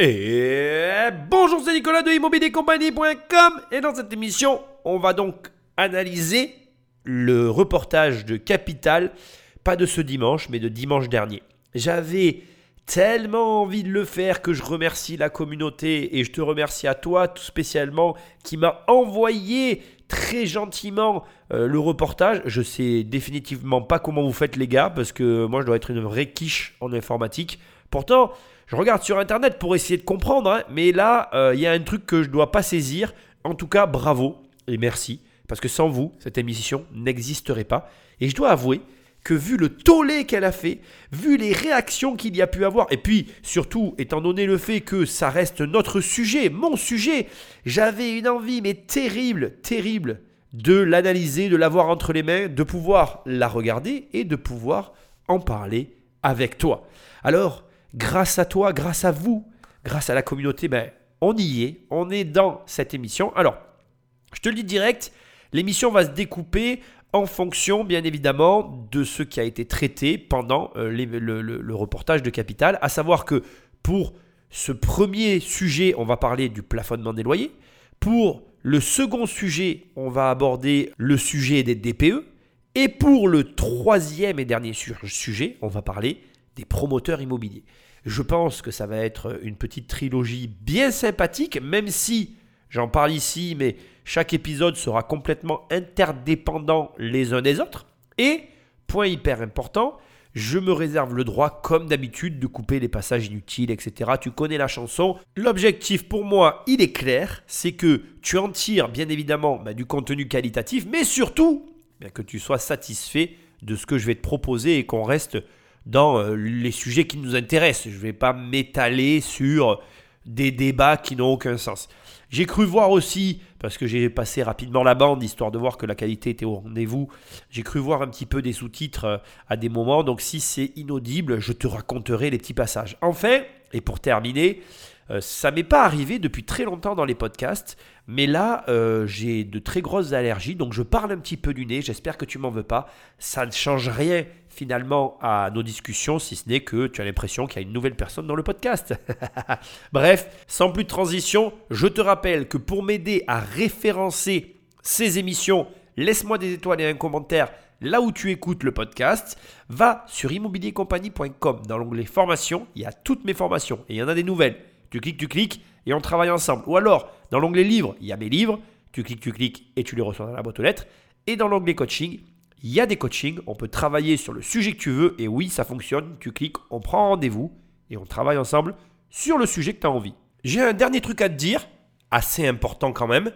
Et bonjour, c'est Nicolas de immobiliercompagnie.com et dans cette émission, on va donc analyser le reportage de Capital, pas de ce dimanche, mais de dimanche dernier. J'avais tellement envie de le faire que je remercie la communauté et je te remercie à toi tout spécialement qui m'a envoyé très gentiment euh, le reportage. Je sais définitivement pas comment vous faites les gars parce que moi je dois être une vraie quiche en informatique. Pourtant, je regarde sur internet pour essayer de comprendre, hein, mais là, euh, il y a un truc que je ne dois pas saisir. En tout cas, bravo et merci, parce que sans vous, cette émission n'existerait pas. Et je dois avouer que vu le tollé qu'elle a fait, vu les réactions qu'il y a pu avoir, et puis surtout, étant donné le fait que ça reste notre sujet, mon sujet, j'avais une envie, mais terrible, terrible, de l'analyser, de l'avoir entre les mains, de pouvoir la regarder et de pouvoir en parler avec toi. Alors, grâce à toi, grâce à vous, grâce à la communauté, ben, on y est, on est dans cette émission. Alors, je te le dis direct, l'émission va se découper en fonction, bien évidemment, de ce qui a été traité pendant euh, le, le, reportage de Capital, à savoir que pour ce premier sujet, on va parler du plafonnement des loyers. Pour le second sujet, on va aborder le sujet des DPE. Et pour le troisième et dernier sujet, on va parler des promoteurs immobiliers. Je pense que ça va être une petite trilogie bien sympathique, même si j'en parle ici, mais chaque épisode sera complètement interdépendant les uns des autres. Et, point hyper important, je me réserve le droit, comme d'habitude, de couper les passages inutiles, etc. Tu connais la chanson. L'objectif pour moi, il est clair, c'est que tu en tires bien évidemment bah, du contenu qualitatif, mais surtout que tu sois satisfait de ce que je vais te proposer et qu'on reste dans euh, les sujets qui nous intéressent. Je ne vais pas m'étaler sur des débats qui n'ont aucun sens. J'ai cru voir aussi, parce que j'ai passé rapidement la bande, histoire de voir que la qualité était au rendez-vous, j'ai cru voir un petit peu des sous-titres euh, à des moments, donc si c'est inaudible, je te raconterai les petits passages. Enfin, et pour terminer, euh, ça m'est pas arrivé depuis très longtemps dans les podcasts, mais là j'ai de très grosses allergies, donc je parle un petit peu du nez, j'espère que tu m'en veux pas. Ça ne change rien finalement à nos discussions, si ce n'est que tu as l'impression qu'il y a une nouvelle personne dans le podcast. Bref, sans plus de transition, je te rappelle que pour m'aider à référencer ces émissions, laisse-moi des étoiles et un commentaire là où tu écoutes le podcast. Va sur immobiliercompagnie.com dans l'onglet formation, il y a toutes mes formations et il y en a des nouvelles. Tu cliques, tu cliques et on travaille ensemble. Ou alors, dans l'onglet livres, il y a mes livres, tu cliques, tu cliques et tu les reçois dans la boîte aux lettres. Et dans l'onglet coaching, il y a des coachings, on peut travailler sur le sujet que tu veux, et oui, ça fonctionne, tu cliques, on prend rendez-vous, et on travaille ensemble sur le sujet que tu as envie. J'ai un dernier truc à te dire, assez important quand même.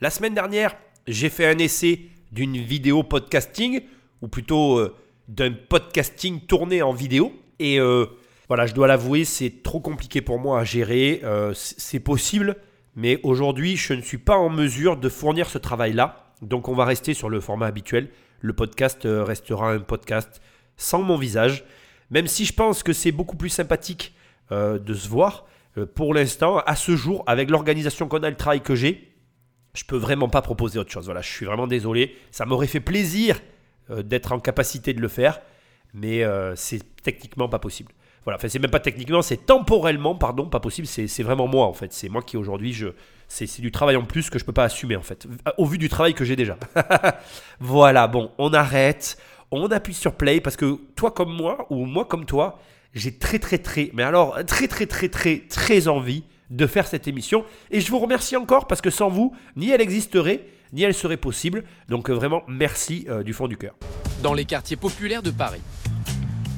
La semaine dernière, j'ai fait un essai d'une vidéo podcasting, ou plutôt euh, d'un podcasting tourné en vidéo, et euh, voilà, je dois l'avouer, c'est trop compliqué pour moi à gérer, euh, c'est possible, mais aujourd'hui, je ne suis pas en mesure de fournir ce travail-là, donc on va rester sur le format habituel le podcast euh, restera un podcast sans mon visage. Même si je pense que c'est beaucoup plus sympathique euh, de se voir, euh, pour l'instant, à ce jour, avec l'organisation qu'on a, le travail que j'ai, je peux vraiment pas proposer autre chose. Voilà, je suis vraiment désolé. Ça m'aurait fait plaisir d'être en capacité de le faire, mais c'est techniquement pas possible. Voilà, enfin c'est même pas techniquement, c'est temporellement, pardon, pas possible, c'est vraiment moi en fait. C'est moi qui aujourd'hui, je, c'est du travail en plus que je peux pas assumer en fait, au vu du travail que j'ai déjà. voilà, bon, on arrête, on appuie sur play parce que toi comme moi, ou moi comme toi, j'ai très très très, mais alors très très très très très envie de faire cette émission. Et je vous remercie encore parce que sans vous, ni elle existerait, ni elle serait possible. Donc euh, vraiment, merci euh, du fond du cœur. Dans les quartiers populaires de Paris,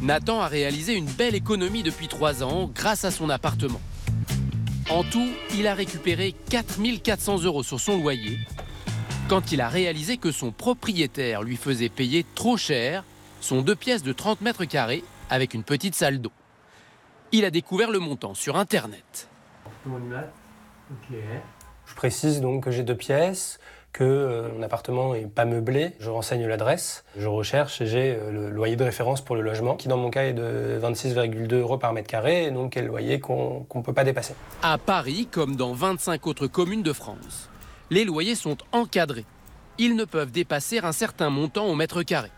Nathan a réalisé une belle économie depuis 3 ans grâce à son appartement. En tout, il a récupéré 4400 euros sur son loyer quand il a réalisé que son propriétaire lui faisait payer trop cher son deux pièces de 30 mètres carrés avec une petite salle d'eau. Il a découvert le montant sur Internet. Je précise donc que j'ai deux pièces, que euh, mon appartement n'est pas meublé. Je renseigne l'adresse, je recherche et j'ai euh, le loyer de référence pour le logement, qui dans mon cas est de 26,2 euros par mètre carré, et donc est le loyer qu'on ne peut pas dépasser. À Paris, comme dans 25 autres communes de France, les loyers sont encadrés. Ils ne peuvent dépasser un certain montant au mètre carré.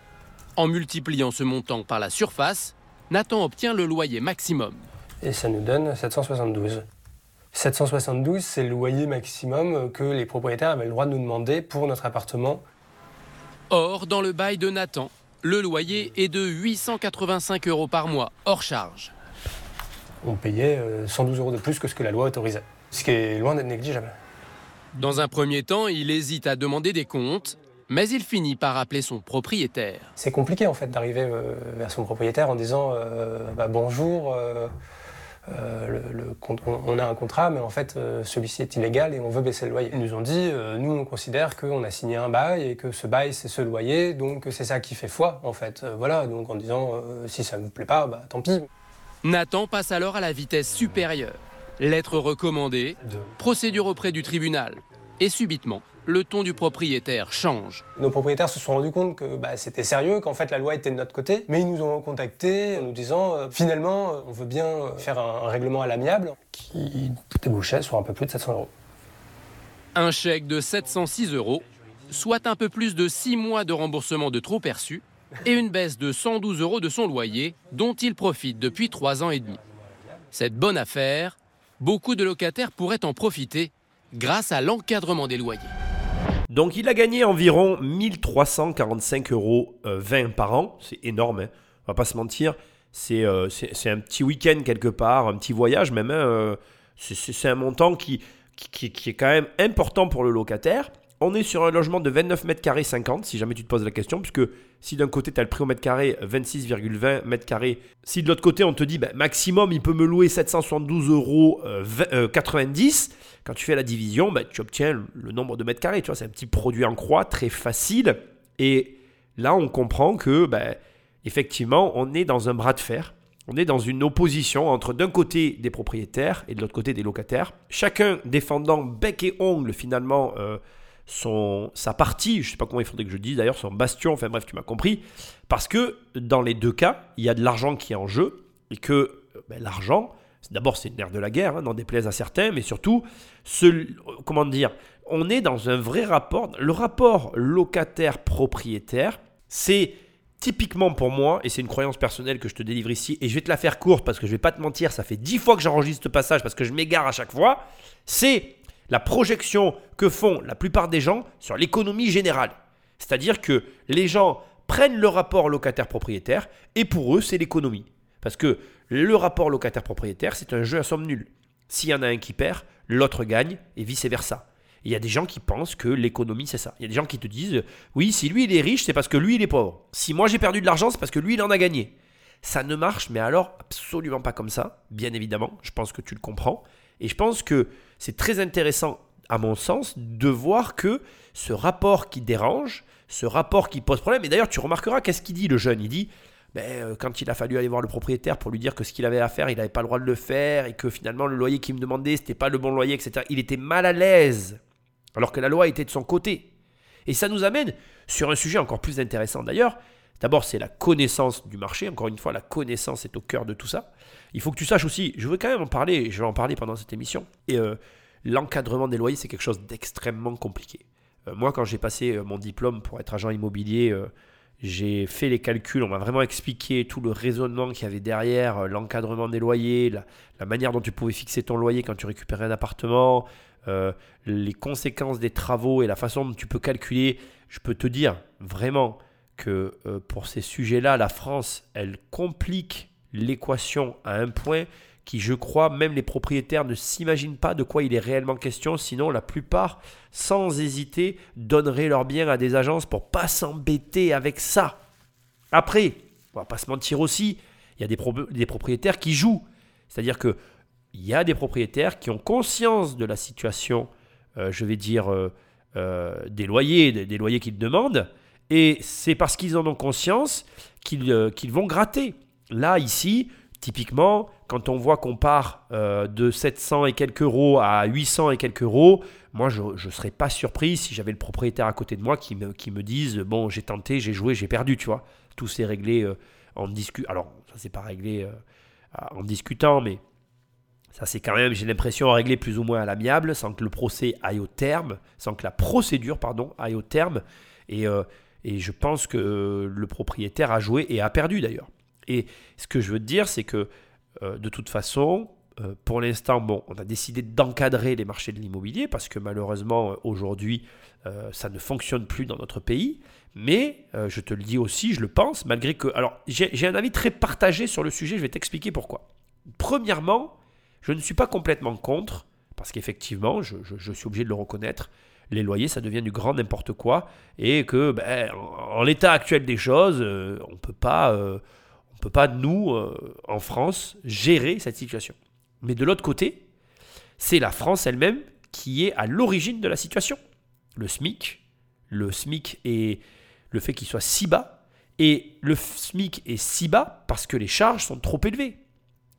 En multipliant ce montant par la surface, Nathan obtient le loyer maximum. Et ça nous donne 772. 772, c'est le loyer maximum que les propriétaires avaient le droit de nous demander pour notre appartement. Or, dans le bail de Nathan, le loyer est de 885 euros par mois, hors charge. On payait 112 euros de plus que ce que la loi autorisait, ce qui est loin d'être négligeable. Dans un premier temps, il hésite à demander des comptes, mais il finit par appeler son propriétaire. C'est compliqué en fait d'arriver euh, vers son propriétaire en disant euh, bah, bonjour, euh, le, on a un contrat, mais en fait celui-ci est illégal et on veut baisser le loyer. Ils nous ont dit, nous on considère qu'on a signé un bail et que ce bail c'est ce loyer, donc c'est ça qui fait foi en fait. voilà, donc en disant si ça ne vous plaît pas, bah, tant pis. Nathan passe alors à la vitesse supérieure. Lettre recommandée, procédure auprès du tribunal. Et subitement, le ton du propriétaire change. Nos propriétaires se sont rendus compte que bah, c'était sérieux, qu'en fait la loi était de notre côté, mais ils nous ont contactés en nous disant euh, finalement euh, on veut bien euh, faire un, règlement à l'amiable qui débouchait sur un peu plus de 700 euros. Un chèque de 706 euros, soit un peu plus de 6 mois de remboursement de trop perçu, et une baisse de 112 euros de son loyer, dont il profite depuis 3 ans et demi. Cette bonne affaire, beaucoup de locataires pourraient en profiter grâce à l'encadrement des loyers. Donc il a gagné environ 1345 euros 20 par an. C'est énorme, hein. on va pas se mentir. Euh, c'est un petit week-end quelque part, un petit voyage même. Hein. Euh, c'est un montant qui, qui, est quand même important pour le locataire. On est sur un logement de 29 mètres carrés 50, si jamais tu te poses la question, puisque si d'un côté tu as le prix au mètre carré 26,20 mètres carrés, si de l'autre côté on te dit ben, maximum il peut me louer 772 euros 90, euh, euh, quand tu fais la division, ben, tu obtiens le nombre de mètres carrés. Tu vois, c'est un petit produit en croix très facile. Et là on comprend que ben, effectivement on est dans un bras de fer. On est dans une opposition entre d'un côté des propriétaires et de l'autre côté des locataires, chacun défendant bec et ongle finalement euh, son, sa partie, je ne sais pas comment il faudrait que je dise d'ailleurs, son bastion, enfin bref, tu m'as compris, parce que dans les deux cas, il y a de l'argent qui est en jeu, et que ben, l'argent, d'abord c'est une nerf de la guerre, hein, n'en déplaise à certains, mais surtout, ce, comment dire, on est dans un vrai rapport, le rapport locataire-propriétaire, c'est typiquement pour moi, et c'est une croyance personnelle que je te délivre ici, et je vais te la faire courte parce que je vais pas te mentir, ça fait dix fois que j'enregistre ce passage parce que je m'égare à chaque fois, c'est la projection que font la plupart des gens sur l'économie générale. C'est-à-dire que les gens prennent le rapport locataire-propriétaire et pour eux, c'est l'économie. Parce que le rapport locataire-propriétaire, c'est un jeu à somme nulle. S'il y en a un qui perd, l'autre gagne et vice-versa. Il y a des gens qui pensent que l'économie, c'est ça. Il y a des gens qui te disent, oui, si lui, il est riche, c'est parce que lui, il est pauvre. Si moi, j'ai perdu de l'argent, c'est parce que lui, il en a gagné. Ça ne marche, mais alors absolument pas comme ça, bien évidemment. Je pense que tu le comprends. Et je pense que c'est très intéressant, à mon sens, de voir que ce rapport qui dérange, ce rapport qui pose problème, et d'ailleurs tu remarqueras qu'est-ce qu'il dit le jeune, il dit, ben, euh, quand il a fallu aller voir le propriétaire pour lui dire que ce qu'il avait à faire, il n'avait pas le droit de le faire, et que finalement le loyer qu'il me demandait, c'était pas le bon loyer, etc. Il était mal à l'aise, alors que la loi était de son côté. Et ça nous amène sur un sujet encore plus intéressant d'ailleurs, D'abord, c'est la connaissance du marché. Encore une fois, la connaissance est au cœur de tout ça. Il faut que tu saches aussi, je veux quand même en parler, je vais en parler pendant cette émission. Et euh, l'encadrement des loyers, c'est quelque chose d'extrêmement compliqué. Euh, moi, quand j'ai passé mon diplôme pour être agent immobilier, j'ai fait les calculs, on m'a vraiment expliqué tout le raisonnement qu'il y avait derrière l'encadrement des loyers, la, manière dont tu pouvais fixer ton loyer quand tu récupérais un appartement, les conséquences des travaux et la façon dont tu peux calculer. Je peux te dire vraiment que euh, pour ces sujets-là, la France, elle complique l'équation à un point qui, je crois, même les propriétaires ne s'imaginent pas de quoi il est réellement question. Sinon, la plupart, sans hésiter, donneraient leurs biens à des agences pour pas s'embêter avec ça. Après, on va pas se mentir aussi, il y a des, propriétaires qui jouent. C'est-à-dire que il y a des propriétaires qui ont conscience de la situation, euh, je vais dire, euh, des loyers, des loyers qu'ils demandent, et c'est parce qu'ils en ont conscience euh, qu'ils vont gratter. Là, ici, typiquement, quand on voit qu'on part euh, de 700 et quelques euros à 800 et quelques euros, moi, je ne serais pas surpris si j'avais le propriétaire à côté de moi qui me, qui me dise Bon, j'ai tenté, j'ai joué, j'ai perdu, tu vois. Tout s'est réglé euh, en discutant. Alors, ça s'est pas réglé en discutant, mais ça c'est quand même, j'ai l'impression, réglé plus ou moins à l'amiable, sans que le procès aille au terme, sans que la procédure, pardon, aille au terme. Et, et je pense que le propriétaire a joué et a perdu d'ailleurs. Et ce que je veux te dire, c'est que euh, de toute façon, euh, pour l'instant, bon, on a décidé d'encadrer les marchés de l'immobilier parce que malheureusement, euh, aujourd'hui, ça ne fonctionne plus dans notre pays. Mais je te le dis aussi, je le pense, malgré que... Alors, j'ai un avis très partagé sur le sujet, je vais t'expliquer pourquoi. Premièrement, je ne suis pas complètement contre, parce qu'effectivement, je, suis obligé de le reconnaître, les loyers, ça devient du grand n'importe quoi, et que ben, en, l'état actuel des choses, on ne peut pas, peut pas, nous, en France, gérer cette situation. Mais de l'autre côté, c'est la France elle-même qui est à l'origine de la situation. Le SMIC, le SMIC et le fait qu'il soit si bas, et le SMIC est si bas parce que les charges sont trop élevées.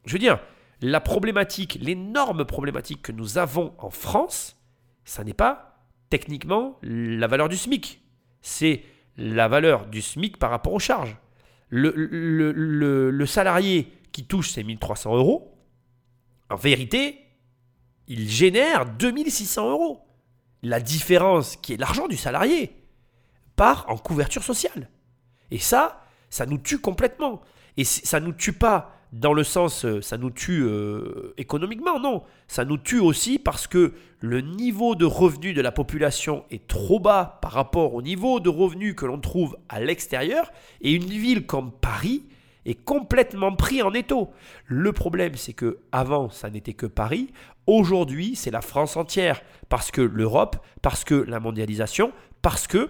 Je veux dire, la problématique, l'énorme problématique que nous avons en France, ça n'est pas techniquement la valeur du SMIC, c'est la valeur du SMIC par rapport aux charges. Le, salarié qui touche ses 1300 euros, en vérité, il génère 2600 euros. La différence, qui est l'argent du salarié, part en couverture sociale. Et ça, ça nous tue complètement. Et ça ne nous tue pas dans le sens, euh, ça nous tue euh, économiquement, non. Ça nous tue aussi parce que le niveau de revenu de la population est trop bas par rapport au niveau de revenu que l'on trouve à l'extérieur. Et une ville comme Paris, est complètement pris en étau. Le problème, c'est que avant, ça n'était que Paris. Aujourd'hui, c'est la France entière. Parce que l'Europe, parce que la mondialisation, parce que,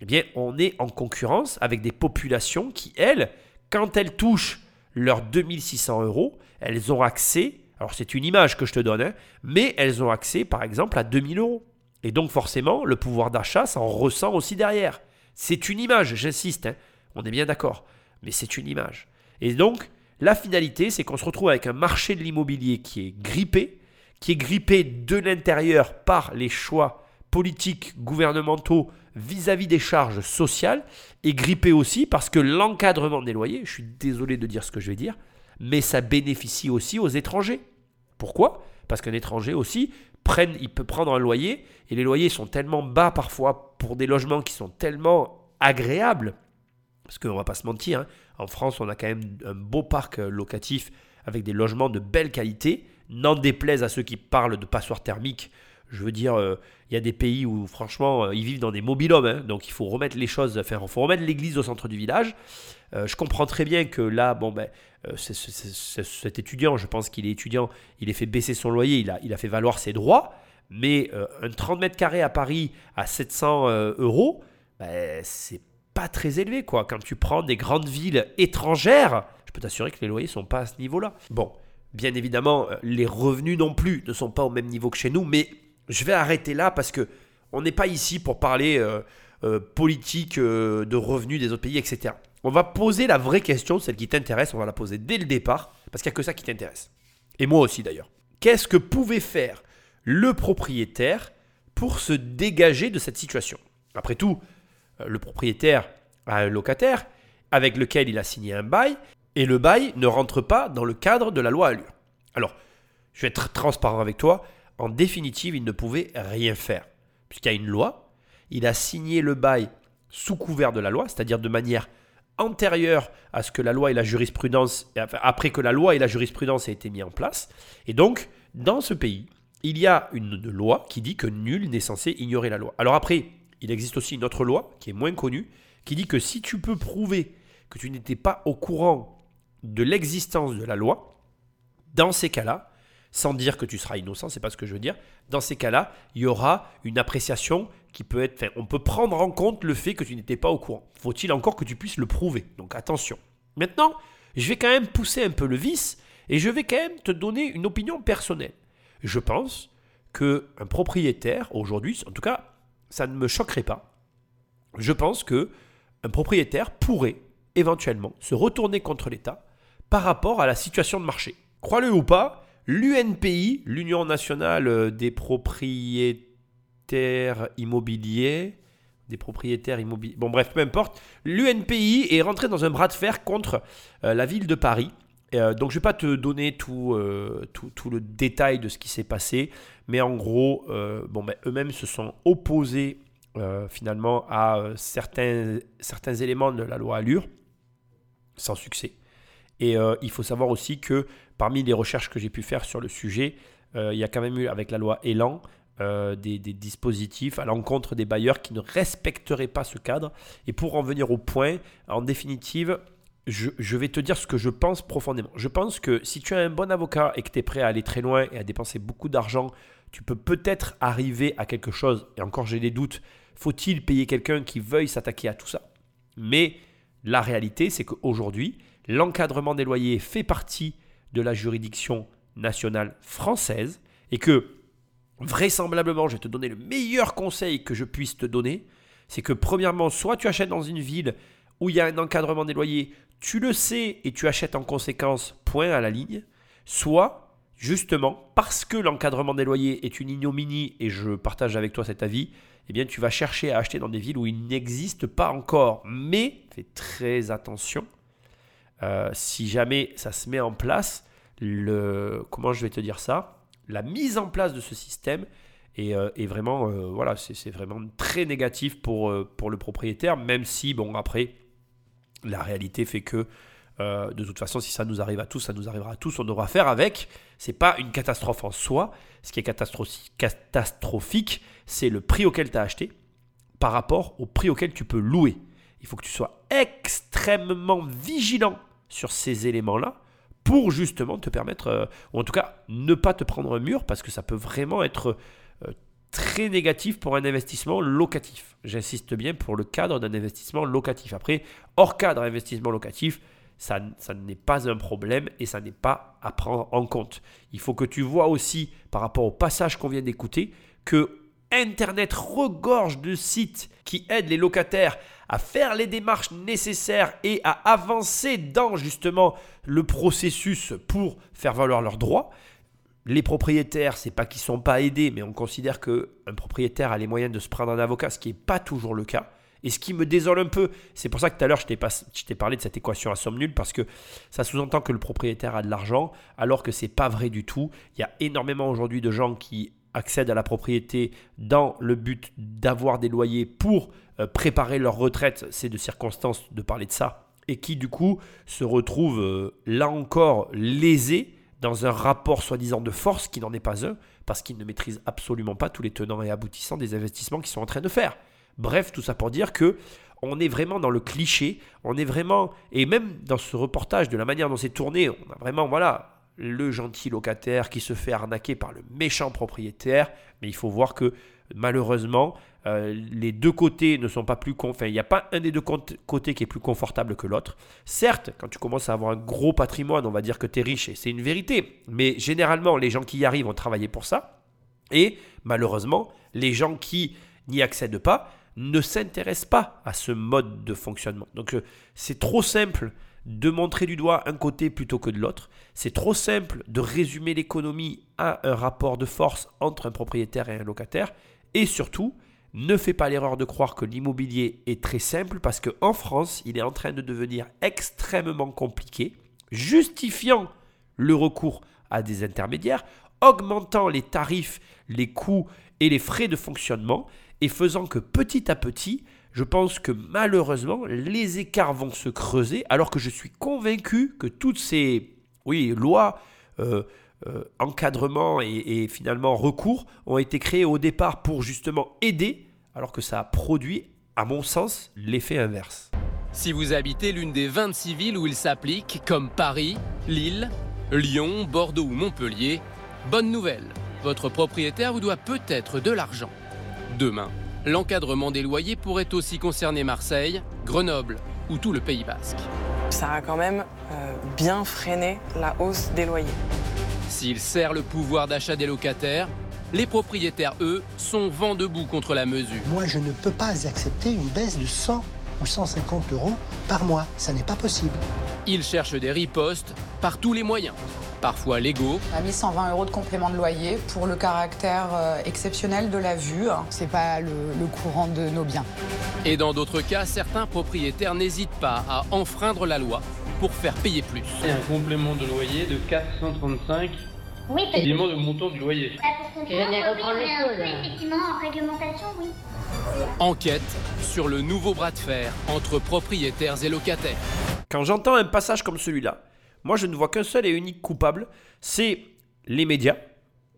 eh bien, on est en concurrence avec des populations qui, elles, quand elles touchent leurs 2600 euros, elles ont accès, alors c'est une image que je te donne, hein, mais elles ont accès, par exemple, à 2000 euros. Et donc, forcément, le pouvoir d'achat s'en ressent aussi derrière. C'est une image, j'insiste, hein. on est bien d'accord mais c'est une image. Et donc, la finalité, c'est qu'on se retrouve avec un marché de l'immobilier qui est grippé, qui est grippé de l'intérieur par les choix politiques, gouvernementaux vis-à-vis des charges sociales, et grippé aussi parce que l'encadrement des loyers, je suis désolé de dire ce que je vais dire, mais ça bénéficie aussi aux étrangers. Pourquoi? Parce qu'un étranger aussi, prenne, il peut prendre un loyer, et les loyers sont tellement bas parfois pour des logements qui sont tellement agréables parce qu'on ne va pas se mentir, hein, en France, on a quand même un beau parc locatif avec des logements de belle qualité. N'en déplaise à ceux qui parlent de passoires thermiques. Je veux dire, euh, il y a des pays où, franchement, euh, ils vivent dans des mobilhomes. Hein, donc, il faut remettre les choses, enfin, il faut remettre l'église au centre du village. je comprends très bien que là, bon, ben, cet étudiant, je pense qu'il est étudiant, il a fait baisser son loyer, il a, fait valoir ses droits. Mais un 30 mètres carrés à Paris à 700 euros, ben, c'est pas très élevé, quoi. Quand tu prends des grandes villes étrangères, je peux t'assurer que les loyers sont pas à ce niveau-là. Bon, bien évidemment, euh, les revenus non plus ne sont pas au même niveau que chez nous, mais je vais arrêter là parce que on n'est pas ici pour parler euh, euh, politique de revenus des autres pays, etc. On va poser la vraie question, celle qui t'intéresse, on va la poser dès le départ, parce qu'il n'y a que ça qui t'intéresse. Et moi aussi d'ailleurs. Qu'est-ce que pouvait faire le propriétaire pour se dégager de cette situation? Après tout, euh, le propriétaire a un locataire avec lequel il a signé un bail et le bail ne rentre pas dans le cadre de la loi Allure. Alors, je vais être transparent avec toi, en définitive, il ne pouvait rien faire. Puisqu'il y a une loi, il a signé le bail sous couvert de la loi, c'est-à-dire de manière antérieure à ce que la loi et la jurisprudence, après que la loi et la jurisprudence aient été mis en place. Et donc, dans ce pays, il y a une loi qui dit que nul n'est censé ignorer la loi. Alors après, il existe aussi une autre loi qui est moins connue, qui dit que si tu peux prouver que tu n'étais pas au courant de l'existence de la loi, dans ces cas-là, sans dire que tu seras innocent, c'est pas ce que je veux dire, dans ces cas-là, il y aura une appréciation qui peut être, on peut prendre en compte le fait que tu n'étais pas au courant. Faut-il encore que tu puisses le prouver? Donc attention. Maintenant, je vais quand même pousser un peu le vice et je vais quand même te donner une opinion personnelle. Je pense que un propriétaire aujourd'hui, en tout cas ça ne me choquerait pas. Je pense que un propriétaire pourrait éventuellement se retourner contre l'État par rapport à la situation de marché. Crois-le ou pas, l'UNPI, l'Union nationale des propriétaires immobiliers, des propriétaires immobiliers, bon bref, peu importe, l'UNPI est rentré dans un bras de fer contre euh, la ville de Paris. Euh, donc je ne vais pas te donner tout, euh, tout, tout, le détail de ce qui s'est passé, mais en gros, euh, bon, ben, eux-mêmes se sont opposés euh, finalement à euh, certains, certains éléments de la loi Allure, sans succès. Et euh, il faut savoir aussi que parmi les recherches que j'ai pu faire sur le sujet, euh, il y a quand même eu avec la loi Elan euh, des, dispositifs à l'encontre des bailleurs qui ne respecteraient pas ce cadre. Et pour en venir au point, en définitive, je, je vais te dire ce que je pense profondément. Je pense que si tu as un bon avocat et que tu es prêt à aller très loin et à dépenser beaucoup d'argent, tu peux peut-être arriver à quelque chose. Et encore, j'ai des doutes. Faut-il payer quelqu'un qui veuille s'attaquer à tout ça? Mais la réalité, c'est qu'aujourd'hui, l'encadrement des loyers fait partie de la juridiction nationale française et que vraisemblablement, je vais te donner le meilleur conseil que je puisse te donner, c'est que premièrement, soit tu achètes dans une ville où il y a un encadrement des loyers, tu le sais et tu achètes en conséquence, point à la ligne, soit justement parce que l'encadrement des loyers est une ignominie et je partage avec toi cet avis, eh bien tu vas chercher à acheter dans des villes où il n'existe pas encore. Mais fais très attention, euh, si jamais ça se met en place, le comment je vais te dire ça? La mise en place de ce système est, euh, vraiment, euh, voilà, c'est vraiment très négatif pour, pour le propriétaire, même si, bon, après, la réalité fait que, de toute façon, si ça nous arrive à tous, ça nous arrivera à tous, on à faire avec. C'est pas une catastrophe en soi. Ce qui est catastrophi- catastrophique, c'est le prix auquel tu as acheté par rapport au prix auquel tu peux louer. Il faut que tu sois extrêmement vigilant sur ces éléments-là pour justement te permettre, euh, ou en tout cas ne pas te prendre un mur, parce que ça peut vraiment être euh, très négatif pour un investissement locatif. J'insiste bien pour le cadre d'un investissement locatif. Après, hors cadre investissement locatif, ça, ça n'est pas un problème et ça n'est pas à prendre en compte. Il faut que tu vois aussi, par rapport au passage qu'on vient d'écouter, que Internet regorge de sites qui aident les locataires à faire les démarches nécessaires et à avancer dans justement le processus pour faire valoir leurs droits. Les propriétaires, c'est pas qu'ils sont pas aidés, mais on considère que un propriétaire a les moyens de se prendre un avocat, ce qui n'est pas toujours le cas. Et ce qui me désole un peu, c'est pour ça que tout à l'heure je t'ai pas- je t'ai parlé de cette équation à somme nulle, parce que ça sous-entend que le propriétaire a de l'argent, alors que c'est pas vrai du tout. Il y a énormément aujourd'hui de gens qui accèdent à la propriété dans le but d'avoir des loyers pour euh, préparer leur retraite. C'est de circonstance de parler de ça. Et qui du coup se retrouvent euh, là encore lésés dans un rapport soi-disant de force qui n'en est pas un, parce qu'ils ne maîtrisent absolument pas tous les tenants et aboutissants des investissements qu'ils sont en train de faire. Bref, tout ça pour dire que on est vraiment dans le cliché, on est vraiment, et même dans ce reportage, de la manière dont c'est tourné, on a vraiment, voilà, le gentil locataire qui se fait arnaquer par le méchant propriétaire, mais il faut voir que malheureusement, euh, les deux côtés ne sont pas plus... Enfin, il n'y a pas un des deux côtés qui est plus confortable que l'autre. Certes, quand tu commences à avoir un gros patrimoine, on va dire que tu es riche, et c'est une vérité, mais généralement, les gens qui y arrivent ont travaillé pour ça, et malheureusement, les gens qui n'y accèdent pas ne s'intéressent pas à ce mode de fonctionnement. Donc euh, c'est trop simple de montrer du doigt un côté plutôt que de l'autre. C'est trop simple de résumer l'économie à un rapport de force entre un propriétaire et un locataire. Et surtout, ne fais pas l'erreur de croire que l'immobilier est très simple parce qu'en France, il est en train de devenir extrêmement compliqué, justifiant le recours à des intermédiaires, augmentant les tarifs, les coûts et les frais de fonctionnement et faisant que petit à petit, je pense que malheureusement, les écarts vont se creuser alors que je suis convaincu que toutes ces lois, euh, euh, encadrement et, et finalement recours ont été créés au départ pour justement aider alors que ça a produit, à mon sens, l'effet inverse. Si vous habitez l'une des 26 villes où il s'applique, comme Paris, Lille, Lyon, Bordeaux ou Montpellier, bonne nouvelle, votre propriétaire vous doit peut-être de l'argent. Demain, l'encadrement des loyers pourrait aussi concerner Marseille, Grenoble ou tout le Pays basque. Ça a quand même euh, bien freiné la hausse des loyers. S'il sert le pouvoir d'achat des locataires, les propriétaires, eux, sont vent debout contre la mesure. Moi, je ne peux pas accepter une baisse de 100 ou 150 euros par mois. Ça n'est pas possible. Ils cherchent des ripostes par tous les moyens, parfois légaux, On a mis 120 euros de complément de loyer pour le caractère euh, exceptionnel de la vue. C'est pas le, le courant de nos biens. et dans d'autres cas, certains propriétaires n'hésitent pas à enfreindre la loi pour faire payer plus. Et un complément de loyer de 435 Oui, parce que éléments de montant du loyer. bah, je viens reprendre oui, le là. effectivement en réglementation, oui. Enquête sur le nouveau bras de fer entre propriétaires et locataires. Quand j'entends un passage comme celui-là, moi je ne vois qu'un seul et unique coupable, c'est les médias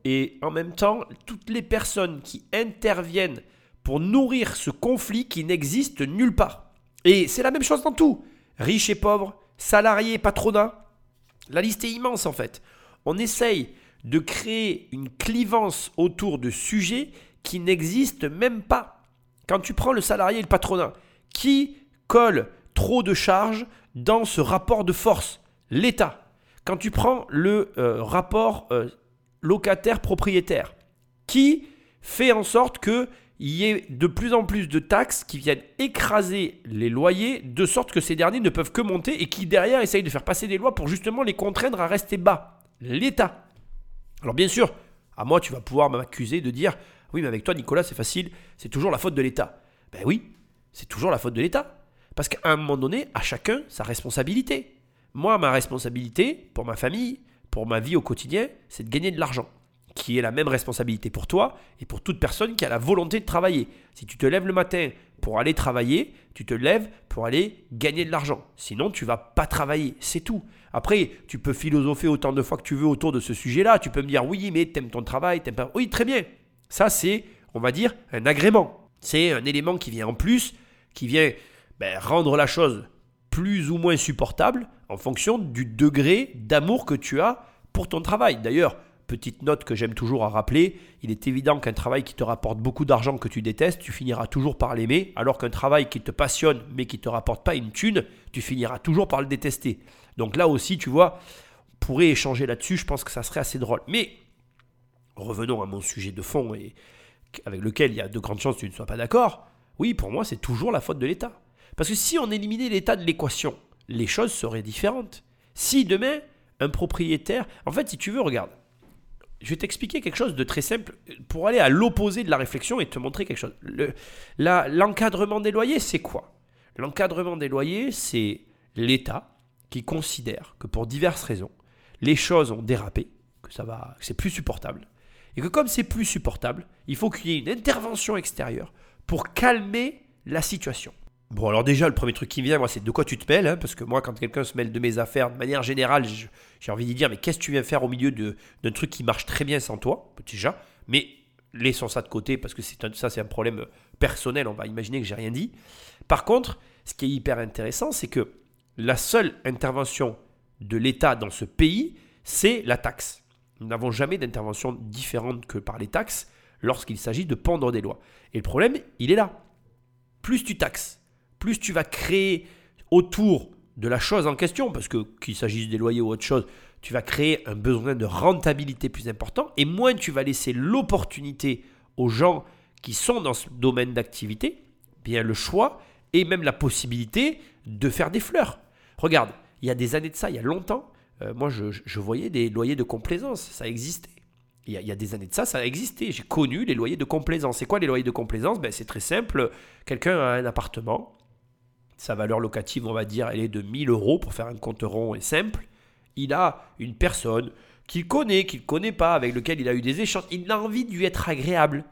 et en même temps toutes les personnes qui interviennent pour nourrir ce conflit qui n'existe nulle part. Et c'est la même chose dans tout. Riches et pauvres, salariés, patronat. La liste est immense en fait. On essaye de créer une clivance autour de sujets qui n'existent même pas. Quand tu prends le salarié et le patronat, qui colle trop de charges dans ce rapport de force L'État. Quand tu prends le euh, rapport euh, locataire-propriétaire, qui fait en sorte qu'il y ait de plus en plus de taxes qui viennent écraser les loyers, de sorte que ces derniers ne peuvent que monter et qui derrière essayent de faire passer des lois pour justement les contraindre à rester bas. L'État. Alors bien sûr, à moi tu vas pouvoir m'accuser de dire oui mais avec toi Nicolas c'est facile, c'est toujours la faute de l'État. Ben oui, c'est toujours la faute de l'État. Parce qu'à un moment donné, à chacun sa responsabilité. Moi, ma responsabilité pour ma famille, pour ma vie au quotidien, c'est de gagner de l'argent, qui est la même responsabilité pour toi et pour toute personne qui a la volonté de travailler. Si tu te lèves le matin pour aller travailler, tu te lèves pour aller gagner de l'argent. Sinon, tu vas pas travailler, c'est tout. Après, tu peux philosopher autant de fois que tu veux autour de ce sujet-là. Tu peux me dire oui, mais t'aimes ton travail, t'aimes pas. Oui, très bien. Ça, c'est, on va dire, un agrément. C'est un élément qui vient en plus, qui vient ben, rendre la chose plus ou moins supportable en fonction du degré d'amour que tu as pour ton travail. D'ailleurs, petite note que j'aime toujours à rappeler, il est évident qu'un travail qui te rapporte beaucoup d'argent que tu détestes, tu finiras toujours par l'aimer, alors qu'un travail qui te passionne mais qui ne te rapporte pas une thune, tu finiras toujours par le détester. Donc là aussi, tu vois, on pourrait échanger là-dessus, je pense que ça serait assez drôle. Mais revenons à mon sujet de fond et avec lequel il y a de grandes chances que tu ne sois pas d'accord. Oui, pour moi, c'est toujours la faute de l'État. Parce que si on éliminait l'État de l'équation, les choses seraient différentes. Si demain, un propriétaire... En fait, si tu veux, regarde. Je vais t'expliquer quelque chose de très simple pour aller à l'opposé de la réflexion et te montrer quelque chose. L'encadrement des loyers, c'est quoi? L'encadrement des loyers, c'est l'État qui considère que pour diverses raisons, les choses ont dérapé, que ça va, c'est plus supportable, et que comme c'est plus supportable, il faut qu'il y ait une intervention extérieure pour calmer la situation. Bon, alors déjà, le premier truc qui me vient, moi, c'est de quoi tu te mêles, hein, parce que moi, quand quelqu'un se mêle de mes affaires, de manière générale, j'ai envie de dire, mais qu'est-ce que tu viens faire au milieu d'un truc qui marche très bien sans toi, déjà? Mais laissons ça de côté, parce que ça, c'est un problème personnel, on va imaginer que j'ai rien dit. Par contre, ce qui est hyper intéressant, c'est que la seule intervention de l'État dans ce pays, c'est la taxe. Nous n'avons jamais d'intervention différente que par les taxes lorsqu'il s'agit de pendre des lois. Et le problème, il est là. Plus tu taxes, plus tu vas créer autour de la chose en question, parce que qu'il s'agisse des loyers ou autre chose, tu vas créer un besoin de rentabilité plus important, et moins tu vas laisser l'opportunité aux gens qui sont dans ce domaine d'activité, bien le choix et même la possibilité de faire des fleurs. Regarde, il y a des années de ça, il y a longtemps, euh, moi je, voyais des loyers de complaisance, ça existait. Il y, a, des années de ça, ça a. J'ai connu les loyers de complaisance. C'est quoi les loyers de complaisance? Ben, C'est très simple. Quelqu'un a un appartement, sa valeur locative, on va dire, elle est de 1000 euros pour faire un compte rond et simple. Il a une personne qu'il connaît, qu'il ne connaît pas, avec lequel il a eu des échanges. Il a envie de lui être agréable.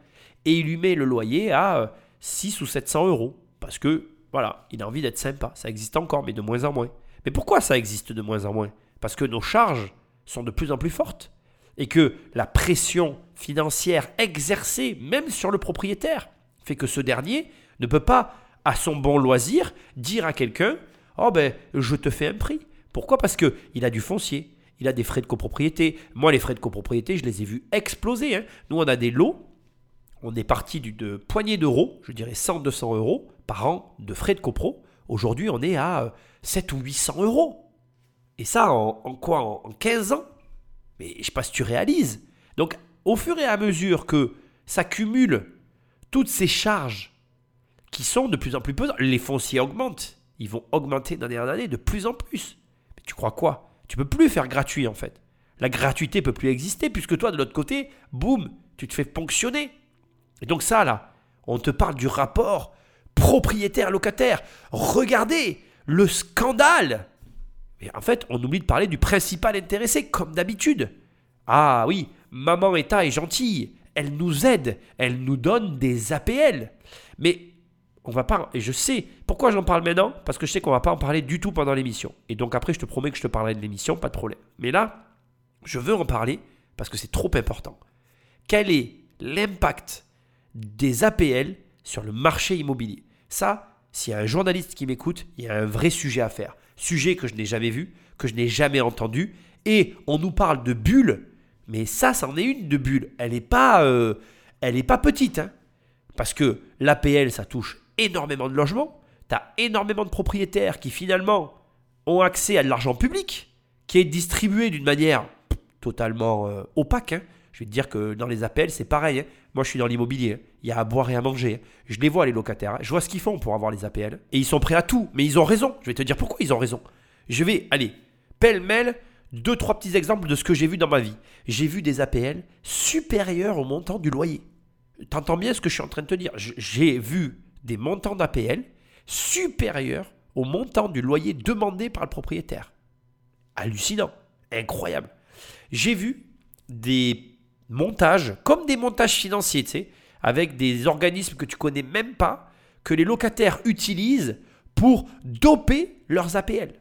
Et il lui met le loyer à 6 euh, ou 700 euros. Parce que, voilà, il a envie d'être sympa. Ça existe encore, mais de moins en moins. Mais pourquoi ça existe de moins en moins? Parce que nos charges sont de plus en plus fortes. Et que la pression financière exercée, même sur le propriétaire, fait que ce dernier ne peut pas à son bon loisir, dire à quelqu'un Oh ben, je te fais un prix. Pourquoi? Parce qu'il a du foncier, il a des frais de copropriété. Moi, les frais de copropriété, je les ai vus exploser. Hein. Nous, on a des lots. On est parti de poignée d'euros, je dirais 100-200 euros par an de frais de copro. Aujourd'hui, on est à 7 euh, ou 800 euros. Et ça, en, quoi? En, 15 ans? Mais je ne sais pas si tu réalises. Donc, au fur et à mesure que s'accumulent toutes ces charges qui sont de plus en plus pesants. Les fonciers augmentent. Ils vont augmenter d'année en année de plus en plus. Mais tu crois quoi? Tu peux plus faire gratuit en fait. La gratuité peut plus exister puisque toi de l'autre côté, boum, tu te fais ponctionner. Et donc ça là, on te parle du rapport propriétaire-locataire. Regardez le scandale. Mais en fait, on oublie de parler du principal intéressé comme d'habitude. Ah oui, maman État est gentille. Elle nous aide, elle nous donne des APL. Mais on va pas, et je sais pourquoi j'en parle maintenant, parce que je sais qu'on va pas en parler du tout pendant l'émission. Et donc après, je te promets que je te parlerai de l'émission, pas de problème. Mais là, je veux en parler parce que c'est trop important. Quel est l'impact des APL sur le marché immobilier? Ça, s'il y a un journaliste qui m'écoute, il y a un vrai sujet à faire. Sujet que je n'ai jamais vu, que je n'ai jamais entendu. Et on nous parle de bulles, mais ça, c'en est une de bulle. Elle n'est pas, euh, elle est pas petite. hein. Parce que l'APL, ça touche énormément de logements. Tu énormément de propriétaires qui finalement ont accès à de l'argent public, qui est distribué d'une manière totalement euh, opaque. hein. Je vais te dire que dans les APL, c'est pareil. hein. Moi, je suis dans l'immobilier. hein. Il y a à boire et à manger. Je les vois, les locataires. Je vois ce qu'ils font pour avoir les APL. Et ils sont prêts à tout. Mais ils ont raison. Je vais te dire pourquoi ils ont raison. Je vais, allez, pêle-mêle, deux, trois petits exemples de ce que j'ai vu dans ma vie. J'ai vu des APL supérieurs au montant du loyer. T'entends bien ce que je suis en train de te dire? J'ai vu des montants d'APL supérieurs au montant du loyer demandé par le propriétaire. Hallucinant, incroyable. J'ai vu des montages, comme des montages financiers, tu sais, avec des organismes que tu connais même pas, que les locataires utilisent pour doper leurs APL.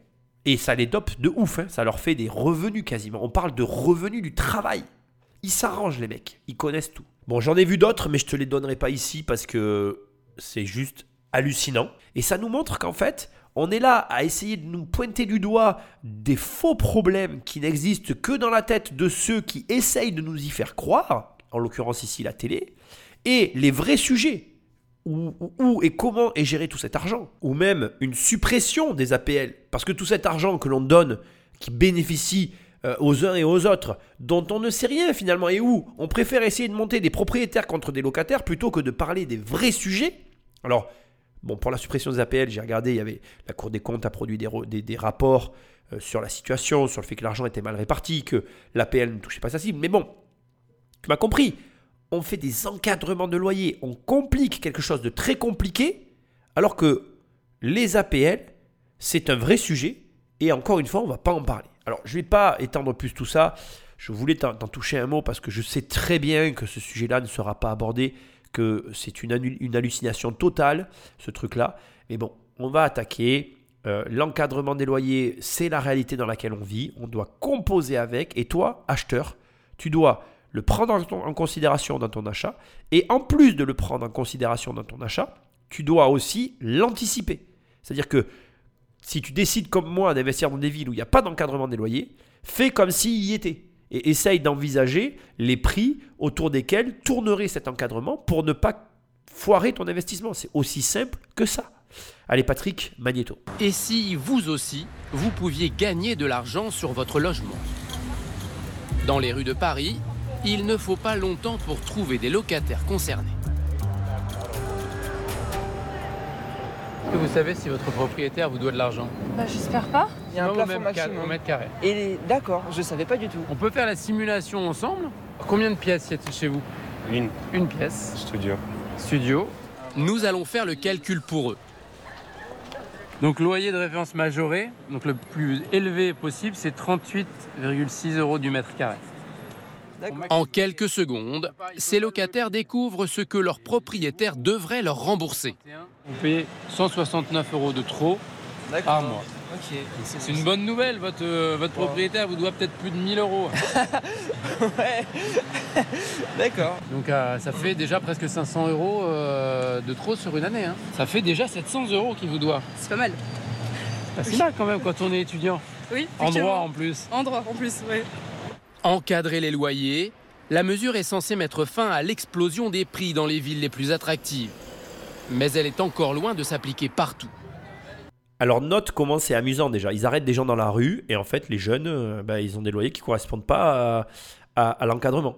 Et ça les dope de ouf, hein, ça leur fait des revenus quasiment. On parle de revenus du travail. Ils s'arrangent les mecs, ils connaissent tout. Bon, j'en ai vu d'autres, mais je te les donnerai pas ici parce que c'est juste hallucinant. Et ça nous montre qu'en fait, on est là à essayer de nous pointer du doigt des faux problèmes qui n'existent que dans la tête de ceux qui essayent de nous y faire croire, en l'occurrence ici la télé, et les vrais sujets. Où, et comment est géré tout cet argent Ou même une suppression des APL. Parce que tout cet argent que l'on donne, qui bénéficie euh, aux uns et aux autres, dont on ne sait rien finalement, et où on préfère essayer de monter des propriétaires contre des locataires plutôt que de parler des vrais sujets. Alors, bon, pour la suppression des APL, j'ai regardé, il y avait la Cour des comptes a produit des, rapports euh, sur la situation, sur le fait que l'argent était mal réparti, que l'APL ne touchait pas sa cible. Mais bon, tu m'as compris. On fait des encadrements de loyer, on complique quelque chose de très compliqué, alors que les APL, c'est un vrai sujet, et encore une fois, on ne va pas en parler. Alors, je ne vais pas étendre plus tout ça, je voulais t'en toucher un mot parce que je sais très bien que ce sujet-là ne sera pas abordé, que c'est une, hallucination totale, ce truc-là. Mais bon, on va attaquer. Euh, L'encadrement des loyers, c'est la réalité dans laquelle on vit. On doit composer avec. Et toi, acheteur, tu dois le prendre en, en considération dans ton achat. Et en plus de le prendre en considération dans ton achat, tu dois aussi l'anticiper. C'est-à-dire que si tu décides comme moi d'investir dans des villes où il n'y a pas d'encadrement des loyers, fais comme s'il y était. Et essaye d'envisager les prix autour desquels tournerait cet encadrement pour ne pas foirer ton investissement. C'est aussi simple que ça. Allez Patrick, Magnéto. Et si vous aussi, vous pouviez gagner de l'argent sur votre logement? Dans les rues de Paris, il ne faut pas longtemps pour trouver des locataires concernés. Que vous savez si votre propriétaire vous doit de l'argent Bah, j'espère pas. Il y a un plafond maximum. mètre carré. Et d'accord, je savais pas du tout. On peut faire la simulation ensemble Combien de pièces y a-t-il chez vous Une. Une pièce. Studio. Studio. Nous allons faire le calcul pour eux. Donc loyer de référence majoré, donc le plus élevé possible, c'est 38,6 euros du mètre carré. En quelques secondes, ces locataires découvrent ce que leur propriétaire devrait leur rembourser. Vous payez 169 euros de trop par mois. C'est une bonne nouvelle, votre, euh, votre propriétaire vous doit peut-être plus de 1000 euros. ouais. D'accord. Donc euh, ça fait déjà presque 500 euros euh, de trop sur une année. hein. Ça fait déjà 700 euros qu'il vous doit. C'est pas mal. Pas si mal quand même quand on est étudiant. Oui. En droit en plus. En droit en plus, oui. Encadrer les loyers, la mesure est censée mettre fin à l'explosion des prix dans les villes les plus attractives. Mais elle est encore loin de s'appliquer partout. Alors note comment c'est amusant déjà. Ils arrêtent des gens dans la rue et en fait les jeunes, euh, bah, ils ont des loyers qui correspondent pas à, l'encadrement.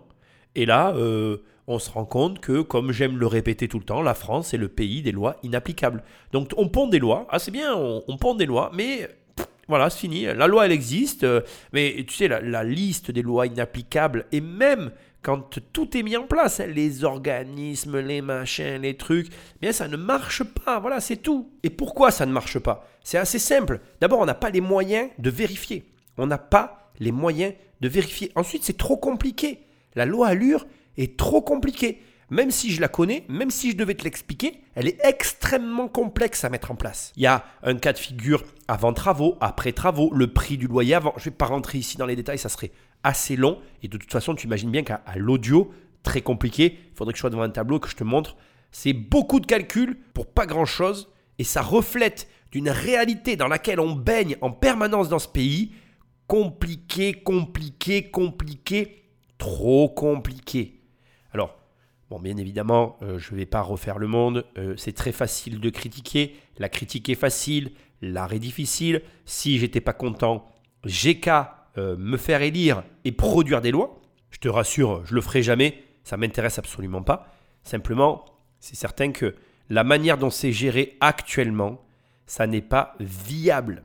Et là, euh, on se rend compte que, comme j'aime le répéter tout le temps, la France est le pays des lois inapplicables. Donc on pond des lois, ah c'est bien, on, on pond des lois, mais voilà, c'est fini. La loi, elle existe, euh, mais tu sais, la, liste des lois inapplicables, et même quand tout est mis en place, hein, les organismes, les machins, les trucs, eh bien ça ne marche pas, voilà, c'est tout. Et pourquoi ça ne marche pas? C'est assez simple. D'abord, on n'a pas les moyens de vérifier. On n'a pas les moyens de vérifier. Ensuite, c'est trop compliqué. La loi Allure est trop compliquée. même si je la connais, même si je devais te l'expliquer, elle est extrêmement complexe à mettre en place. Il y a un cas de figure avant travaux, après travaux, le prix du loyer avant. Je ne vais pas rentrer ici dans les détails, ça serait assez long. Et de toute façon, tu imagines bien qu'à l'audio, très compliqué, il faudrait que je sois devant un tableau, que je te montre. C'est beaucoup de calculs pour pas grand-chose. Et ça reflète d'une réalité dans laquelle on baigne en permanence dans ce pays. Compliqué, compliqué, compliqué, trop compliqué. Alors, Bon, bien évidemment, euh, je ne vais pas refaire le monde. Euh, c'est très facile de critiquer. La critique est facile, l'art est difficile. Si j'étais pas content, j'ai qu'à euh, me faire élire et produire des lois. Je te rassure, je le ferai jamais. Ça m'intéresse absolument pas. Simplement, c'est certain que la manière dont c'est géré actuellement, ça n'est pas viable.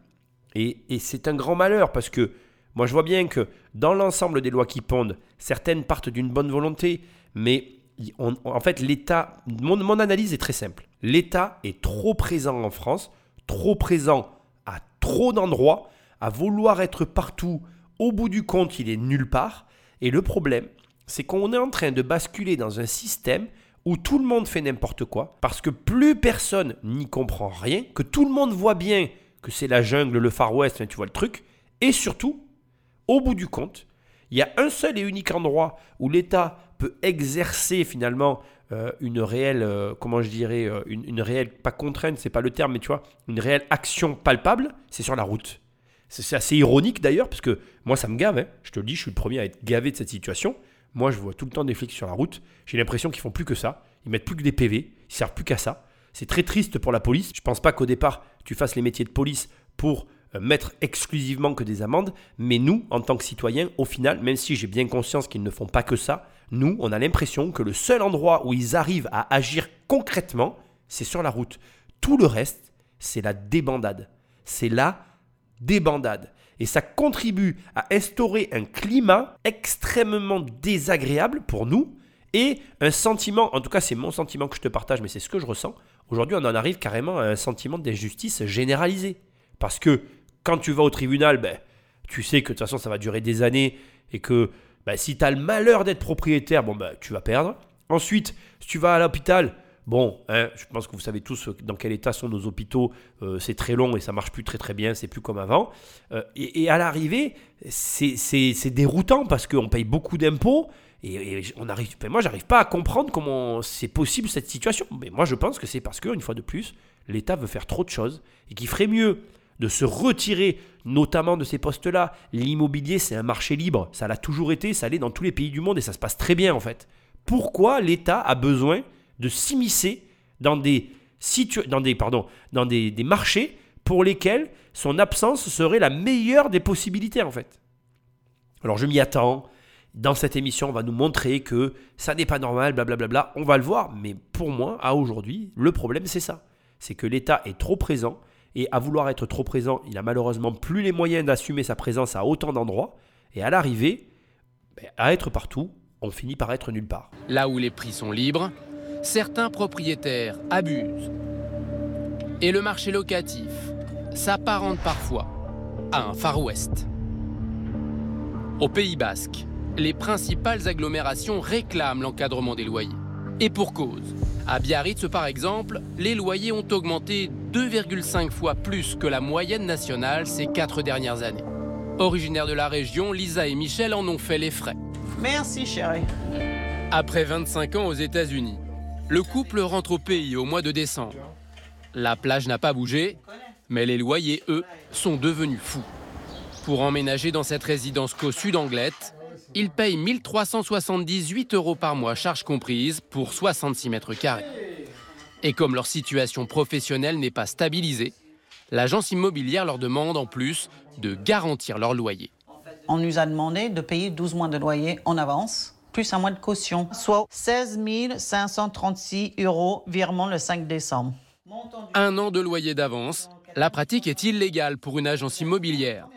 Et, et c'est un grand malheur parce que moi je vois bien que dans l'ensemble des lois qui pondent, certaines partent d'une bonne volonté, mais en fait, l'État, mon, analyse est très simple. L'État est trop présent en France, trop présent à trop d'endroits, à vouloir être partout. Au bout du compte, il est nulle part. Et le problème, c'est qu'on est en train de basculer dans un système où tout le monde fait n'importe quoi, parce que plus personne n'y comprend rien, que tout le monde voit bien que c'est la jungle, le Far West, tu vois le truc, et surtout, au bout du compte, il y a un seul et unique endroit où l'État peut exercer finalement euh, une réelle, euh, comment je dirais, euh, une, réelle, pas contrainte, c'est pas le terme, mais tu vois, une réelle action palpable, c'est sur la route. C'est assez ironique d'ailleurs, parce que moi ça me gave, hein. je te le dis, je suis le premier à être gavé de cette situation. Moi je vois tout le temps des flics sur la route, j'ai l'impression qu'ils font plus que ça, ils mettent plus que des PV, ils servent plus qu'à ça. C'est très triste pour la police. Je pense pas qu'au départ tu fasses les métiers de police pour mettre exclusivement que des amendes, mais nous, en tant que citoyens, au final, même si j'ai bien conscience qu'ils ne font pas que ça, nous, on a l'impression que le seul endroit où ils arrivent à agir concrètement, c'est sur la route. Tout le reste, c'est la débandade. C'est la débandade. Et ça contribue à instaurer un climat extrêmement désagréable pour nous et un sentiment, en tout cas c'est mon sentiment que je te partage, mais c'est ce que je ressens. Aujourd'hui, on en arrive carrément à un sentiment d'injustice généralisé. Parce que quand tu vas au tribunal, ben, tu sais que de toute façon ça va durer des années et que ben, si tu as le malheur d'être propriétaire, bon, ben, tu vas perdre. Ensuite, si tu vas à l'hôpital, bon, hein, je pense que vous savez tous dans quel état sont nos hôpitaux, euh, c'est très long et ça marche plus très très bien, c'est plus comme avant. Euh, et, à l'arrivée, c'est déroutant parce qu'on paye beaucoup d'impôts. Et, on arrive, ben, moi, j'arrive pas à comprendre comment c'est possible cette situation. Mais moi, je pense que c'est parce que, une fois de plus, l'État veut faire trop de choses et qu'il ferait mieux de se retirer notamment de ces postes-là. L'immobilier, c'est un marché libre. Ça l'a toujours été, ça l'est dans tous les pays du monde et ça se passe très bien en fait. Pourquoi l'État a besoin de s'immiscer dans des, dans des, pardon, dans des, marchés pour lesquels son absence serait la meilleure des possibilités en fait? Alors je m'y attends. Dans cette émission, on va nous montrer que ça n'est pas normal, blablabla. On va le voir, mais pour moi, à aujourd'hui, le problème c'est ça. C'est que l'État est trop présent et à vouloir être trop présent, il a malheureusement plus les moyens d'assumer sa présence à autant d'endroits. Et à l'arrivée, ben, à être partout, on finit par être nulle part. Là où les prix sont libres, certains propriétaires abusent. Et le marché locatif s'apparente parfois à un Far West. Au Pays Basque, les principales agglomérations réclament l'encadrement des loyers. Et pour cause. À Biarritz, par exemple, les loyers ont augmenté 2,5 fois plus que la moyenne nationale ces quatre dernières années. Originaires de la région, Lisa et Michel en ont fait les frais. Merci, chérie. Après 25 ans aux États-Unis, le couple rentre au pays au mois de décembre. La plage n'a pas bougé, mais les loyers, eux, sont devenus fous. Pour emménager dans cette résidence co-sud anglette, ils payent 1378 euros par mois, charges comprises, pour 66 mètres carrés. Et comme leur situation professionnelle n'est pas stabilisée, l'agence immobilière leur demande en plus de garantir leur loyer. On nous a demandé de payer 12 mois de loyer en avance, plus un mois de caution, soit 16 536 euros virement le 5 décembre. Un an de loyer d'avance, la pratique est illégale pour une agence immobilière.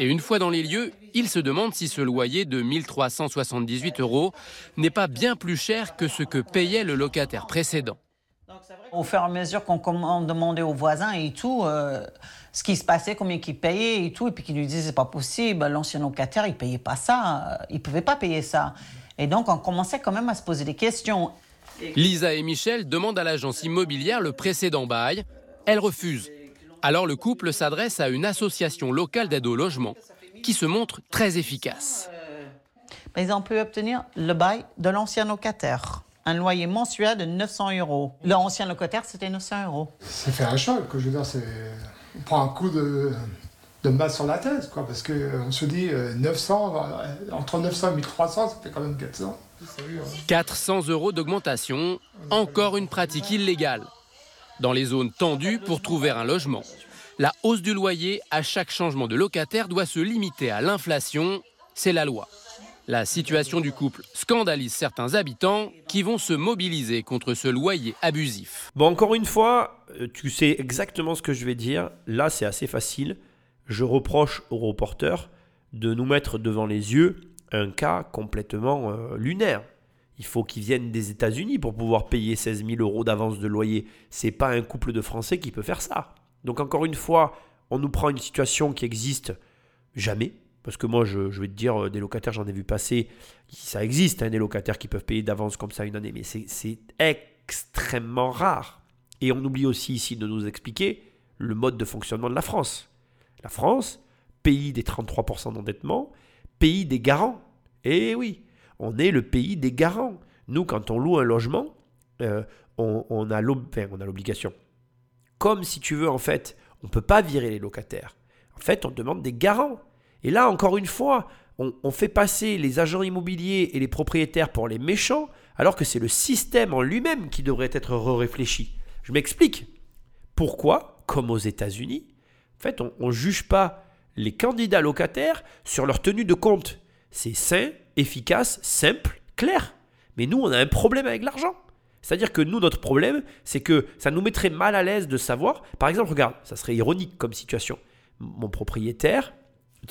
Et une fois dans les lieux, il se demande si ce loyer de 1378 euros n'est pas bien plus cher que ce que payait le locataire précédent. Au fur et à mesure qu'on demandait aux voisins et tout, euh, ce qui se passait, combien ils payaient et tout, et puis qu'ils nous disaient c'est pas possible, l'ancien locataire il payait pas ça, il pouvait pas payer ça. Et donc on commençait quand même à se poser des questions. Lisa et Michel demandent à l'agence immobilière le précédent bail. Elle refuse. Alors le couple s'adresse à une association locale d'aide au logement qui se montre très efficace. Mais on peut obtenir le bail de l'ancien locataire. Un loyer mensuel de 900 euros. L'ancien locataire, c'était 900 euros. Ça fait un choc, je veux dire, c'est... on prend un coup de, de masse sur la tête, quoi, parce qu'on se dit euh, 900, euh, entre 900 et 1300, ça fait quand même 400. 400 euros d'augmentation, encore une pratique illégale. Dans les zones tendues pour trouver un logement, la hausse du loyer à chaque changement de locataire doit se limiter à l'inflation, c'est la loi. La situation du couple scandalise certains habitants qui vont se mobiliser contre ce loyer abusif. Bon, encore une fois, euh, tu sais exactement ce que je vais dire. Là, c'est assez facile. Je reproche aux reporters de nous mettre devant les yeux un cas complètement euh, lunaire. Il faut qu'ils viennent des États-Unis pour pouvoir payer 16 000 euros d'avance de loyer. C'est pas un couple de Français qui peut faire ça. Donc encore une fois, on nous prend une situation qui existe jamais. Parce que moi, je, vais te dire, euh, des locataires, j'en ai vu passer. Ça existe, hein, des locataires qui peuvent payer d'avance comme ça une année, mais c'est extrêmement rare. Et on oublie aussi ici de nous expliquer le mode de fonctionnement de la France. La France, pays des 33% d'endettement, pays des garants. Eh oui, on est le pays des garants. Nous, quand on loue un logement, euh, on, a l'obligation. Comme si tu veux, en fait, on ne peut pas virer les locataires. En fait, on demande des garants. Et là, encore une fois, on, fait passer les agents immobiliers et les propriétaires pour les méchants, alors que c'est le système en lui-même qui devrait être réfléchi. Je m'explique. Pourquoi, comme aux États-Unis, en fait, on ne juge pas les candidats locataires sur leur tenue de compte. C'est sain, efficace, simple, clair. Mais nous, on a un problème avec l'argent. C'est-à-dire que nous, notre problème, c'est que ça nous mettrait mal à l'aise de savoir. Par exemple, regarde, ça serait ironique comme situation. Mon propriétaire,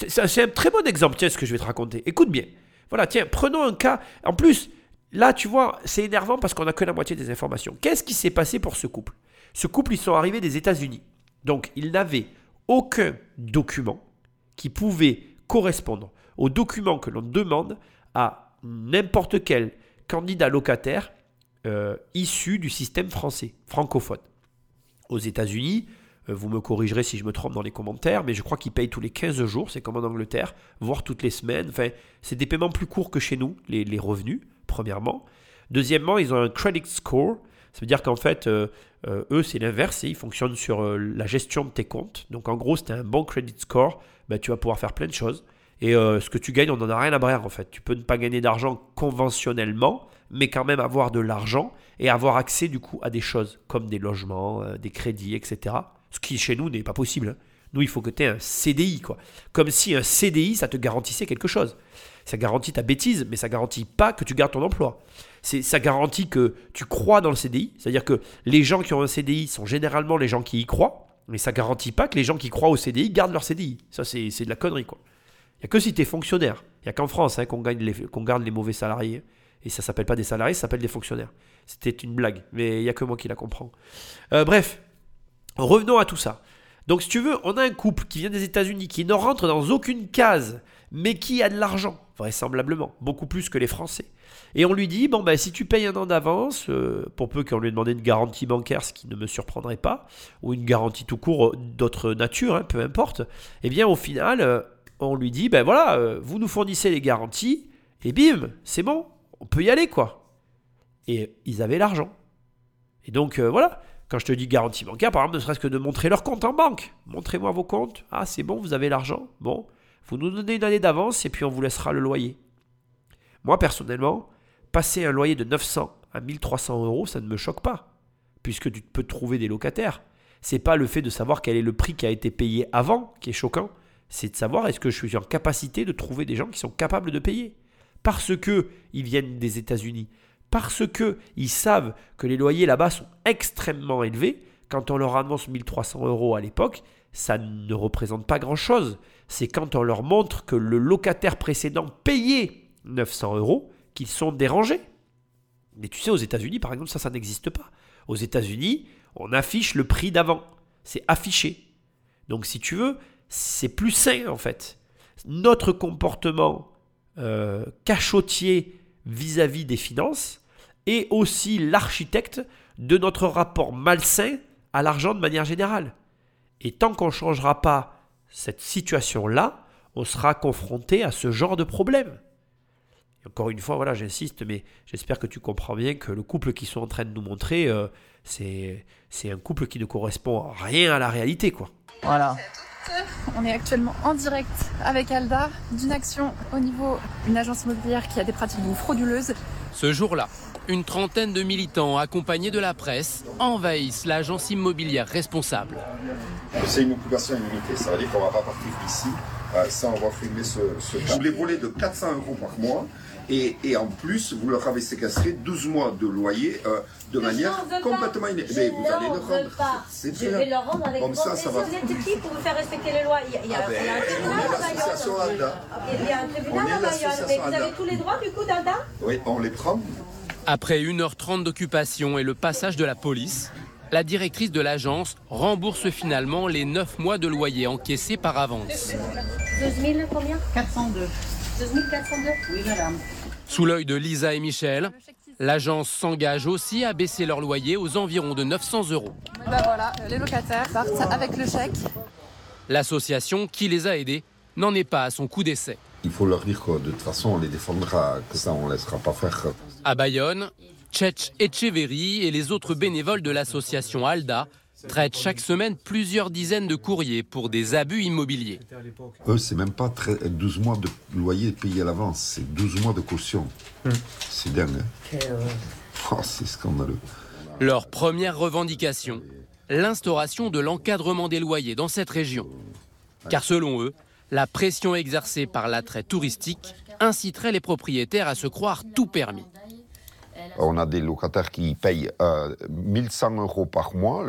c'est un très bon exemple, tiens, ce que je vais te raconter. Écoute bien. Voilà, tiens, prenons un cas. En plus, là, tu vois, c'est énervant parce qu'on n'a que la moitié des informations. Qu'est-ce qui s'est passé pour ce couple? Ce couple, ils sont arrivés des États-Unis. Donc, ils n'avaient aucun document qui pouvait correspondre aux documents que l'on demande à n'importe quel candidat locataire euh, issu du système français, francophone. Aux États-Unis, euh, vous me corrigerez si je me trompe dans les commentaires, mais je crois qu'ils payent tous les 15 jours, c'est comme en Angleterre, voire toutes les semaines. Enfin, c'est des paiements plus courts que chez nous, les, revenus, premièrement. Deuxièmement, ils ont un credit score. Ça veut dire qu'en fait, euh, eux, c'est l'inverse, ils fonctionnent sur la gestion de tes comptes. Donc en gros, si tu as un bon credit score, ben, tu vas pouvoir faire plein de choses. Et ce que tu gagnes, on n'en a rien à brère en fait. Tu peux ne pas gagner d'argent conventionnellement, mais quand même avoir de l'argent et avoir accès du coup à des choses comme des logements, des crédits, etc. Ce qui chez nous n'est pas possible. Hein. Nous, il faut que tu aies un CDI, quoi. Comme si un CDI, ça te garantissait quelque chose. Ça garantit ta bêtise, mais ça garantit pas que tu gardes ton emploi. C'est, ça garantit que tu crois dans le CDI, c'est-à-dire que les gens qui ont un CDI sont généralement les gens qui y croient, mais ça garantit pas que les gens qui croient au CDI gardent leur CDI. Ça, c'est, de la connerie, quoi. Il n'y a que si tu es fonctionnaire. Il n'y a qu'en France hein, qu'on, gagne qu'on garde les mauvais salariés. Et ça s'appelle pas des salariés, ça s'appelle des fonctionnaires. C'était une blague, mais il n'y a que moi qui la comprends. Euh, bref, Revenons à tout ça. Donc si tu veux, on a un couple qui vient des États-Unis, qui ne rentre dans aucune case, mais qui a de l'argent, vraisemblablement, beaucoup plus que les Français. Et on lui dit, bon ben si tu payes un an d'avance, euh, pour peu qu'on lui ait demandé une garantie bancaire, ce qui ne me surprendrait pas, ou une garantie tout court d'autre nature, hein, peu importe, eh bien au final, euh, on lui dit, ben voilà, euh, vous nous fournissez les garanties, et bim, c'est bon, on peut y aller quoi. Et ils avaient l'argent. Et donc voilà, quand je te dis garantie bancaire, par exemple, ne serait-ce que de montrer leur compte en banque. Montrez-moi vos comptes. Ah, c'est bon, vous avez l'argent. Bon, vous nous donnez une année d'avance et puis on vous laissera le loyer. Moi, personnellement, passer un loyer de 900 à 1300 euros, ça ne me choque pas, puisque tu peux trouver des locataires. C'est pas le fait de savoir quel est le prix qui a été payé avant qui est choquant, c'est de savoir est-ce que je suis en capacité de trouver des gens qui sont capables de payer. Parce que ils viennent des États-Unis, parce qu'ils savent que les loyers là-bas sont extrêmement élevés. Quand on leur annonce 1300 euros à l'époque, ça ne représente pas grand-chose. C'est quand on leur montre que le locataire précédent payait 900 euros qu'ils sont dérangés. Mais tu sais, aux États-Unis, par exemple, ça, ça n'existe pas. Aux États-Unis, on affiche le prix d'avant. C'est affiché. Donc, si tu veux, c'est plus sain, en fait. Notre comportement euh, cachotier vis-à-vis des finances est aussi l'architecte de notre rapport malsain à l'argent de manière générale. Et tant qu'on ne changera pas cette situation-là, on sera confronté à ce genre de problème. Encore une fois, voilà, j'insiste, mais j'espère que tu comprends bien que le couple qu'ils sont en train de nous montrer, euh, c'est un couple qui ne correspond rien à la réalité, quoi. Voilà. On est actuellement en direct avec Alda d'une action au niveau d'une agence immobilière qui a des pratiques frauduleuses. Ce jour-là, une trentaine de militants accompagnés de la presse envahissent l'agence immobilière responsable. C'est une occupation illimitée, ça veut dire qu'on ne va pas partir d'ici euh, sans avoir filmé ce, ce cas. Vous les volez de 400 euros par mois et, et, en plus, vous leur avez séquestré 12 mois de loyer euh, de manière complètement inédite. Mais vous allez le rendre. C'est Je vais le rendre avec Comme ça, ça va. Vous êtes qui pour faire respecter les lois Il y a, il y a, Ah ben, il y a un tribunal à Bayonne. Il y a un tribunal On est à Bayonne. Mais vous avez tous les droits du coup d'Alda Oui, on les prend. Après 1h30 d'occupation et le passage de la police, la directrice de l'agence rembourse finalement les 9 mois de loyer encaissés par avance. 12 000 combien? 402. 12 402 Oui, madame. Sous l'œil de Lisa et Michel, l'agence s'engage aussi à baisser leur loyer aux environs de 900 euros. Bah voilà, les locataires partent avec le chèque. L'association qui les a aidés n'en est pas à son coup d'essai. Il faut leur dire que de toute façon, on les défendra, que ça, on ne laissera pas faire. À Bayonne, Tchetch Echeverry et les autres bénévoles de l'association ALDA traitent chaque semaine plusieurs dizaines de courriers pour des abus immobiliers. Eux, c'est même pas très- 12 mois de loyer payé à l'avance, c'est 12 mois de caution. C'est dingue. Hein Oh, c'est scandaleux. Leur première revendication, l'instauration de l'encadrement des loyers dans cette région. Car selon eux, la pression exercée par l'attrait touristique inciterait les propriétaires à se croire tout permis. On a des locataires qui payent euh, 1100 euros par mois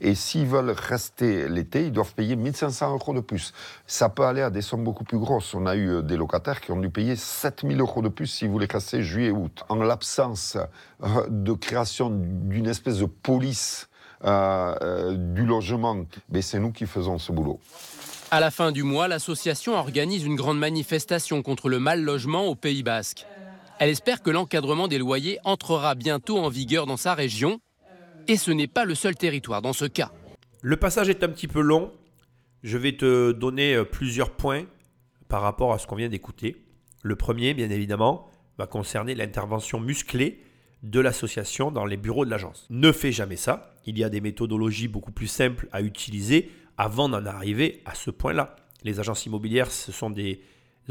et s'ils veulent rester l'été, ils doivent payer 1500 euros de plus. Ça peut aller à des sommes beaucoup plus grosses. On a eu euh, des locataires qui ont dû payer 7000 euros de plus s'ils voulaient rester juillet-août. En l'absence euh, de création d'une espèce de police euh, du logement, mais c'est nous qui faisons ce boulot. À la fin du mois, l'association organise une grande manifestation contre le mal logement au Pays Basque. Elle espère que l'encadrement des loyers entrera bientôt en vigueur dans sa région. Et ce n'est pas le seul territoire dans ce cas. Le passage est un petit peu long. Je vais te donner euh, plusieurs points par rapport à ce qu'on vient d'écouter. Le premier, bien évidemment, va concerner l'intervention musclée de l'association dans les bureaux de l'agence. Ne fais jamais ça. Il y a des méthodologies beaucoup plus simples à utiliser avant d'en arriver à ce point-là. Les agences immobilières, ce sont des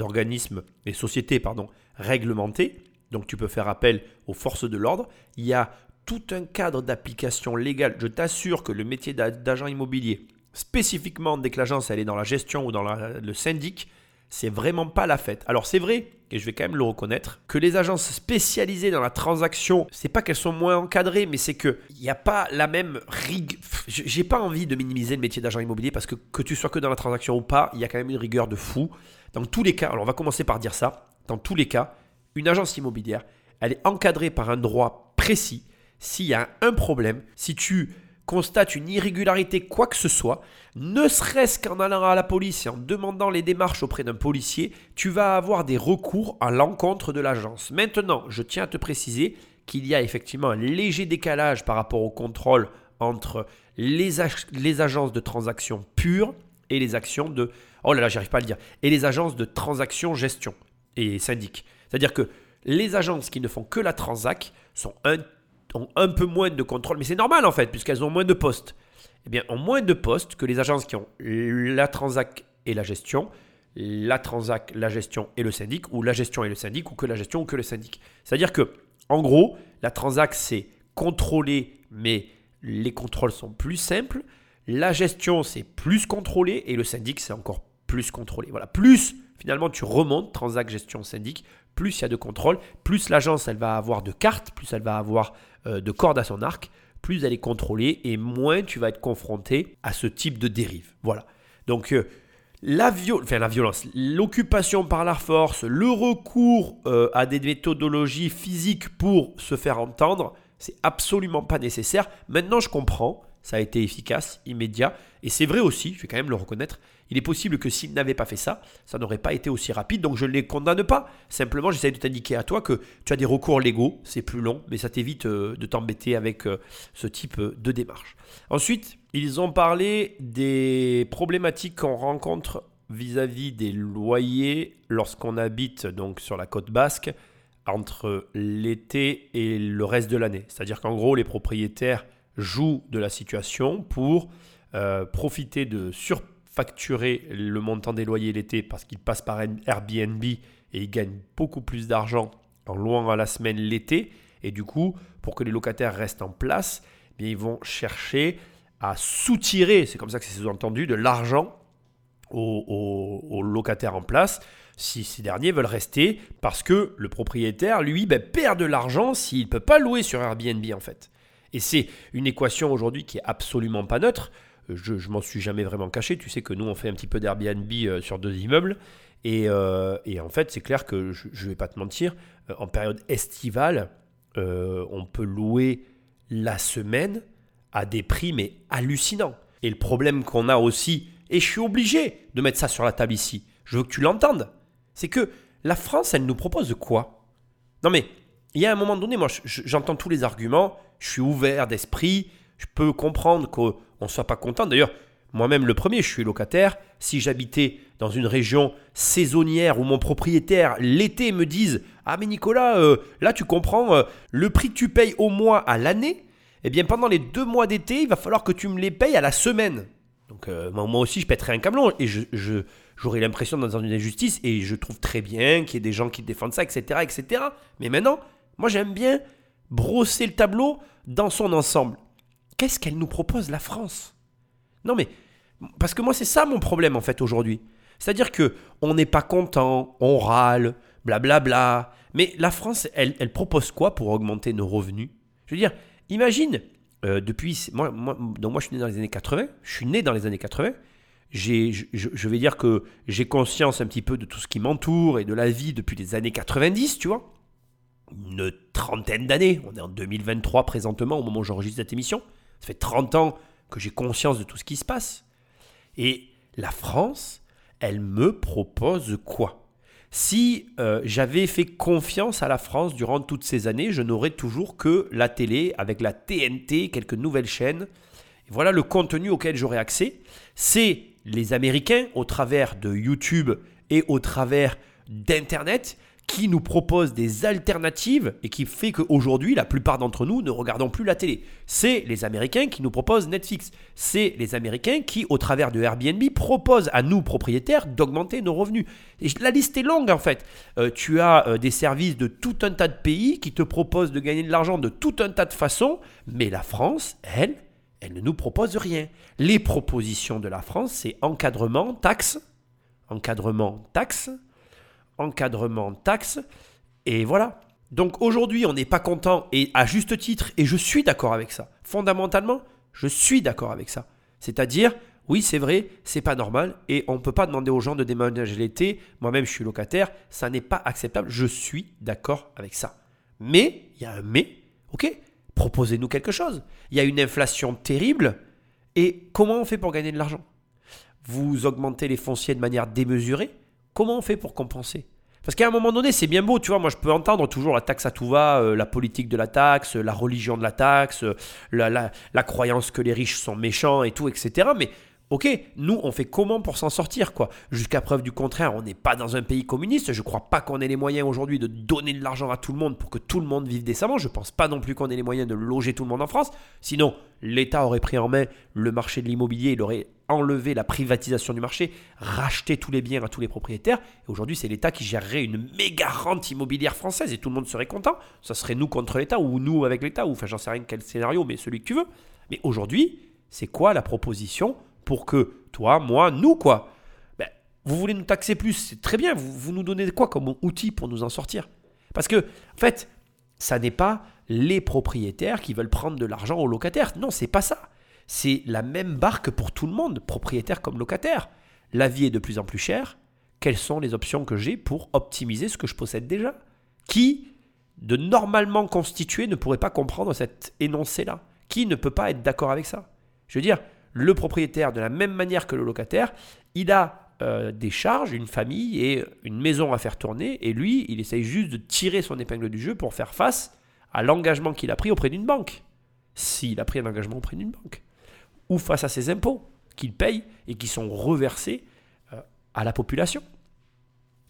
organismes, des sociétés, pardon, réglementées. Donc tu peux faire appel aux forces de l'ordre. Il y a tout un cadre d'application légale. Je t'assure que le métier d'a- d'agent immobilier, spécifiquement dès que l'agence est dans la gestion ou dans le syndic, c'est vraiment pas la fête. Alors c'est vrai, et je vais quand même le reconnaître, que les agences spécialisées dans la transaction, c'est pas qu'elles sont moins encadrées, mais c'est que il n'y a pas la même rigueur. J'ai pas envie de minimiser le métier d'agent immobilier parce que que tu sois que dans la transaction ou pas, il y a quand même une rigueur de fou. Dans tous les cas, alors on va commencer par dire ça. Dans tous les cas, une agence immobilière, elle est encadrée par un droit précis. S'il y a un problème, si tu constates une irrégularité, quoi que ce soit, ne serait-ce qu'en allant à la police et en demandant les démarches auprès d'un policier, tu vas avoir des recours à l'encontre de l'agence. Maintenant, je tiens à te préciser qu'il y a effectivement un léger décalage par rapport au contrôle entre les, les agences de transactions pures et les actions de... Oh là là, j'arrive pas à le dire. Et les agences de transaction gestion et syndic. C'est-à-dire que les agences qui ne font que la transac sont ont un peu moins de contrôle, mais c'est normal en fait, puisqu'elles ont moins de postes. Eh bien, ont moins de postes que les agences qui ont la transac et la gestion, la transac, la gestion et le syndic, ou la gestion et le syndic, ou que la gestion ou que le syndic. C'est-à-dire que, en gros, la transac c'est contrôlé, mais les contrôles sont plus simples. La gestion c'est plus contrôlé et le syndic c'est encore plus contrôlé. Voilà, plus finalement tu remontes transac, gestion, syndic, plus il y a de contrôle, plus l'agence elle va avoir de cartes, plus elle va avoir euh, de cordes à son arc, plus elle est contrôlée et moins tu vas être confronté à ce type de dérive. Voilà. Donc euh, la, violence, l'occupation par la force, le recours euh, à des méthodologies physiques pour se faire entendre, c'est absolument pas nécessaire. Maintenant, je comprends ça a été efficace, immédiat. Et c'est vrai aussi, je vais quand même le reconnaître, il est possible que s'il n'avait pas fait ça, ça n'aurait pas été aussi rapide. Donc je ne les condamne pas. Simplement, j'essaie de t'indiquer à toi que tu as des recours légaux, c'est plus long, mais ça t'évite euh, de t'embêter avec euh, ce type euh, de démarche. Ensuite, ils ont parlé des problématiques qu'on rencontre vis-à-vis des loyers lorsqu'on habite donc sur la côte basque entre l'été et le reste de l'année. C'est-à-dire qu'en gros, les propriétaires jouent de la situation pour profiter de surfacturer le montant des loyers l'été parce qu'ils passent par Airbnb et ils gagnent beaucoup plus d'argent en louant à la semaine l'été. Et du coup, pour que les locataires restent en place, eh bien, ils vont chercher à soutirer, c'est comme ça que c'est sous-entendu, de l'argent aux, locataires en place si ces derniers veulent rester parce que le propriétaire, lui, ben, perd de l'argent s'il ne peut pas louer sur Airbnb en fait. Et c'est une équation aujourd'hui qui est absolument pas neutre. Je, je m'en suis jamais vraiment caché. Tu sais que nous, on fait un petit peu d'Airbnb euh, sur deux immeubles. Et, euh, et en fait, c'est clair que je ne vais pas te mentir, euh, en période estivale, on peut louer la semaine à des prix mais hallucinants. Et le problème qu'on a aussi, et je suis obligé de mettre ça sur la table ici, je veux que tu l'entendes, c'est que la France, elle nous propose quoi? Non mais, il y a un moment donné, moi j'entends tous les arguments, je suis ouvert d'esprit, je peux comprendre qu'on ne soit pas content. D'ailleurs, moi-même le premier, je suis locataire. Si j'habitais dans une région saisonnière où mon propriétaire l'été me dise Ah mais Nicolas, euh, là tu comprends, euh, le prix que tu payes au mois à l'année, eh bien pendant les deux mois d'été, il va falloir que tu me les payes à la semaine. Donc euh, moi aussi, je pèterai un câblon et je, je, j'aurais l'impression d'être dans une injustice et je trouve très bien qu'il y ait des gens qui défendent ça, etc. etc. Mais maintenant, moi j'aime bien brosser le tableau dans son ensemble. Qu'est-ce qu'elle nous propose la France? Non mais parce que moi c'est ça mon problème en fait aujourd'hui. C'est-à-dire que on n'est pas content, on râle, blablabla. Bla bla. Mais la France, elle, elle, propose quoi pour augmenter nos revenus? Je veux dire, imagine euh, depuis moi, donc moi je suis né dans les années 80, je suis né dans les années 80 je, je, vais dire que j'ai conscience un petit peu de tout ce qui m'entoure et de la vie depuis les années 90, tu vois. Une trentaine d'années. On est en 2023 présentement au moment où j'enregistre cette émission. Ça fait 30 ans que j'ai conscience de tout ce qui se passe. Et la France, elle me propose quoi? Si euh, j'avais fait confiance à la France durant toutes ces années, je n'aurais toujours que la télé avec la TNT, quelques nouvelles chaînes. Et voilà le contenu auquel j'aurais accès. C'est les Américains, au travers de YouTube et au travers d'Internet, qui nous proposent des alternatives et qui fait qu'aujourd'hui, la plupart d'entre nous ne regardons plus la télé. C'est les Américains qui nous proposent Netflix. C'est les Américains qui, au travers de Airbnb, proposent à nous, propriétaires, d'augmenter nos revenus. La liste est longue en fait. Euh, tu as euh, des services de tout un tas de pays qui te proposent de gagner de l'argent de tout un tas de façons, mais la France, elle, elle ne nous propose rien. Les propositions de la France, c'est encadrement, taxe, encadrement, taxe, encadrement, taxe, et voilà. Donc aujourd'hui, on n'est pas content, et à juste titre, et je suis d'accord avec ça. Fondamentalement, je suis d'accord avec ça. C'est-à-dire, oui, c'est vrai, c'est pas normal, et on ne peut pas demander aux gens de déménager l'été. Moi-même, je suis locataire, ça n'est pas acceptable. Je suis d'accord avec ça. Mais, il y a un mais, ok proposez-nous quelque chose. Il y a une inflation terrible. Et comment on fait pour gagner de l'argent? Vous augmentez les fonciers de manière démesurée. Comment on fait pour compenser? Parce qu'à un moment donné, c'est bien beau, tu vois, moi je peux entendre toujours la taxe à tout va, euh, la politique de la taxe, la religion de la taxe, euh, la, la, la croyance que les riches sont méchants et tout, etc. Mais Ok, nous, on fait comment pour s'en sortir, quoi? Jusqu'à preuve du contraire, on n'est pas dans un pays communiste. Je ne crois pas qu'on ait les moyens aujourd'hui de donner de l'argent à tout le monde pour que tout le monde vive décemment. Je ne pense pas non plus qu'on ait les moyens de loger tout le monde en France. Sinon, l'État aurait pris en main le marché de l'immobilier, il aurait enlevé la privatisation du marché, racheté tous les biens à tous les propriétaires. Et aujourd'hui, c'est l'État qui gérerait une méga rente immobilière française et tout le monde serait content. Ça serait nous contre l'État ou nous avec l'État, ou enfin, j'en sais rien quel scénario, mais celui que tu veux. Mais aujourd'hui, c'est quoi la proposition pour que toi, moi, nous, quoi. Ben, vous voulez nous taxer plus, c'est très bien. Vous, vous nous donnez quoi comme outil pour nous en sortir? Parce que, en fait, ça n'est pas les propriétaires qui veulent prendre de l'argent aux locataires. Non, c'est pas ça. C'est la même barque pour tout le monde, propriétaire comme locataire. La vie est de plus en plus chère. Quelles sont les options que j'ai pour optimiser ce que je possède déjà? Qui, de normalement constitué, ne pourrait pas comprendre cet énoncé-là? Qui ne peut pas être d'accord avec ça? Je veux dire, le propriétaire, de la même manière que le locataire, il a euh, des charges, une famille et une maison à faire tourner, et lui, il essaye juste de tirer son épingle du jeu pour faire face à l'engagement qu'il a pris auprès d'une banque, s'il a pris un engagement auprès d'une banque, ou face à ses impôts qu'il paye et qui sont reversés euh, à la population.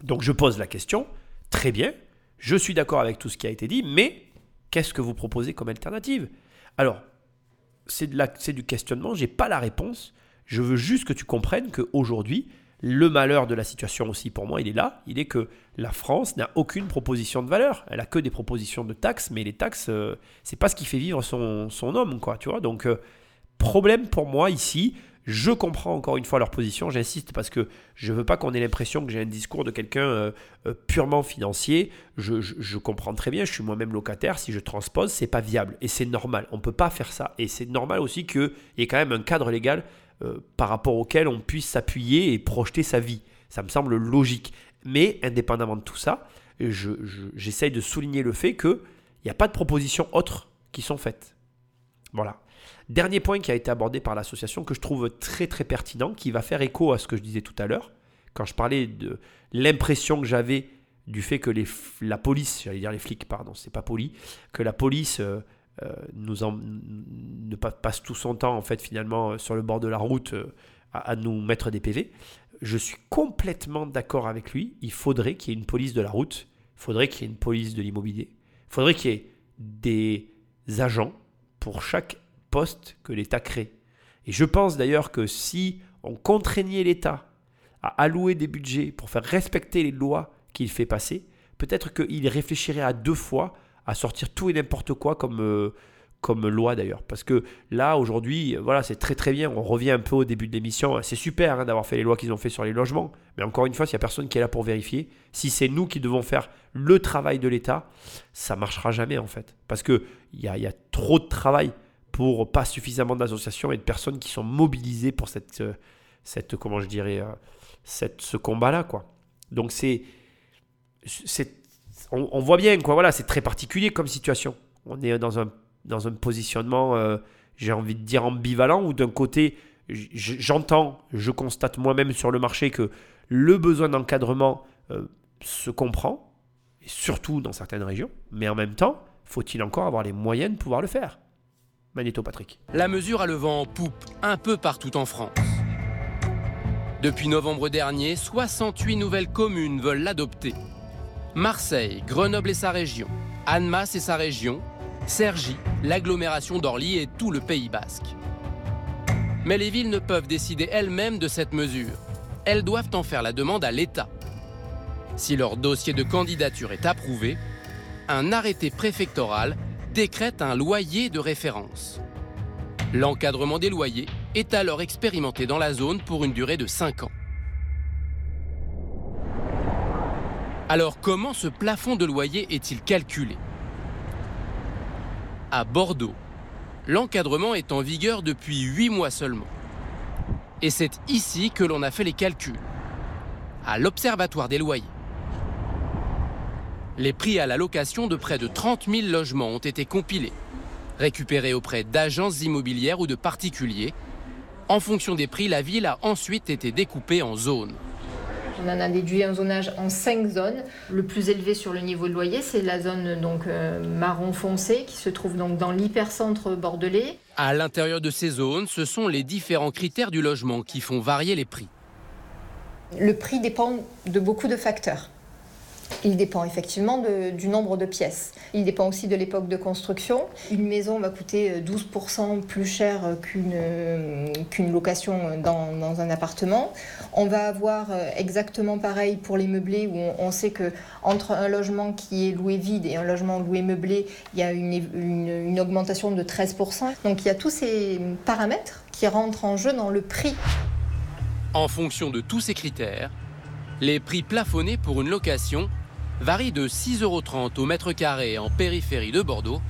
Donc je pose la question, très bien, je suis d'accord avec tout ce qui a été dit, mais qu'est-ce que vous proposez comme alternative? Alors, c'est du questionnement, je n'ai pas la réponse, je veux juste que tu comprennes qu'aujourd'hui, le malheur de la situation aussi pour moi, il est là, il est que la France n'a aucune proposition de valeur, elle a que des propositions de taxes, mais les taxes, euh, c'est pas ce qui fait vivre son, son homme, quoi, tu vois. Donc, euh, problème pour moi ici, je comprends encore une fois leur position, j'insiste parce que je ne veux pas qu'on ait l'impression que j'ai un discours de quelqu'un euh, euh, purement financier. Je, comprends très bien, je suis moi-même locataire, si je transpose, c'est pas viable et c'est normal. On ne peut pas faire ça et c'est normal aussi qu'il y ait quand même un cadre légal euh, par rapport auquel on puisse s'appuyer et projeter sa vie. Ça me semble logique. Mais indépendamment de tout ça, j'essaye de souligner le fait qu'il n'y a pas de propositions autres qui sont faites. Voilà. Dernier point qui a été abordé par l'association que je trouve très très pertinent, qui va faire écho à ce que je disais tout à l'heure, quand je parlais de l'impression que j'avais du fait que les, la police, j'allais dire les flics, pardon, c'est pas poli, que la police euh, euh, nous en, ne passe tout son temps en fait finalement euh, sur le bord de la route à, à, nous mettre des PV. Je suis complètement d'accord avec lui. Il faudrait qu'il y ait une police de la route, il faudrait qu'il y ait une police de l'immobilier, il faudrait qu'il y ait des agents pour chaque que l'État crée. Et je pense d'ailleurs que si on contraignait l'État à allouer des budgets pour faire respecter les lois qu'il fait passer, peut-être qu'il réfléchirait à deux fois à sortir tout et n'importe quoi comme, euh, comme loi d'ailleurs. Parce que là, aujourd'hui, voilà, c'est très très bien. On revient un peu au début de l'émission. C'est super hein, d'avoir fait les lois qu'ils ont fait sur les logements. Mais encore une fois, s'il n'y a personne qui est là pour vérifier, si c'est nous qui devons faire le travail de l'État, ça marchera jamais en fait. Parce qu'il y y a trop de travail pour pas suffisamment d'associations et de personnes qui sont mobilisées pour cette, euh, cette comment je dirais, euh, cette, ce combat-là, quoi. Donc c'est, c'est, on, voit bien, quoi. Voilà, c'est très particulier comme situation. On est dans un, dans un positionnement, euh, j'ai envie de dire ambivalent, où d'un côté, j'entends, je constate moi-même sur le marché que le besoin d'encadrement se comprend, surtout dans certaines régions, mais en même temps, faut-il encore avoir les moyens de pouvoir le faire? La mesure a le vent en poupe un peu partout en France. Depuis novembre dernier, 68 nouvelles communes veulent l'adopter. Marseille, Grenoble et sa région, Annemasse et sa région, Cergy, l'agglomération d'Orly et tout le Pays basque. Mais les villes ne peuvent décider elles-mêmes de cette mesure. Elles doivent en faire la demande à l'État. Si leur dossier de candidature est approuvé, un arrêté préfectoral décrète un loyer de référence. L'encadrement des loyers est alors expérimenté dans la zone pour une durée de 5 ans. Alors comment ce plafond de loyer est-il calculé? À Bordeaux, l'encadrement est en vigueur depuis 8 mois seulement. Et c'est ici que l'on a fait les calculs, à l'Observatoire des loyers. Les prix à la location de près de 30 000 logements ont été compilés, récupérés auprès d'agences immobilières ou de particuliers. En fonction des prix, la ville a ensuite été découpée en zones. On en a déduit un zonage en cinq zones. Le plus élevé sur le niveau de loyer, c'est la zone donc euh, marron foncé qui se trouve donc dans l'hypercentre bordelais. À l'intérieur de ces zones, ce sont les différents critères du logement qui font varier les prix. Le prix dépend de beaucoup de facteurs. Il dépend effectivement du nombre de pièces. Il dépend aussi de l'époque de construction. Une maison va coûter 12% plus cher qu'une location dans, un appartement. On va avoir exactement pareil pour les meublés où on, sait que entre un logement qui est loué vide et un logement loué meublé, il y a une, une augmentation de 13%. Donc il y a tous ces paramètres qui rentrent en jeu dans le prix. En fonction de tous ces critères, les prix plafonnés pour une location varient de 6,30 euros au mètre carré en périphérie de Bordeaux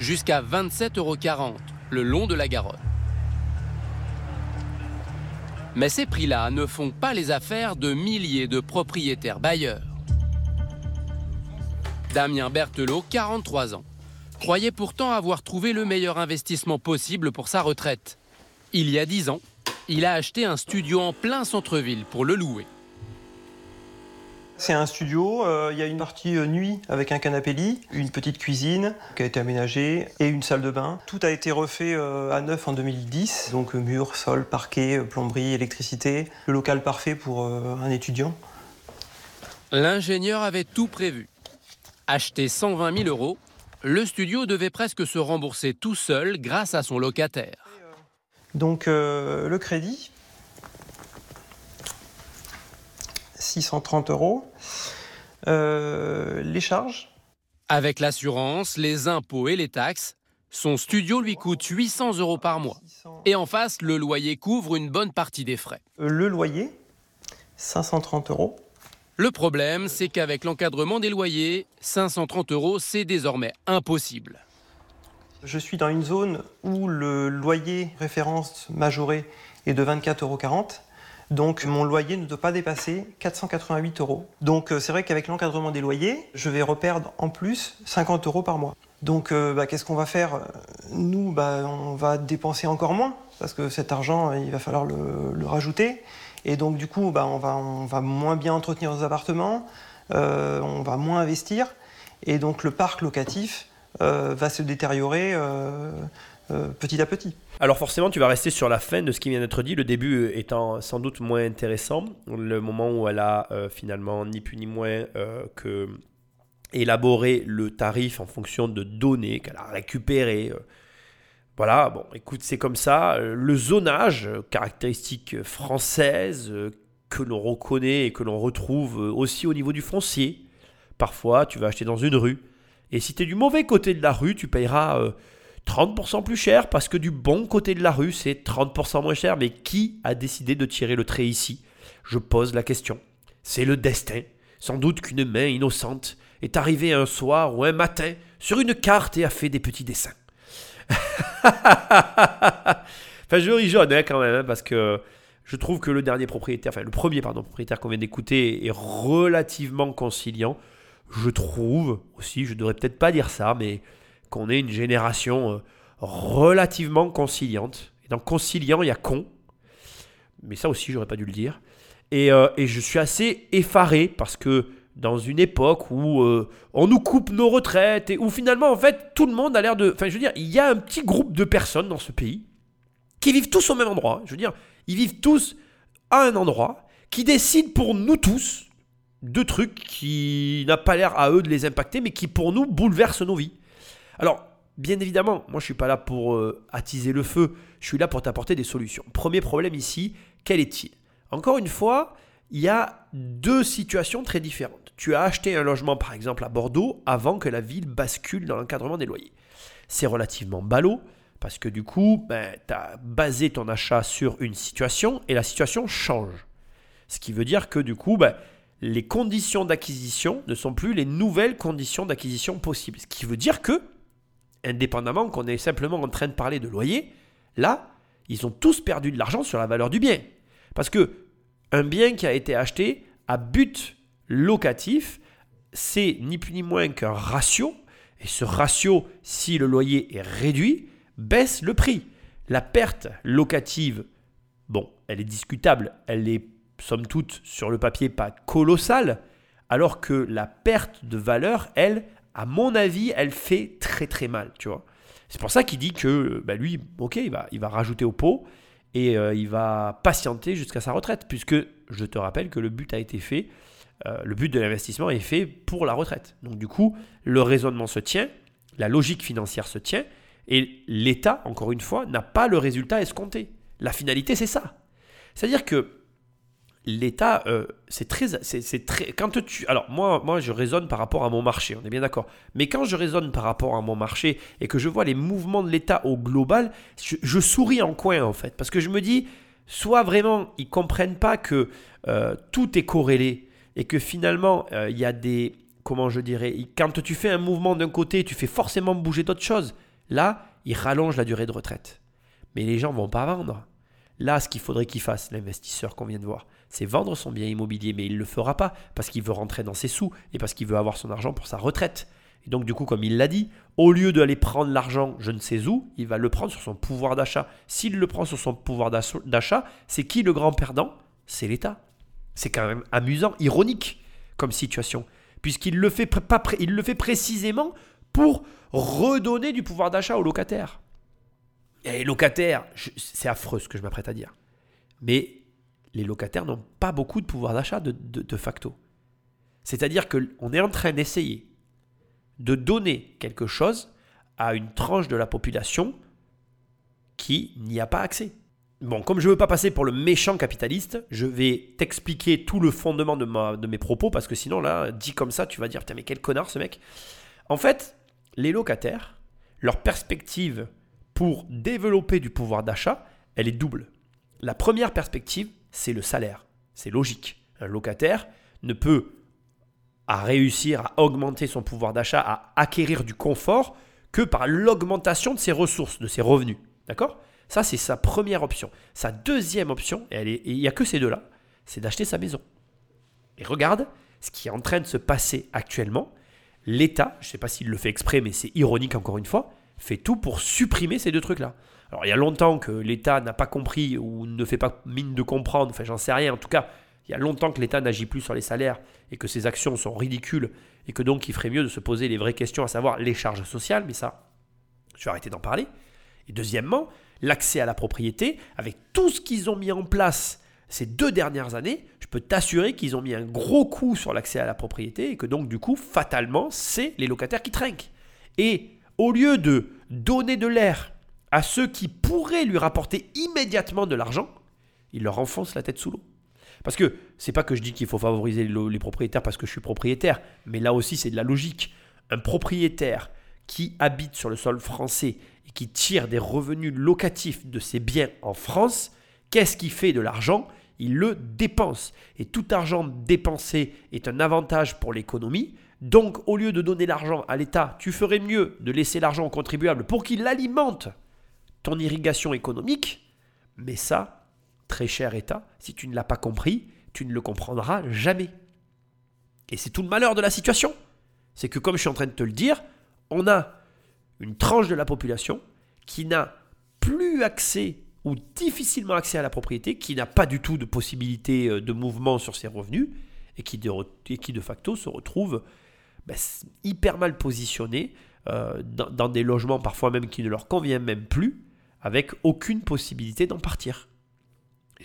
jusqu'à 27,40 euros le long de la Garonne. Mais ces prix-là ne font pas les affaires de milliers de propriétaires bailleurs. Damien Berthelot, 43 ans, croyait pourtant avoir trouvé le meilleur investissement possible pour sa retraite. Il y a 10 ans, il a acheté un studio en plein centre-ville pour le louer. C'est un studio, euh, il y a une partie euh, nuit avec un canapé lit, une petite cuisine qui a été aménagée et une salle de bain. Tout a été refait euh, à neuf en 2010, donc mur, sol, parquet, plomberie, électricité. Le local parfait pour un étudiant. L'ingénieur avait tout prévu. Acheté 120 000 euros, le studio devait presque se rembourser tout seul grâce à son locataire. Donc le crédit, 630 euros. Euh, les charges, Avec l'assurance, les impôts et les taxes, son studio lui coûte 800 euros par mois. Et en face, le loyer couvre une bonne partie des frais. Euh, le loyer, 530 euros. Le problème, c'est qu'avec l'encadrement des loyers, 530 euros, c'est désormais impossible. Je suis dans une zone où le loyer référence majoré est de 24,40 euros. Donc mon loyer ne doit pas dépasser 488 euros. Donc euh, c'est vrai qu'avec l'encadrement des loyers, je vais reperdre en plus 50 euros par mois. Donc euh, bah, qu'est-ce qu'on va faire? Nous, bah, on va dépenser encore moins parce que cet argent, il va falloir le, rajouter. Et donc du coup, bah, on, va, moins bien entretenir nos appartements, euh, on va moins investir. Et donc le parc locatif euh, va se détériorer euh, euh, petit à petit. Alors forcément, tu vas rester sur la fin de ce qui vient d'être dit, le début étant sans doute moins intéressant, le moment où elle a euh, finalement ni plus ni moins euh, que élaboré le tarif en fonction de données qu'elle a récupérées. euh. Voilà, bon, écoute, c'est comme ça. Euh, Le zonage, euh, caractéristique française euh, que l'on reconnaît et que l'on retrouve euh, aussi au niveau du foncier. Parfois, tu vas acheter dans une rue. Et si tu es du mauvais côté de la rue, tu payeras euh, 30% plus cher parce que du bon côté de la rue, c'est 30% moins cher. Mais qui a décidé de tirer le trait ici? Je pose la question. C'est le destin. Sans doute qu'une main innocente est arrivée un soir ou un matin sur une carte et a fait des petits dessins. enfin, je rigole hein, quand même, hein, parce que je trouve que le dernier propriétaire, enfin le premier pardon, propriétaire qu'on vient d'écouter est relativement conciliant. Je trouve aussi, je devrais peut-être pas dire ça, mais qu'on est une génération euh, relativement conciliante. Et dans conciliant, il y a con. Mais ça aussi, j'aurais pas dû le dire. Et, euh, et je suis assez effaré parce que dans une époque où euh, on nous coupe nos retraites et où finalement, en fait, tout le monde a l'air de. Enfin, je veux dire, il y a un petit groupe de personnes dans ce pays qui vivent tous au même endroit. Je veux dire, ils vivent tous à un endroit, qui décident pour nous tous de trucs qui n'a pas l'air à eux de les impacter, mais qui pour nous bouleversent nos vies. Alors, bien évidemment, moi je suis pas là pour euh, attiser le feu, je suis là pour t'apporter des solutions. Premier problème ici, quel est-il? Encore une fois, il y a deux situations très différentes. Tu as acheté un logement par exemple à Bordeaux avant que la ville bascule dans l'encadrement des loyers. C'est relativement ballot parce que du coup, ben, tu as basé ton achat sur une situation et la situation change. Ce qui veut dire que du coup, ben, les conditions d'acquisition ne sont plus les nouvelles conditions d'acquisition possibles. Ce qui veut dire que, indépendamment qu'on est simplement en train de parler de loyer, là, ils ont tous perdu de l'argent sur la valeur du bien. Parce que un bien qui a été acheté à but locatif, c'est ni plus ni moins qu'un ratio. Et ce ratio, si le loyer est réduit, baisse le prix. La perte locative, bon, elle est discutable, elle est somme toute sur le papier pas colossale, alors que la perte de valeur, elle, à mon avis, elle fait très très mal, tu vois. C'est pour ça qu'il dit que bah, lui, ok, il va, rajouter au pot et euh, il va patienter jusqu'à sa retraite, puisque je te rappelle que le but a été fait, euh, le but de l'investissement est fait pour la retraite. Donc du coup, le raisonnement se tient, la logique financière se tient, et l'État, encore une fois, n'a pas le résultat escompté. La finalité, c'est ça. C'est-à-dire que l'État, euh, c'est très, c'est, très. Quand tu, alors moi, moi, je raisonne par rapport à mon marché. On est bien d'accord. Mais quand je raisonne par rapport à mon marché et que je vois les mouvements de l'État au global, je, souris en coin en fait, parce que je me dis, soit vraiment ils comprennent pas que euh, tout est corrélé et que finalement euh, il y a des, comment je dirais, quand tu fais un mouvement d'un côté, tu fais forcément bouger d'autres choses. Là, ils rallongent la durée de retraite. Mais les gens vont pas vendre. Là, ce qu'il faudrait qu'il fasse, l'investisseur qu'on vient de voir, c'est vendre son bien immobilier, mais il ne le fera pas parce qu'il veut rentrer dans ses sous et parce qu'il veut avoir son argent pour sa retraite. Et donc, du coup, comme il l'a dit, au lieu d'aller prendre l'argent je ne sais où, il va le prendre sur son pouvoir d'achat. S'il le prend sur son pouvoir d'achat, c'est qui le grand perdant? C'est l'État. C'est quand même amusant, ironique comme situation, puisqu'il le, fait il le fait précisément pour redonner du pouvoir d'achat aux locataires. Et locataires, c'est affreux ce que je m'apprête à dire, mais les locataires n'ont pas beaucoup de pouvoir d'achat de, facto. C'est-à-dire qu'on est en train d'essayer de donner quelque chose à une tranche de la population qui n'y a pas accès. Bon, comme je ne veux pas passer pour le méchant capitaliste, je vais t'expliquer tout le fondement de, ma, de mes propos, parce que sinon, là, dit comme ça, tu vas dire, putain, mais quel connard ce mec. En fait, les locataires, leur perspective pour développer du pouvoir d'achat, elle est double. La première perspective, c'est le salaire. C'est logique. Un locataire ne peut à réussir à augmenter son pouvoir d'achat, à acquérir du confort, que par l'augmentation de ses ressources, de ses revenus. D'accord? Ça, c'est sa première option. Sa deuxième option, et il n'y a que ces deux-là, c'est d'acheter sa maison. Et regarde ce qui est en train de se passer actuellement. L'État, je ne sais pas s'il le fait exprès, mais c'est ironique encore une fois, fait tout pour supprimer ces deux trucs-là. Alors il y a longtemps que l'État n'a pas compris ou ne fait pas mine de comprendre, enfin j'en sais rien, en tout cas il y a longtemps que l'État n'agit plus sur les salaires et que ses actions sont ridicules et que donc il ferait mieux de se poser les vraies questions, à savoir les charges sociales, mais ça, je vais arrêter d'en parler. Et deuxièmement, l'accès à la propriété, avec tout ce qu'ils ont mis en place ces deux dernières années, je peux t'assurer qu'ils ont mis un gros coup sur l'accès à la propriété et que donc du coup, fatalement, c'est les locataires qui trinquent. Et au lieu de donner de l'air à ceux qui pourraient lui rapporter immédiatement de l'argent, ils leur enfoncent la tête sous l'eau. Parce que c'est pas que je dis qu'il faut favoriser les propriétaires parce que je suis propriétaire, mais là aussi c'est de la logique. Un propriétaire qui habite sur le sol français et qui tire des revenus locatifs de ses biens en France, qu'est-ce qui fait de l'argent? Il le dépense. Et tout argent dépensé est un avantage pour l'économie. Donc au lieu de donner l'argent à l'État, tu ferais mieux de laisser l'argent au contribuable pour qu'il alimente ton irrigation économique. Mais ça, très cher État, si tu ne l'as pas compris, tu ne le comprendras jamais. Et c'est tout le malheur de la situation. C'est que comme je suis en train de te le dire, on a une tranche de la population qui n'a plus accès ou difficilement accès à la propriété, qui n'a pas du tout de possibilité euh, de mouvement sur ses revenus et qui de, facto se retrouve ben, hyper mal positionné euh, dans des logements parfois même qui ne leur conviennent même plus, avec aucune possibilité d'en partir.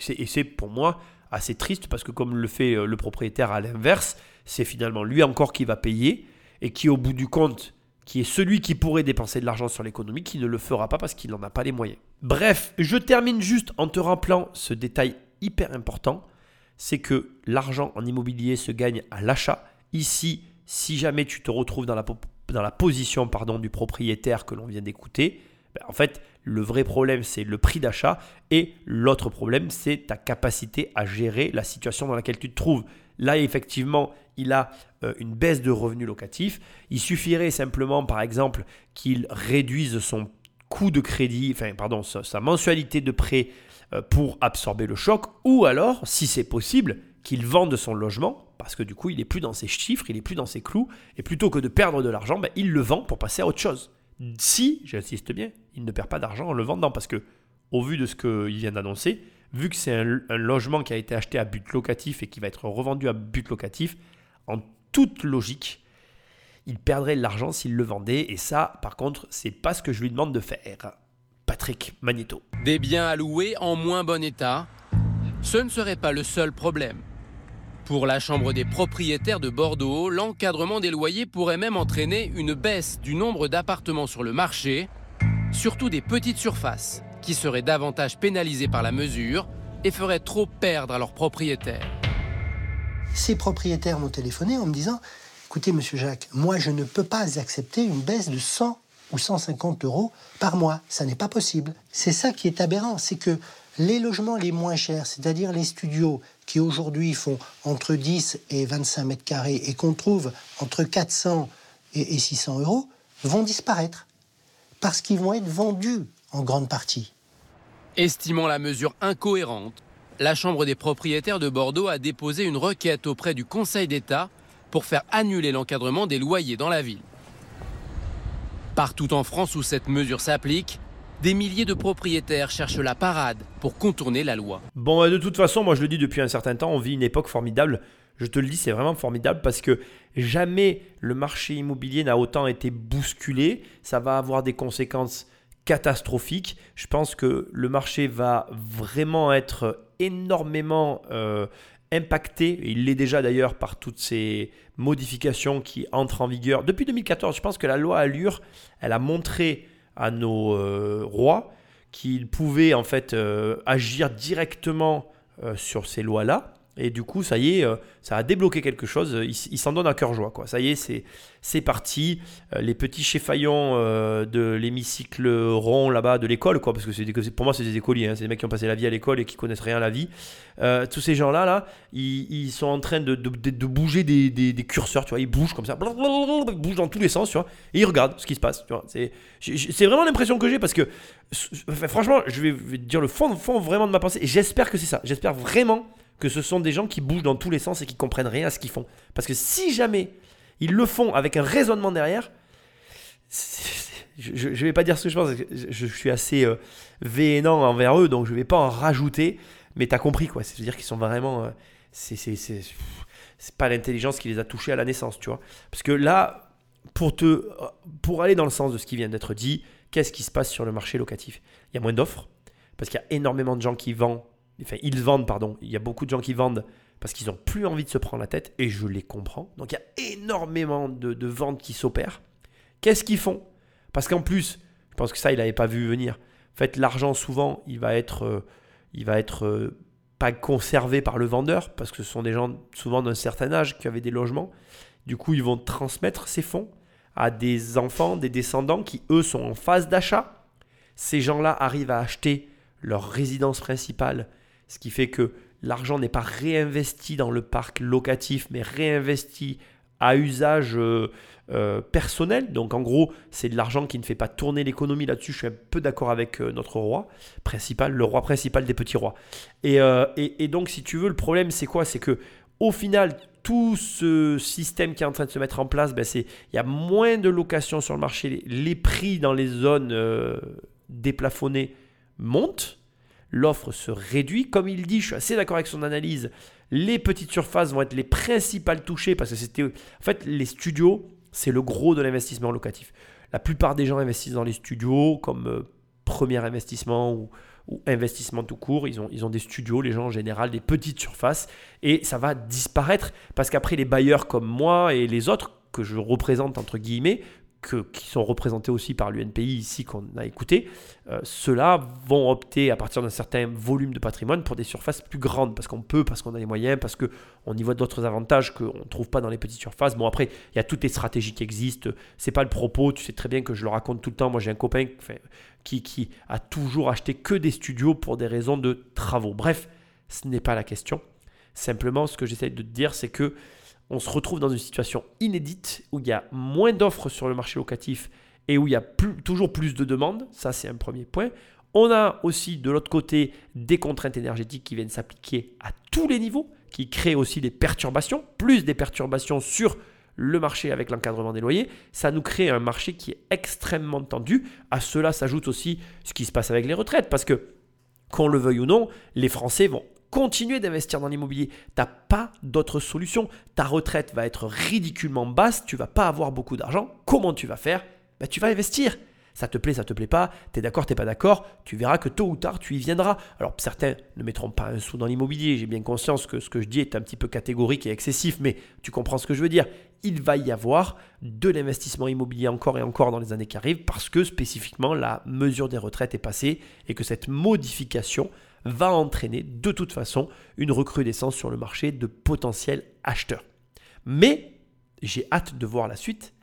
Et c'est pour moi assez triste parce que comme le fait euh, le propriétaire à l'inverse, c'est finalement lui encore qui va payer et qui au bout du compte, qui est celui qui pourrait dépenser de l'argent sur l'économie, qui ne le fera pas parce qu'il n'en a pas les moyens. Bref, je termine juste en te rappelant ce détail hyper important, c'est que l'argent en immobilier se gagne à l'achat. Ici, si jamais tu te retrouves dans la, dans la position pardon, du propriétaire que l'on vient d'écouter, en fait, le vrai problème, c'est le prix d'achat et l'autre problème, c'est ta capacité à gérer la situation dans laquelle tu te trouves. Là, effectivement, il a euh, une baisse de revenus locatifs. Il suffirait simplement, par exemple, qu'il réduise son coût de crédit, enfin, pardon, sa, mensualité de prêt euh, pour absorber le choc, ou alors, si c'est possible, qu'il vende son logement, parce que du coup, il n'est plus dans ses chiffres, il n'est plus dans ses clous, et plutôt que de perdre de l'argent, ben, il le vend pour passer à autre chose. Si, j'insiste bien, il ne perd pas d'argent en le vendant parce que, au vu de ce qu'il vient d'annoncer, vu que c'est un, logement qui a été acheté à but locatif et qui va être revendu à but locatif, en toute logique, il perdrait de l'argent s'il le vendait. Et ça, par contre, c'est pas ce que je lui demande de faire. Patrick Magneto. Des biens à en moins bon état, ce ne serait pas le seul problème. Pour la Chambre des propriétaires de Bordeaux, l'encadrement des loyers pourrait même entraîner une baisse du nombre d'appartements sur le marché, surtout des petites surfaces, qui seraient davantage pénalisées par la mesure et feraient trop perdre à leurs propriétaires. Ces propriétaires m'ont téléphoné en me disant Écoutez, monsieur Jacques, moi je ne peux pas accepter une baisse de 100 ou 150 euros par mois. Ça n'est pas possible. C'est ça qui est aberrant, c'est que les logements les moins chers, c'est-à-dire les studios qui aujourd'hui font entre 10 et 25 mètres carrés et qu'on trouve entre 400 et 600 euros, vont disparaître parce qu'ils vont être vendus en grande partie. Estimant la mesure incohérente, la Chambre des propriétaires de Bordeaux a déposé une requête auprès du Conseil d'État pour faire annuler l'encadrement des loyers dans la ville. Partout en France où cette mesure s'applique, des milliers de propriétaires cherchent la parade pour contourner la loi. Bon, euh, de toute façon, moi je le dis depuis un certain temps, on vit une époque formidable. Je te le dis, c'est vraiment formidable parce que jamais le marché immobilier n'a autant été bousculé. Ça va avoir des conséquences catastrophiques. Je pense que le marché va vraiment être énormément euh, impacté, il l'est déjà d'ailleurs par toutes ces modifications qui entrent en vigueur. Depuis 2014, je pense que la loi Allure, elle a montré à nos euh, rois qu'ils pouvaient en fait euh, agir directement sur ces lois-là. Et du coup, ça y est, euh, ça a débloqué quelque chose. Ils ils s'en donnent à cœur joie. Quoi. Ça y est, c'est, c'est parti. Euh, les petits chéfaillons euh, de l'hémicycle rond là-bas de l'école, quoi, parce que des- pour moi, c'est des écoliers. hein. c'est des mecs qui ont passé la vie à l'école et qui connaissent rien à la vie. Euh, tous ces gens-là, là, ils, sont en train de, de- bouger des, des- curseurs. Tu vois, ils bougent comme ça, ils bougent dans tous les sens, tu vois, et ils regardent ce qui se passe. Tu vois. C'est, vraiment l'impression que j'ai parce que, franchement, je vais, je vais dire le fond, fond vraiment de ma pensée. Et j'espère que c'est ça. J'espère vraiment que ce sont des gens qui bougent dans tous les sens et qui comprennent rien à ce qu'ils font. Parce que si jamais ils le font avec un raisonnement derrière, je ne vais pas dire ce que je pense, je, suis assez euh, envers eux, donc je ne vais pas en rajouter, mais tu as compris quoi. C'est-à-dire qu'ils sont vraiment. euh, c'est pas l'intelligence qui les a touchés à la naissance, tu vois. Parce que là, pour, te, pour aller dans le sens de ce qui vient d'être dit, qu'est-ce qui se passe sur le marché locatif? Il y a moins d'offres, parce qu'il y a énormément de gens qui vendent, enfin ils vendent, pardon, il y a beaucoup de gens qui vendent parce qu'ils n'ont plus envie de se prendre la tête, et je les comprends. Donc il y a énormément de, ventes qui s'opèrent. Qu'est-ce qu'ils font? Parce qu'en plus, je pense que ça, il n'avait pas vu venir. En fait, l'argent, souvent, il va être, euh, il va être euh, pas conservé par le vendeur, parce que ce sont des gens souvent d'un certain âge qui avaient des logements. Du coup, ils vont transmettre ces fonds à des enfants, des descendants qui, eux, sont en phase d'achat. Ces gens-là arrivent à acheter leur résidence principale, ce qui fait que l'argent n'est pas réinvesti dans le parc locatif, mais réinvesti à usage euh, euh, personnel. Donc en gros, c'est de l'argent qui ne fait pas tourner l'économie là-dessus. Je suis un peu d'accord avec euh, notre roi principal, le roi principal des petits rois. Et, donc, si tu veux, le problème, c'est quoi? C'est que au final, tout ce système qui est en train de se mettre en place, ben, c'est il y a moins de locations sur le marché. Les, prix dans les zones déplafonnées montent l'offre se réduit. Comme il dit, je suis assez d'accord avec son analyse, les petites surfaces vont être les principales touchées parce que c'était. En fait, les studios, c'est le gros de l'investissement locatif. La plupart des gens investissent dans les studios comme euh, premier investissement ou, investissement tout court. Ils ont, ils ont des studios, les gens en général, des petites surfaces et ça va disparaître parce qu'après, les bailleurs comme moi et les autres que je représente, entre guillemets, qui sont représentés aussi par l'UNPI ici qu'on a écouté, euh, ceux-là vont opter à partir d'un certain volume de patrimoine pour des surfaces plus grandes parce qu'on peut, parce qu'on a les moyens, parce qu'on y voit d'autres avantages qu'on ne trouve pas dans les petites surfaces. Bon après, il y a toutes les stratégies qui existent. C'est pas le propos. Tu sais très bien que je le raconte tout le temps. Moi j'ai un copain qui, qui a toujours acheté que des studios pour des raisons de travaux. Bref, ce n'est pas la question. Simplement, ce que j'essaie de te dire, c'est que on se retrouve dans une situation inédite où il y a moins d'offres sur le marché locatif et où il y a toujours plus de demandes. Ça, c'est un premier point. On a aussi de l'autre côté des contraintes énergétiques qui viennent s'appliquer à tous les niveaux, qui créent aussi des perturbations, plus des perturbations sur le marché avec l'encadrement des loyers. Ça nous crée un marché qui est extrêmement tendu. À cela s'ajoute aussi ce qui se passe avec les retraites, parce que qu'on le veuille ou non, les Français vont continuer d'investir dans l'immobilier. Tu n'as pas d'autre solution. Ta retraite va être ridiculement basse, tu vas pas avoir beaucoup d'argent. Comment tu vas faire? Ben, Tu vas investir. Ça te plaît, ça te plaît pas, tu es d'accord, t'es pas d'accord, tu verras que tôt ou tard tu y viendras. Alors certains ne mettront pas un sou dans l'immobilier, j'ai bien conscience que ce que je dis est un petit peu catégorique et excessif, mais tu comprends ce que je veux dire. Il va y avoir de l'investissement immobilier encore et encore dans les années qui arrivent parce que spécifiquement la mesure des retraites est passée et que cette modification va entraîner de toute façon une recrudescence sur le marché de potentiels acheteurs. Mais j'ai hâte de voir la suite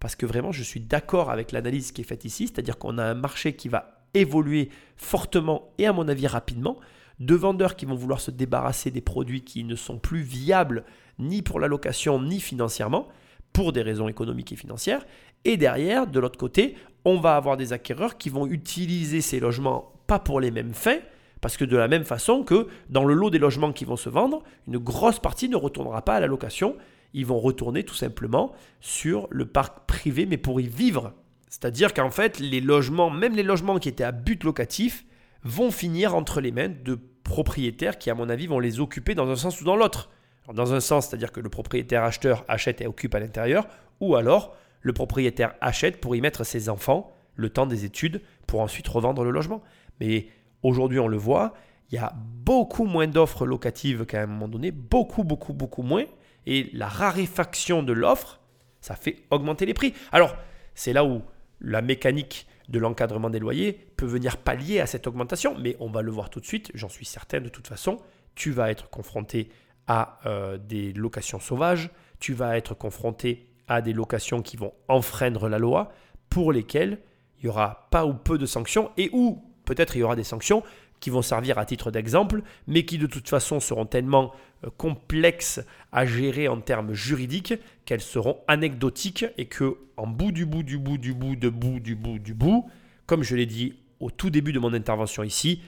parce que vraiment je suis d'accord avec l'analyse qui est faite ici, c'est-à-dire qu'on a un marché qui va évoluer fortement et à mon avis rapidement, de vendeurs qui vont vouloir se débarrasser des produits qui ne sont plus viables ni pour la location ni financièrement, pour des raisons économiques et financières, et derrière, de l'autre côté, on va avoir des acquéreurs qui vont utiliser ces logements pas pour les mêmes fins, parce que de la même façon que dans le lot des logements qui vont se vendre, une grosse partie ne retournera pas à la location, ils vont retourner tout simplement sur le parc privé, mais pour y vivre. C'est-à-dire qu'en fait, les logements, même les logements qui étaient à but locatif, vont finir entre les mains de propriétaires qui, à mon avis, vont les occuper dans un sens ou dans l'autre. Dans un sens, c'est-à-dire que le propriétaire acheteur achète et occupe à l'intérieur, ou alors le propriétaire achète pour y mettre ses enfants le temps des études pour ensuite revendre le logement. Mais aujourd'hui, on le voit, il y a beaucoup moins d'offres locatives qu'à un moment donné, beaucoup, beaucoup, beaucoup moins. Et la raréfaction de l'offre, ça fait augmenter les prix. Alors, c'est là où la mécanique de l'encadrement des loyers peut venir pallier à cette augmentation, mais on va le voir tout de suite, j'en suis certain de toute façon, tu vas être confronté à euh, des locations sauvages, tu vas être confronté à des locations qui vont enfreindre la loi, pour lesquelles il n'y aura pas ou peu de sanctions, et où peut-être il y aura des sanctions qui vont servir à titre d'exemple, mais qui de toute façon seront tellement euh, complexes à gérer en termes juridiques qu'elles seront anecdotiques et que en bout du bout du bout du bout de bout du bout du bout, comme je l'ai dit au tout début de mon intervention ici,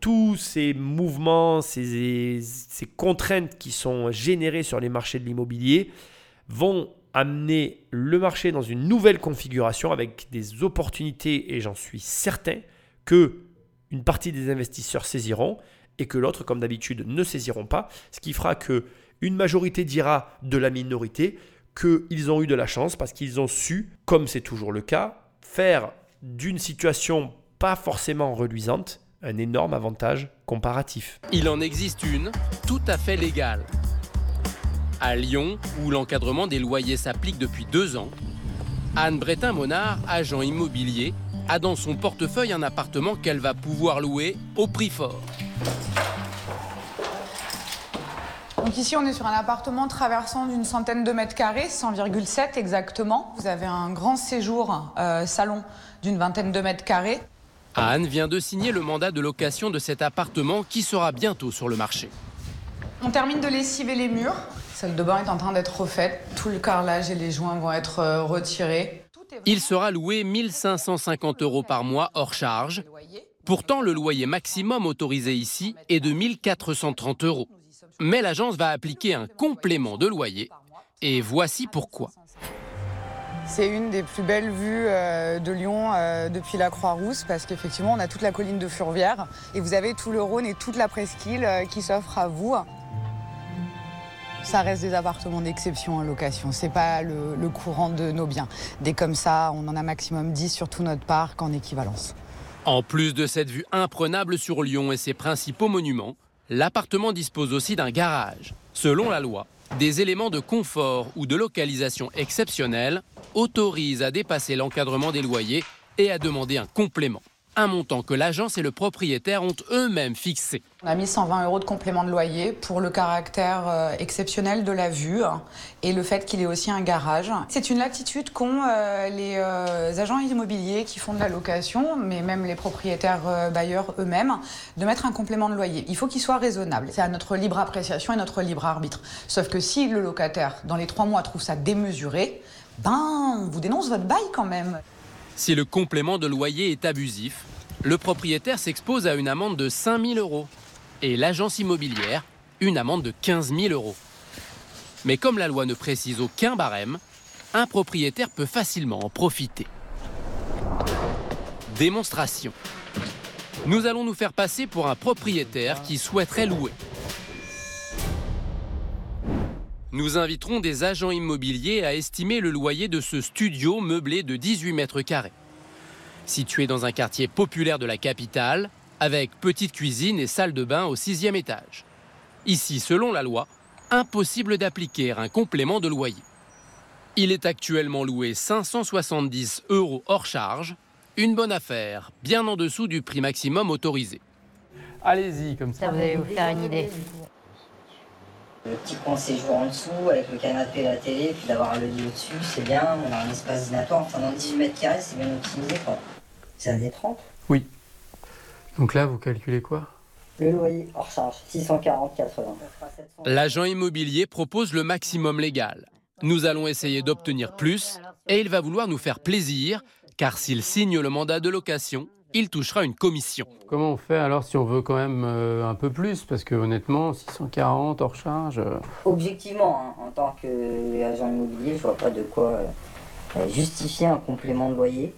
tous ces mouvements, ces, ces contraintes qui sont générées sur les marchés de l'immobilier vont amener le marché dans une nouvelle configuration avec des opportunités et j'en suis certain que une partie des investisseurs saisiront et que l'autre, comme d'habitude, ne saisiront pas, ce qui fera que une majorité dira de la minorité qu'ils ont eu de la chance parce qu'ils ont su, comme c'est toujours le cas, faire d'une situation pas forcément reluisante un énorme avantage comparatif. Il en existe une tout à fait légale. À Lyon, où l'encadrement des loyers s'applique depuis deux ans, Anne Bretin-Monard, agent immobilier, a dans son portefeuille un appartement qu'elle va pouvoir louer au prix fort. Donc ici, on est sur un appartement traversant d'une centaine de mètres carrés, 100,7 exactement. Vous avez un grand séjour euh, salon d'une vingtaine de mètres carrés. Anne vient de signer le mandat de location de cet appartement qui sera bientôt sur le marché. On termine de lessiver les murs. Celle de bain est en train d'être refaite. Tout le carrelage et les joints vont être euh, retirés. Il sera loué 1550 euros par mois hors charge. Pourtant, le loyer maximum autorisé ici est de 1430 euros. Mais l'agence va appliquer un complément de loyer. Et voici pourquoi. C'est une des plus belles vues euh, de Lyon euh, depuis la Croix-Rousse parce qu'effectivement on a toute la colline de Furvière et vous avez tout le Rhône et toute la presqu'île euh, qui s'offre à vous. Ça reste des appartements d'exception en location, c'est pas le, courant de nos biens. Des comme ça, on en a maximum 10 sur tout notre parc en équivalence. En plus de cette vue imprenable sur Lyon et ses principaux monuments, l'appartement dispose aussi d'un garage. Selon la loi, des éléments de confort ou de localisation exceptionnels autorisent à dépasser l'encadrement des loyers et à demander un complément. Un montant que l'agence et le propriétaire ont eux-mêmes fixé. On a mis 120 euros de complément de loyer pour le caractère euh, exceptionnel de la vue et le fait qu'il ait aussi un garage. C'est une latitude qu'ont euh, les euh, agents immobiliers qui font de la location, mais même les propriétaires bailleurs eux-mêmes, de mettre un complément de loyer. Il faut qu'il soit raisonnable. C'est à notre libre appréciation et notre libre arbitre. Sauf que si le locataire, dans les trois mois, trouve ça démesuré, ben, on vous dénonce votre bail quand même. Si le complément de loyer est abusif, le propriétaire s'expose à une amende de 5 000 euros et l'agence immobilière une amende de 15 000 euros. Mais comme la loi ne précise aucun barème, un propriétaire peut facilement en profiter. Démonstration. Nous allons nous faire passer pour un propriétaire qui souhaiterait louer. Nous inviterons des agents immobiliers à estimer le loyer de ce studio meublé de 18 mètres carrés. Situé dans un quartier populaire de la capitale, avec petite cuisine et salle de bain au sixième étage. Ici, selon la loi, impossible d'appliquer un complément de loyer. Il est actuellement loué 570 euros hors charge, une bonne affaire, bien en dessous du prix maximum autorisé. Allez-y, comme ça. Ça vous allez vous faire une idée. Le petit coin séjour en dessous avec le canapé et la télé, puis d'avoir le lit au-dessus, c'est bien. On a un espace dînatoire, enfin dans 18 mètres carrés, c'est bien optimisé quoi. C'est un des 30. Oui. Donc là, vous calculez quoi? Le loyer hors charge, 640,80. L'agent immobilier propose le maximum légal. Nous allons essayer d'obtenir plus et il va vouloir nous faire plaisir car s'il signe le mandat de location, il touchera une commission. Comment on fait alors si on veut quand même euh, un peu plus? Parce que honnêtement, 640 hors charge. euh, Objectivement, hein, en tant qu'agent immobilier, je vois pas de quoi euh, justifier un complément de loyer.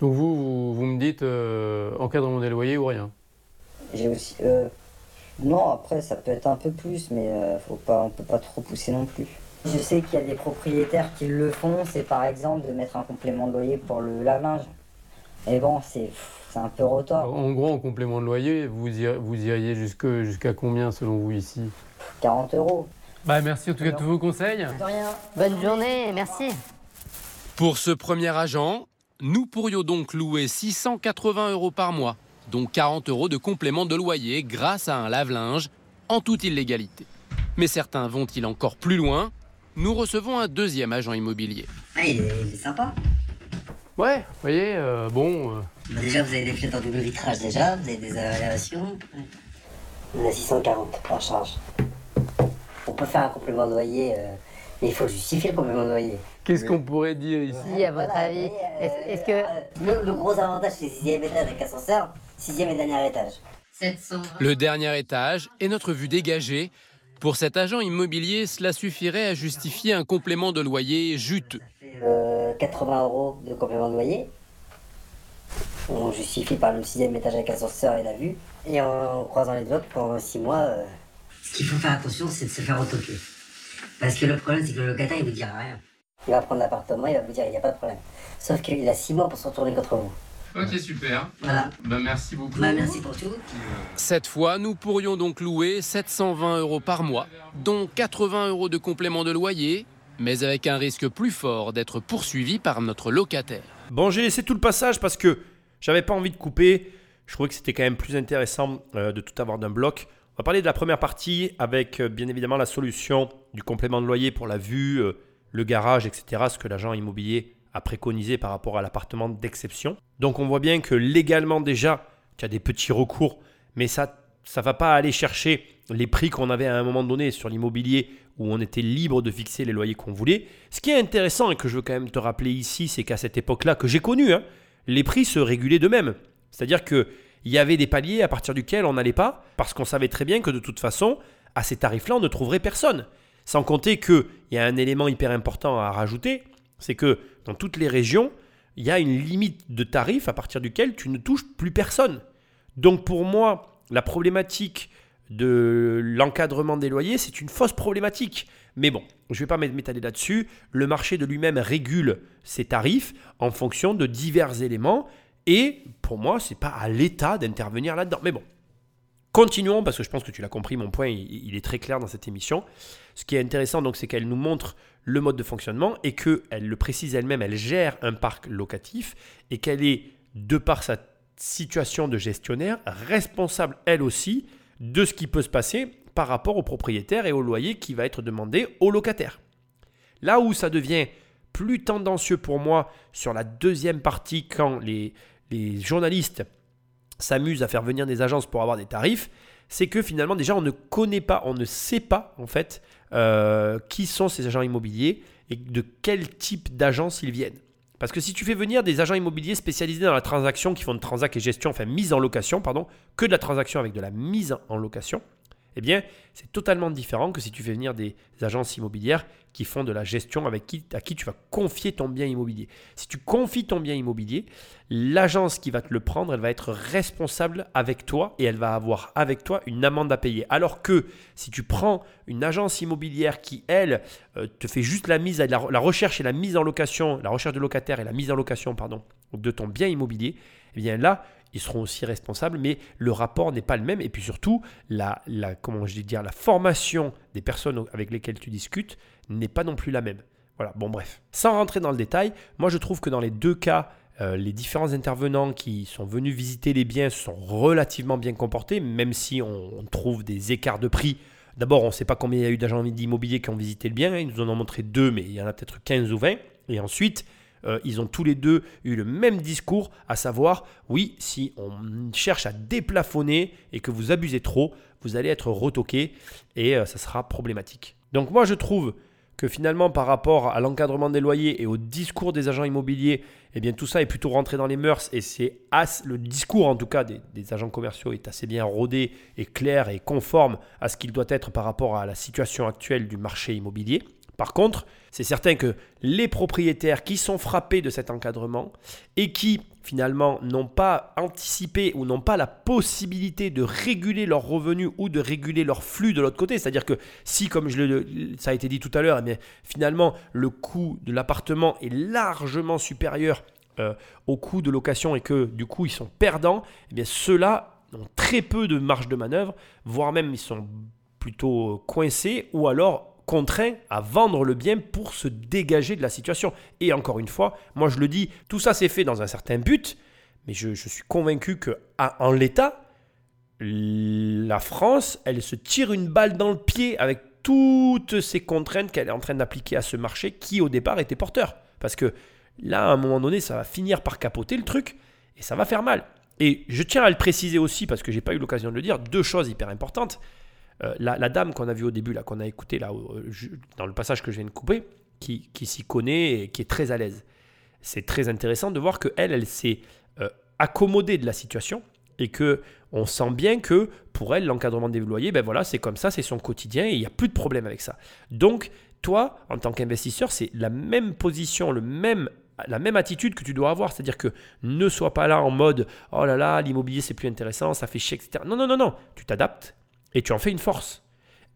Donc vous, vous, vous me dites euh, encadrement des loyers ou rien? J'ai aussi. euh, Non, après, ça peut être un peu plus, mais euh, faut pas, on peut pas trop pousser non plus. Je sais qu'il y a des propriétaires qui le font, c'est par exemple de mettre un complément de loyer pour le lave-linge. Et bon, c'est c'est un peu retard. En gros, en complément de loyer, vous, iriez, vous iriez jusqu'à combien selon vous ici? 40 euros. Bah merci en tout cas de tous vos conseils. De rien. Bonne journée, merci. Pour ce premier agent, nous pourrions donc louer 680 euros par mois, dont 40 euros de complément de loyer grâce à un lave-linge, en toute illégalité. Mais certains vont-ils encore plus loin? Nous recevons un deuxième agent immobilier. Ah, il est, il est sympa. Ouais, vous voyez, euh, bon. euh, Bah, déjà, vous avez des fenêtres en double vitrage déjà, vous avez des aérations. On a 640 par charge. On peut faire un complément de loyer, euh, mais il faut justifier le complément de loyer. Qu'est-ce qu'on pourrait dire ici Si, à votre avis, est-ce est-ce que... Le, le gros avantage, c'est le sixième étage avec ascenseur, sixième et dernier étage. 700. Le dernier étage est notre vue dégagée. Pour cet agent immobilier, cela suffirait à justifier un complément de loyer juteux. Euh, 80 euros de complément de loyer. On justifie par le sixième étage avec ascenseur et la vue. Et en croisant les doigts pendant 6 mois. euh, Ce qu'il faut faire attention, c'est de se faire retoquer. Parce que le problème, c'est que le locataire, il vous dira rien. Il va prendre l'appartement, il va vous dire, il n'y a pas de problème. Sauf qu'il a 6 mois pour se retourner contre vous. Ok, super. Voilà. Bah, merci beaucoup. Bah, merci pour tout. Cette fois, nous pourrions donc louer 720 euros par mois, dont 80 euros de complément de loyer, mais avec un risque plus fort d'être poursuivi par notre locataire. Bon, j'ai laissé tout le passage parce que j'avais pas envie de couper. Je trouvais que c'était quand même plus intéressant euh, de tout avoir d'un bloc. On va parler de la première partie avec euh, bien évidemment la solution du complément de loyer pour la vue, euh, le garage, etc. Ce que l'agent immobilier a préconisé par rapport à l'appartement d'exception. Donc on voit bien que légalement déjà, tu as des petits recours, mais ça ça va pas aller chercher les prix qu'on avait à un moment donné sur l'immobilier où on était libre de fixer les loyers qu'on voulait. Ce qui est intéressant et que je veux quand même te rappeler ici, c'est qu'à cette époque-là, que j'ai connu, hein, les prix se régulaient d'eux-mêmes. C'est-à-dire qu'il y avait des paliers à partir duquel on n'allait pas, parce qu'on savait très bien que de toute façon, à ces tarifs-là, on ne trouverait personne. Sans compter qu'il y a un élément hyper important à rajouter, c'est que dans toutes les régions, il y a une limite de tarif à partir duquel tu ne touches plus personne. Donc pour moi, la problématique de l'encadrement des loyers, c'est une fausse problématique. Mais bon, je ne vais pas m'étaler là-dessus. Le marché de lui-même régule ses tarifs en fonction de divers éléments. Et pour moi, ce n'est pas à l'État d'intervenir là-dedans. Mais bon, continuons parce que je pense que tu l'as compris, mon point, il, est très clair dans cette émission. Ce qui est intéressant, donc, c'est qu'elle nous montre le mode de fonctionnement et qu'elle le précise elle-même, elle gère un parc locatif et qu'elle est, de par sa situation de gestionnaire, responsable elle aussi de ce qui peut se passer par rapport au propriétaire et au loyer qui va être demandé au locataire. Là où ça devient plus tendancieux pour moi sur la deuxième partie, quand les, les journalistes s'amusent à faire venir des agences pour avoir des tarifs, c'est que finalement déjà on ne connaît pas, on ne sait pas en fait euh, qui sont ces agents immobiliers et de quel type d'agence ils viennent. Parce que si tu fais venir des agents immobiliers spécialisés dans la transaction, qui font de transac et gestion, enfin mise en location, pardon, que de la transaction avec de la mise en location, eh bien, c'est totalement différent que si tu fais venir des agences immobilières qui font de la gestion avec qui, à qui tu vas confier ton bien immobilier. Si tu confies ton bien immobilier, l'agence qui va te le prendre, elle va être responsable avec toi et elle va avoir avec toi une amende à payer. Alors que si tu prends une agence immobilière qui, elle, euh, te fait juste la mise, la, la recherche et la mise en location, la recherche de locataire et la mise en location, pardon, de ton bien immobilier, eh bien là, ils seront aussi responsables, mais le rapport n'est pas le même. Et puis surtout, la, formation des personnes avec lesquelles tu discutes n'est pas non plus la même. Voilà, bon bref. Sans rentrer dans le détail, moi je trouve que dans les deux cas, euh, les différents intervenants qui sont venus visiter les biens sont relativement bien comportés, même si on, on trouve des écarts de prix. D'abord, on ne sait pas combien il y a eu d'agents immobiliers qui ont visité le bien. Hein. Ils nous en ont montré deux, mais il y en a peut-être 15 ou 20. Et ensuite, euh, ils ont tous les deux eu le même discours, à savoir, oui, si on cherche à déplafonner et que vous abusez trop, vous allez être retoqué et euh, ça sera problématique. Donc moi, je trouve que finalement, par rapport à l'encadrement des loyers et au discours des agents immobiliers, eh bien tout ça est plutôt rentré dans les mœurs et c'est le discours en tout cas des, des, agents commerciaux est assez bien rodé et clair et conforme à ce qu'il doit être par rapport à la situation actuelle du marché immobilier. Par contre, c'est certain que les propriétaires qui sont frappés de cet encadrement et qui finalement n'ont pas anticipé ou n'ont pas la possibilité de réguler leurs revenus ou de réguler leur flux de l'autre côté. C'est-à-dire que si, comme ça a été dit tout à l'heure, eh finalement le coût de l'appartement est largement supérieur euh, au coût de location et que du coup ils sont perdants, eh ceux-là ont très peu de marge de manœuvre, voire même ils sont plutôt coincés ou alors contraints à vendre le bien pour se dégager de la situation. Et encore une fois, moi je le dis, tout ça c'est fait dans un certain but, mais je, je suis convaincu que à- en l'état, la France, elle se tire une balle dans le pied avec toutes ces contraintes qu'elle est en train d'appliquer à ce marché qui au départ était porteur. Parce que là, à un moment donné, ça va finir par capoter le truc et ça va faire mal. Et je tiens à le préciser aussi, parce que j'ai pas eu l'occasion de le dire, deux choses hyper importantes. Euh, la, dame qu'on a vue au début, là, qu'on a écouté là, je- dans le passage que je viens de couper, qui, qui s'y connaît et qui est très à l'aise. C'est très intéressant de voir que elle, elle s'est euh, accommodée de la situation et que on sent bien que pour elle, l'encadrement des loyers, ben voilà, c'est comme ça, c'est son quotidien et il n'y a plus de problème avec ça. Donc, toi, en tant qu'investisseur, c'est la même position, le même la même attitude que tu dois avoir, c'est-à-dire que ne sois pas là en mode oh là là, l'immobilier c'est plus intéressant, ça fait chier, etc. Non, non, non, non, tu t'adaptes et tu en fais une force.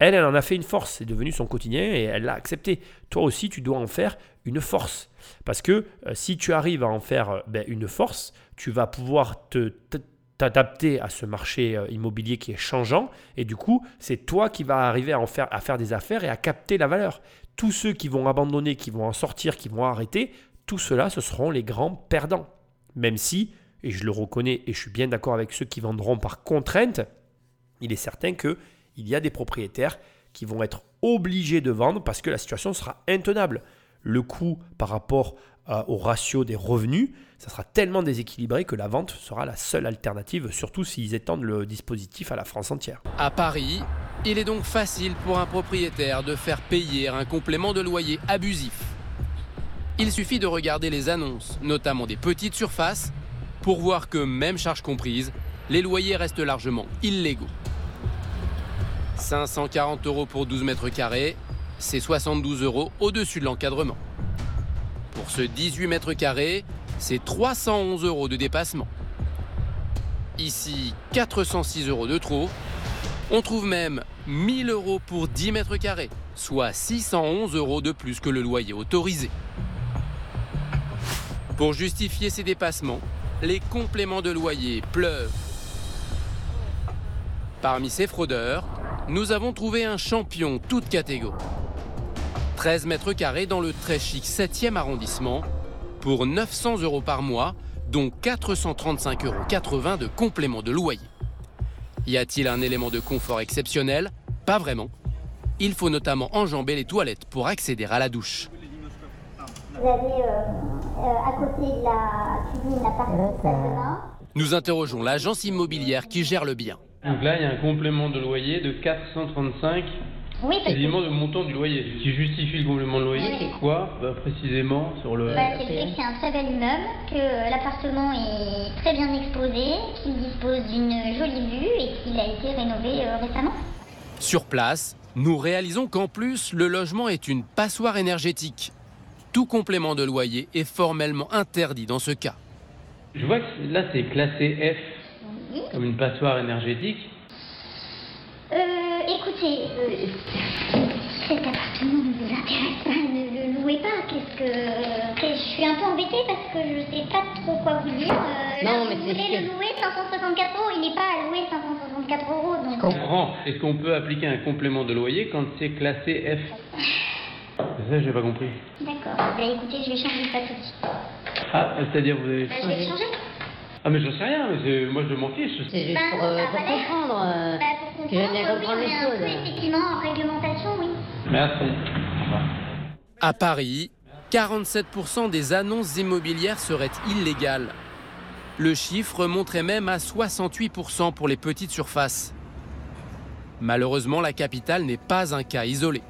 Elle, elle en a fait une force, c'est devenu son quotidien et elle l'a accepté. Toi aussi, tu dois en faire une force. Parce que euh, si tu arrives à en faire euh, ben, une force, tu vas pouvoir te, te- t'adapter à ce marché euh, immobilier qui est changeant et du coup, c'est toi qui vas arriver à en faire, à faire des affaires et à capter la valeur. Tous ceux qui vont abandonner, qui vont en sortir, qui vont arrêter, tout cela, ce seront les grands perdants. Même si, et je le reconnais et je suis bien d'accord avec ceux qui vendront par contrainte, il est certain que il y a des propriétaires qui vont être obligés de vendre parce que la situation sera intenable. Le coût par rapport euh, au ratio des revenus, ça sera tellement déséquilibré que la vente sera la seule alternative, surtout s'ils étendent le dispositif à la France entière. À Paris, il est donc facile pour un propriétaire de faire payer un complément de loyer abusif. Il suffit de regarder les annonces, notamment des petites surfaces, pour voir que, même charges comprises, les loyers restent largement illégaux. 540 euros pour 12 mètres carrés, c'est 72 euros au-dessus de l'encadrement. Pour ce 18 mètres carrés, c'est 311 euros de dépassement. Ici, 406 euros de trop. On trouve même 1000 euros pour 10 mètres carrés, soit 611 euros de plus que le loyer autorisé. Pour justifier ces dépassements, les compléments de loyer pleuvent. Parmi ces fraudeurs, nous avons trouvé un champion toute catégorie. 13 mètres carrés dans le très chic 7e arrondissement pour 900 euros par mois, dont 435,80 euros de complément de loyer. Y a-t-il un élément de confort exceptionnel? Pas vraiment. Il faut notamment enjamber les toilettes pour accéder à la douche. Vous avez euh, euh, à côté de la cuisine la partie salle de bain. Nous interrogeons l'agence immobilière qui gère le bien. Donc là, il y a un complément de loyer de 435 Oui, parce que quasiment le montant du loyer. Ce qui justifie le complément de loyer, c'est quoi Bah, Précisément sur le. bah, c'est le fait que c'est un très bel immeuble, que l'appartement est très bien exposé, qu'il dispose d'une jolie vue et qu'il a été rénové euh, récemment. Sur place, nous réalisons qu'en plus, le logement est une passoire énergétique. Tout complément de loyer est formellement interdit dans ce cas. Je vois que là, c'est classé F, comme une passoire énergétique. Euh, écoutez, euh, cet appartement ne vous intéresse pas, ne le louez pas. Qu'est-ce que. Je suis un peu embêtée parce que je sais pas trop quoi vous dire. Euh, là, Non, vous mais c'est voulez le louer 564 euros, il n'est pas à louer 564 euros. Donc... Je comprends. Est-ce qu'on peut appliquer un complément de loyer quand c'est classé F? Ça, j'ai pas compris. D'accord. Bah, écoutez, je vais changer ça tout de suite. Ah, c'est-à-dire vous avez. Bah, je vais changer. Ah, mais j'en sais rien, mais moi je m'en fiche. C'est juste Bah, pour, euh, bah, pour voilà. comprendre. euh, Bah, pour que je comprendre, oui, les un peu, choses. effectivement en réglementation, oui. Merci. À Paris, 47% des annonces immobilières seraient illégales. Le chiffre monterait même à 68% pour les petites surfaces. Malheureusement, la capitale n'est pas un cas isolé.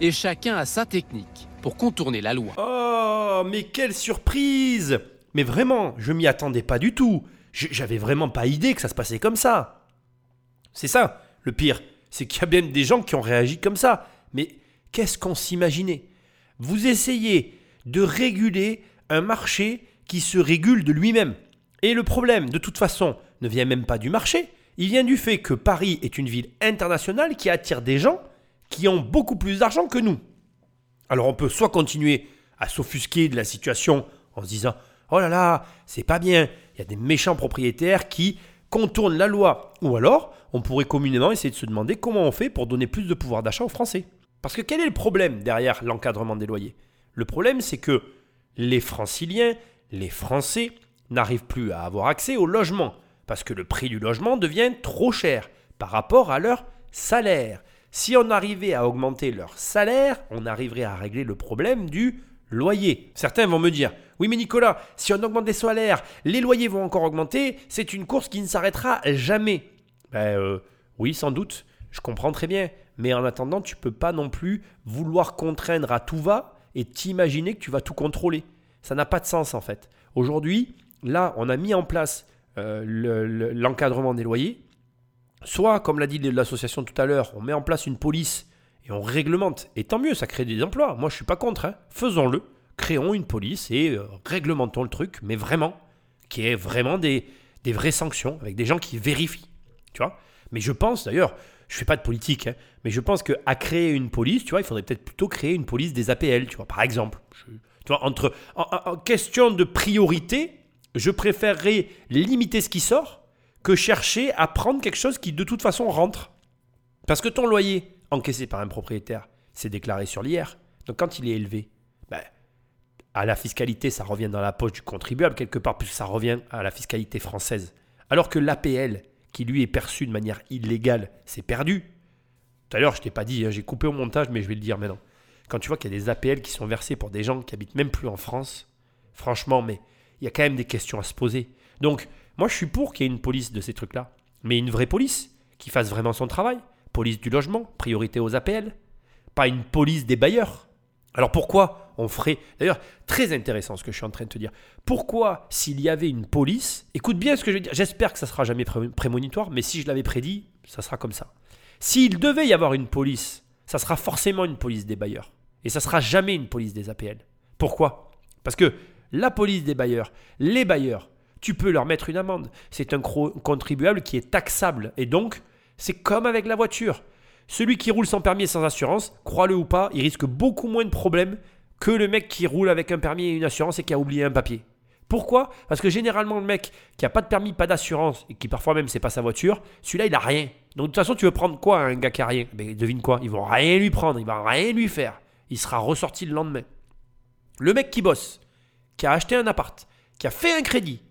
Et chacun a sa technique pour contourner la loi. Oh, mais quelle surprise Mais vraiment, je m'y attendais pas du tout. J'avais vraiment pas idée que ça se passait comme ça. C'est ça, le pire, c'est qu'il y a bien des gens qui ont réagi comme ça. Mais qu'est-ce qu'on s'imaginait? Vous essayez de réguler un marché qui se régule de lui-même. Et le problème, de toute façon, ne vient même pas du marché, il vient du fait que Paris est une ville internationale qui attire des gens qui ont beaucoup plus d'argent que nous. Alors on peut soit continuer à s'offusquer de la situation en se disant Oh là là, c'est pas bien, il y a des méchants propriétaires qui contournent la loi. Ou alors, on pourrait communément essayer de se demander comment on fait pour donner plus de pouvoir d'achat aux Français. Parce que quel est le problème derrière l'encadrement des loyers? Le problème, c'est que les franciliens, les Français, n'arrivent plus à avoir accès au logement. Parce que le prix du logement devient trop cher par rapport à leur salaire. Si on arrivait à augmenter leur salaire, on arriverait à régler le problème du loyer. Certains vont me dire, oui mais Nicolas, si on augmente les salaires, les loyers vont encore augmenter, c'est une course qui ne s'arrêtera jamais. Ben euh, oui, sans doute, je comprends très bien. Mais en attendant, tu peux pas non plus vouloir contraindre à tout va et t'imaginer que tu vas tout contrôler. Ça n'a pas de sens en fait. Aujourd'hui, là, on a mis en place euh, l'encadrement des loyers. Soit, comme l'a dit l'association tout à l'heure, on met en place une police et on réglemente. Et tant mieux, ça crée des emplois. Moi, je suis pas contre. Hein. Faisons-le. Créons une police et euh, réglementons le truc, mais vraiment, qui est vraiment des, des vraies sanctions, avec des gens qui vérifient. Tu vois Mais je pense, d'ailleurs, je fais pas de politique, hein, mais je pense qu'à créer une police, tu vois, il faudrait peut-être plutôt créer une police des APL, tu vois, par exemple. tu vois, entre, en, question de priorité, je préférerais limiter ce qui sort que chercher à prendre quelque chose qui de toute façon rentre. Parce que ton loyer encaissé par un propriétaire, c'est déclaré sur l'IR. Donc quand il est élevé, ben, à la fiscalité, ça revient dans la poche du contribuable quelque part, puisque ça revient à la fiscalité française. Alors que l'APL, qui lui est perçu de manière illégale, c'est perdu. Tout à l'heure, je t'ai pas dit, hein, j'ai coupé au montage, mais je vais le dire maintenant. Quand tu vois qu'il y a des APL qui sont versés pour des gens qui habitent même plus en France, franchement, mais il y a quand même des questions à se poser. Donc, moi, je suis pour qu'il y ait une police de ces trucs-là, mais une vraie police qui fasse vraiment son travail. Police du logement, priorité aux APL, pas une police des bailleurs. Alors pourquoi on ferait... D'ailleurs, très intéressant ce que je suis en train de te dire. Pourquoi, s'il y avait une police, écoute bien ce que je vais dire, j'espère que ça sera jamais prémonitoire, mais si je l'avais prédit, ça sera comme ça. S'il devait y avoir une police, ça sera forcément une police des bailleurs. Et ça sera jamais une police des APL. Pourquoi? Parce que la police des bailleurs, les bailleurs, tu peux leur mettre une amende. C'est un contribuable qui est taxable. Et donc, c'est comme avec la voiture. Celui qui roule sans permis et sans assurance, crois-le ou pas, il risque beaucoup moins de problèmes que le mec qui roule avec un permis et une assurance et qui a oublié un papier. Pourquoi? Parce que généralement, le mec qui a pas de permis, pas d'assurance et qui parfois même c'est pas sa voiture, celui-là il a rien. Donc de toute façon, tu veux prendre quoi un gars qui a rien? Mais devine quoi Ils vont rien lui prendre, ils vont rien lui faire. Il sera ressorti le lendemain. Le mec qui bosse, qui a acheté un appart, qui a fait un crédit,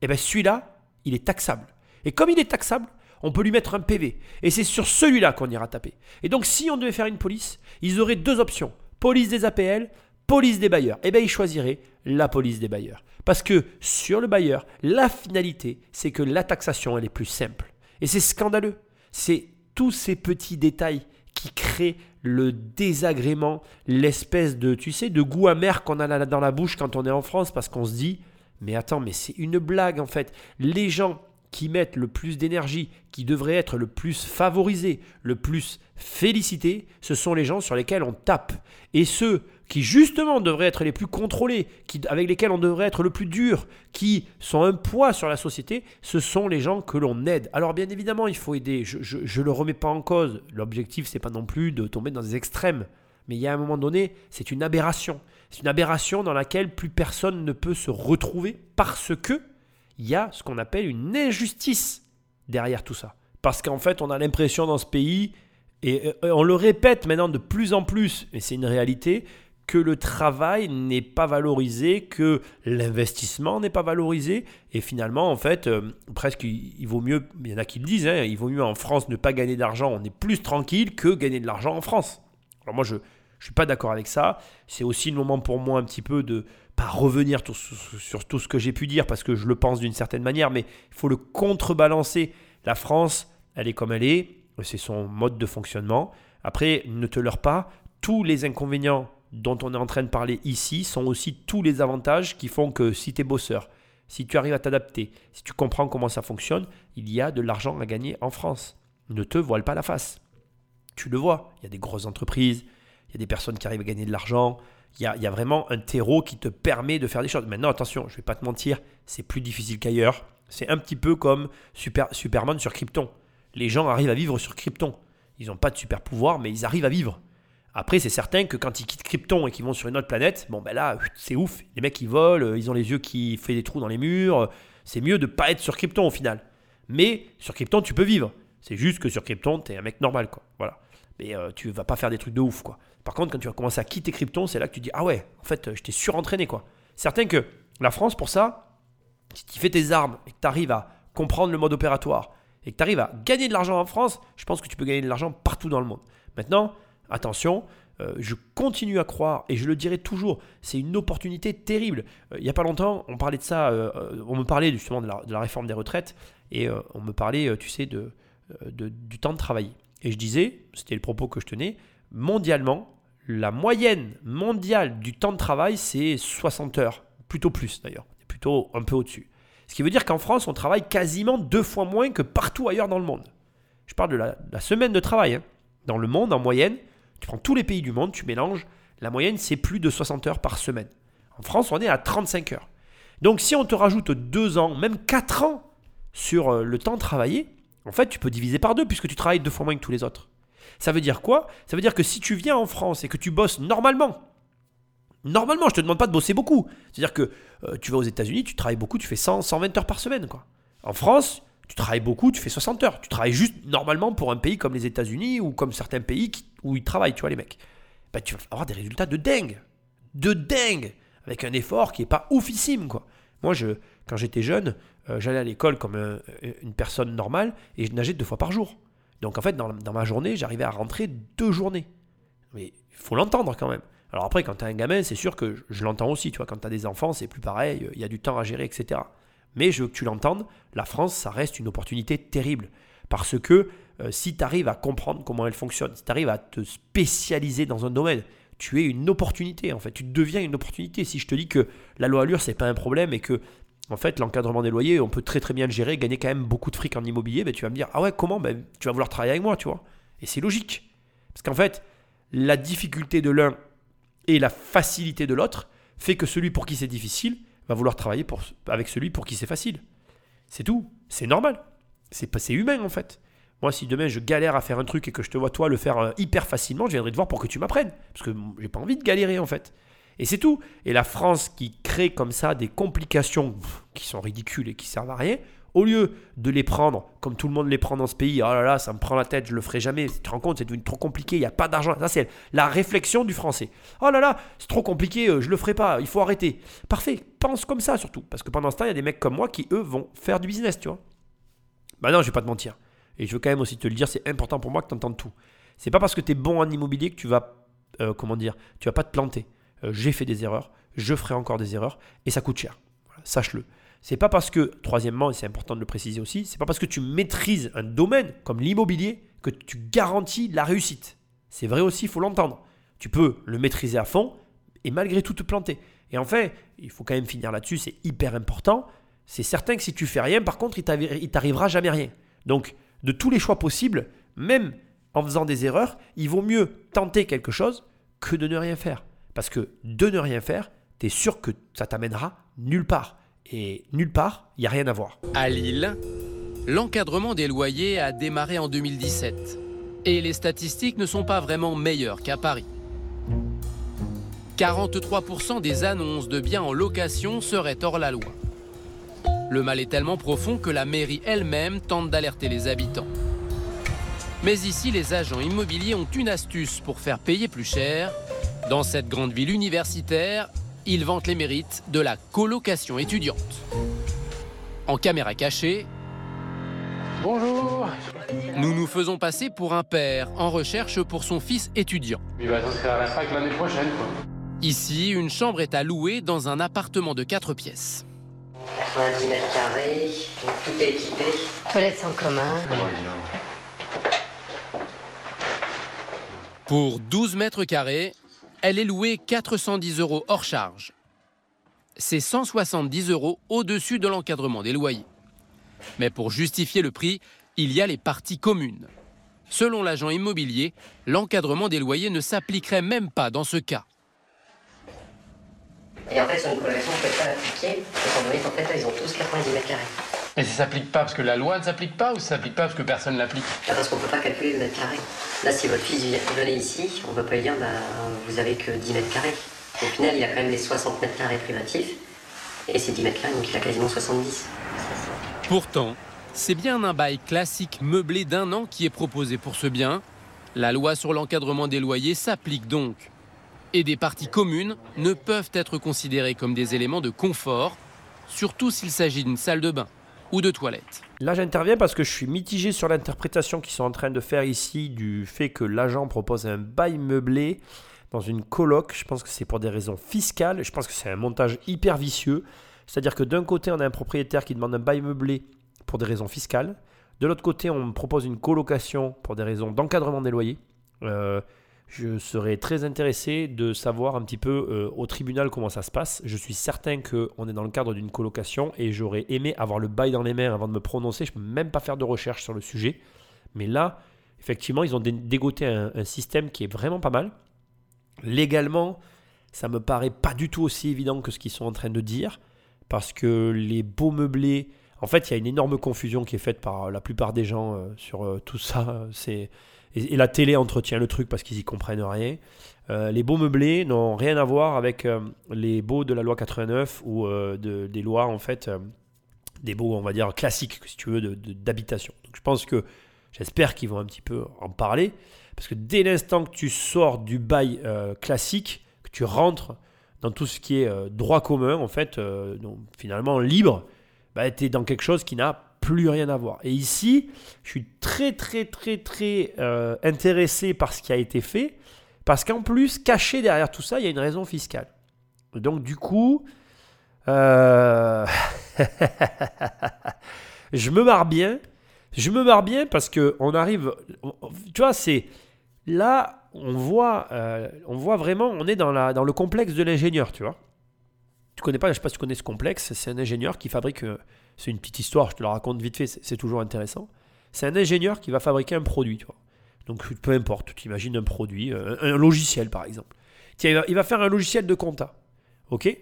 eh bien celui-là, il est taxable. Et comme il est taxable, on peut lui mettre un PV. Et c'est sur celui-là qu'on ira taper. Et donc, si on devait faire une police, ils auraient deux options police des APL, police des bailleurs. Eh bien, ils choisiraient la police des bailleurs. Parce que sur le bailleur, la finalité, c'est que la taxation, elle est plus simple. Et c'est scandaleux. C'est tous ces petits détails qui créent le désagrément, l'espèce de, tu sais, de goût amer qu'on a dans la bouche quand on est en France parce qu'on se dit, mais attends, mais c'est une blague en fait. Les gens qui mettent le plus d'énergie, qui devraient être le plus favorisés, le plus félicités, ce sont les gens sur lesquels on tape. Et ceux qui justement devraient être les plus contrôlés, qui, avec lesquels on devrait être le plus dur, qui sont un poids sur la société, ce sont les gens que l'on aide. Alors bien évidemment, il faut aider. Je ne le remets pas en cause. L'objectif, c'est pas non plus de tomber dans des extrêmes. Mais il y a un moment donné, c'est une aberration. C'est une aberration dans laquelle plus personne ne peut se retrouver parce que il y a ce qu'on appelle une injustice derrière tout ça. Parce qu'en fait, on a l'impression dans ce pays, et euh, on le répète maintenant de plus en plus, et c'est une réalité, que le travail n'est pas valorisé, que l'investissement n'est pas valorisé, et finalement, en fait, euh, presque, il, vaut mieux, il y en a qui le disent, hein, il vaut mieux en France ne pas gagner d'argent, on est plus tranquille que gagner de l'argent en France. Alors moi, je ne suis pas d'accord avec ça. C'est aussi le moment pour moi un petit peu de, pas revenir sur tout ce que j'ai pu dire parce que je le pense d'une certaine manière, mais il faut le contrebalancer. La France, elle est comme elle est, c'est son mode de fonctionnement. Après, ne te leurre pas, tous les inconvénients dont on est en train de parler ici sont aussi tous les avantages qui font que si tu es bosseur, si tu arrives à t'adapter, si tu comprends comment ça fonctionne, il y a de l'argent à gagner en France. Ne te voile pas la face. Tu le vois, il y a des grosses entreprises, il y a des personnes qui arrivent à gagner de l'argent, Il y a, vraiment un terreau qui te permet de faire des choses. Maintenant, attention, je vais pas te mentir, c'est plus difficile qu'ailleurs. C'est un petit peu comme Super, Superman sur Krypton. Les gens arrivent à vivre sur Krypton. Ils n'ont pas de super pouvoir, mais ils arrivent à vivre. Après, c'est certain que quand ils quittent Krypton et qu'ils vont sur une autre planète, bon ben là, c'est ouf. Les mecs, ils volent, ils ont les yeux qui font des trous dans les murs. C'est mieux de pas être sur Krypton au final. Mais sur Krypton, tu peux vivre. C'est juste que sur Krypton, t'es un mec normal, quoi. Voilà. Mais euh, tu vas pas faire des trucs de ouf, quoi. Par contre, quand tu vas commencer à quitter Krypton, c'est là que tu dis ah ouais, en fait, je t'ai surentraîné, quoi. Certain que la France, pour ça, si tu fais tes armes et que tu arrives à comprendre le mode opératoire et que tu arrives à gagner de l'argent en France, je pense que tu peux gagner de l'argent partout dans le monde. Maintenant, attention, euh, je continue à croire, et je le dirai toujours, c'est une opportunité terrible. Euh, il n'y a pas longtemps, on parlait de ça, euh, on me parlait justement de la, réforme des retraites, et on me parlait, tu sais, du temps de travailler. Et je disais, c'était le propos que je tenais, mondialement, la moyenne mondiale du temps de travail, c'est 60 heures, plutôt plus d'ailleurs, plutôt un peu au-dessus. Ce qui veut dire qu'en France, on travaille quasiment deux fois moins que partout ailleurs dans le monde. Je parle de la, semaine de travail. Hein. Dans le monde, en moyenne, tu prends tous les pays du monde, tu mélanges, la moyenne c'est plus de 60 heures par semaine. En France, on est à 35 heures. Donc si on te rajoute 2 ans, même 4 ans sur euh, le temps travaillé, en fait tu peux diviser par deux puisque tu travailles deux fois moins que tous les autres. Ça veut dire quoi? Ça veut dire que si tu viens en France et que tu bosses normalement, normalement, je te demande pas de bosser beaucoup. C'est-à-dire que euh, tu vas aux États-Unis, tu travailles beaucoup, tu fais 100, 120 heures par semaine. Quoi. En France, tu travailles beaucoup, tu fais 60 heures. Tu travailles juste normalement pour un pays comme les États-Unis ou comme certains pays où ils travaillent, tu vois, les mecs. Bah, tu vas avoir des résultats de dingue. De dingue. Avec un effort qui n'est pas oufissime, quoi. Moi, quand j'étais jeune, euh, j'allais à l'école comme un, une personne normale et je nageais deux fois par jour. Donc, en fait, dans, ma journée, j'arrivais à rentrer deux journées. Mais il faut l'entendre quand même. Alors après, quand tu un gamin, c'est sûr que je, l'entends aussi. Quand tu as des enfants, c'est plus pareil. Il y a du temps à gérer, etc. Mais je veux que tu l'entendes, la France, ça reste une opportunité terrible. Parce que euh, si tu arrives à comprendre comment elle fonctionne, si tu arrives à te spécialiser dans un domaine, tu es une opportunité en fait, tu deviens une opportunité. Si je te dis que la loi Allure c'est pas un problème et que en fait l'encadrement des loyers on peut très très bien le gérer, gagner quand même beaucoup de fric en immobilier, ben, tu vas me dire ah ouais comment? Ben, tu vas vouloir travailler avec moi tu vois. Et c'est logique parce qu'en fait la difficulté de l'un et la facilité de l'autre fait que celui pour qui c'est difficile va vouloir travailler avec celui pour qui c'est facile. C'est tout, c'est normal, c'est humain en fait. Moi, si demain je galère à faire un truc et que je te vois toi le faire euh, hyper facilement, je viendrai te voir pour que tu m'apprennes. Parce que j'ai pas envie de galérer en fait. Et c'est tout. Et la France qui crée comme ça des complications qui sont ridicules et qui servent à rien, au lieu de les prendre comme tout le monde les prend dans ce pays, oh là là, ça me prend la tête, je le ferai jamais. Tu te rends compte, c'est devenu trop compliqué, il n'y a pas d'argent. Ça, c'est la réflexion du français. Oh là là, c'est trop compliqué, euh, je le ferai pas, il faut arrêter. Parfait, pense comme ça surtout. Parce que pendant ce temps, il y a des mecs comme moi qui, eux, vont faire du business, tu vois. Bah non, je vais pas te mentir. Et je veux quand même aussi te le dire, c'est important pour moi que tu entendes tout. C'est pas parce que tu es bon en immobilier que tu vas, euh, comment dire, tu vas pas te planter. Euh, j'ai fait des erreurs, je ferai encore des erreurs, et ça coûte cher. Sache-le. C'est pas parce que, troisièmement, et c'est important de le préciser aussi, c'est pas parce que tu maîtrises un domaine comme l'immobilier que tu garantis la réussite. C'est vrai aussi, il faut l'entendre. Tu peux le maîtriser à fond et malgré tout te planter. Et en fait, il faut quand même finir là-dessus, c'est hyper important. C'est certain que si tu fais rien, par contre, il t'arrivera jamais rien. Donc, de tous les choix possibles, même en faisant des erreurs, il vaut mieux tenter quelque chose que de ne rien faire. Parce que de ne rien faire, tu es sûr que ça t'amènera nulle part. Et nulle part, il n'y a rien à voir. À Lille, l'encadrement des loyers a démarré en 2017. Et les statistiques ne sont pas vraiment meilleures qu'à Paris. 43% des annonces de biens en location seraient hors la loi. Le mal est tellement profond que la mairie elle-même tente d'alerter les habitants. Mais ici, les agents immobiliers ont une astuce pour faire payer plus cher. Dans cette grande ville universitaire, ils vantent les mérites de la colocation étudiante. En caméra cachée, Bonjour Nous nous faisons passer pour un père en recherche pour son fils étudiant. Il va s'inscrire à la fac l'année prochaine, quoi. Ici, une chambre est à louer dans un appartement de 4 pièces. 90 mètres carrés, donc tout est équipé. Toilettes en commun. Pour 12 mètres carrés, elle est louée 410 euros hors charge. C'est 170 euros au-dessus de l'encadrement des loyers. Mais pour justifier le prix, il y a les parties communes. Selon l'agent immobilier, l'encadrement des loyers ne s'appliquerait même pas dans ce cas. Et en fait, sur une colocation, vous ne pouvez pas l'appliquer, étant donné qu'en fait, là, ils ont tous 90 mètres carrés. Et ça s'applique pas parce que la loi ne s'applique pas ou ça s'applique pas parce que personne l'applique? Ah, Parce qu'on peut pas calculer le mètre carré. Là, si votre fils venait ici, on peut pas lui dire, bah, vous avez que 10 mètres carrés. Au final, il a quand même les 60 mètres carrés privatifs. Et c'est 10 mètres carrés, donc il a quasiment 70. Pourtant, c'est bien un bail classique meublé d'un an qui est proposé pour ce bien. La loi sur l'encadrement des loyers s'applique donc. Et des parties communes ne peuvent être considérées comme des éléments de confort, surtout s'il s'agit d'une salle de bain ou de toilette. Là, j'interviens parce que je suis mitigé sur l'interprétation qu'ils sont en train de faire ici du fait que l'agent propose un bail meublé dans une coloc. Je pense que c'est pour des raisons fiscales. Je pense que c'est un montage hyper vicieux. C'est-à-dire que d'un côté, on a un propriétaire qui demande un bail meublé pour des raisons fiscales. De l'autre côté, on propose une colocation pour des raisons d'encadrement des loyers. Euh, je serais très intéressé de savoir un petit peu euh, au tribunal comment ça se passe. Je suis certain qu'on est dans le cadre d'une colocation et j'aurais aimé avoir le bail dans les mains avant de me prononcer. Je ne peux même pas faire de recherche sur le sujet. Mais là, effectivement, ils ont dé- dégoté un, un système qui est vraiment pas mal. Légalement, ça me paraît pas du tout aussi évident que ce qu'ils sont en train de dire. Parce que les beaux meublés, en fait, il y a une énorme confusion qui est faite par la plupart des gens euh, sur euh, tout ça. C'est et, la télé entretient le truc parce qu'ils y comprennent rien. Euh, les beaux meublés n'ont rien à voir avec euh, les beaux de la loi 89 ou euh, de- des lois en fait euh, des beaux on va dire classiques si tu veux d'habitation. Donc je pense que j'espère qu'ils vont un petit peu en parler parce que dès l'instant que tu sors du bail euh, classique, que tu rentres dans tout ce qui est euh, droit commun en fait, euh, donc finalement libre, bah, tu es dans quelque chose qui n'a plus rien à voir. Et ici, je suis très très très très euh, intéressé par ce qui a été fait, parce qu'en plus, caché derrière tout ça, il y a une raison fiscale. Donc du coup, euh, je me marre bien. Je me marre bien parce que on arrive, tu vois, c'est là, on voit, euh, on voit vraiment, on est dans, la, dans le complexe de l'ingénieur, tu vois. Tu connais pas, je sais pas si tu connais ce complexe, c'est un ingénieur qui fabrique, euh, c'est une petite histoire, je te la raconte vite fait, c'est toujours intéressant. C'est un ingénieur qui va fabriquer un produit, tu vois. Donc peu importe, tu imagines un produit, euh, un, logiciel par exemple. Tiens, il va, faire un logiciel de compta, ok?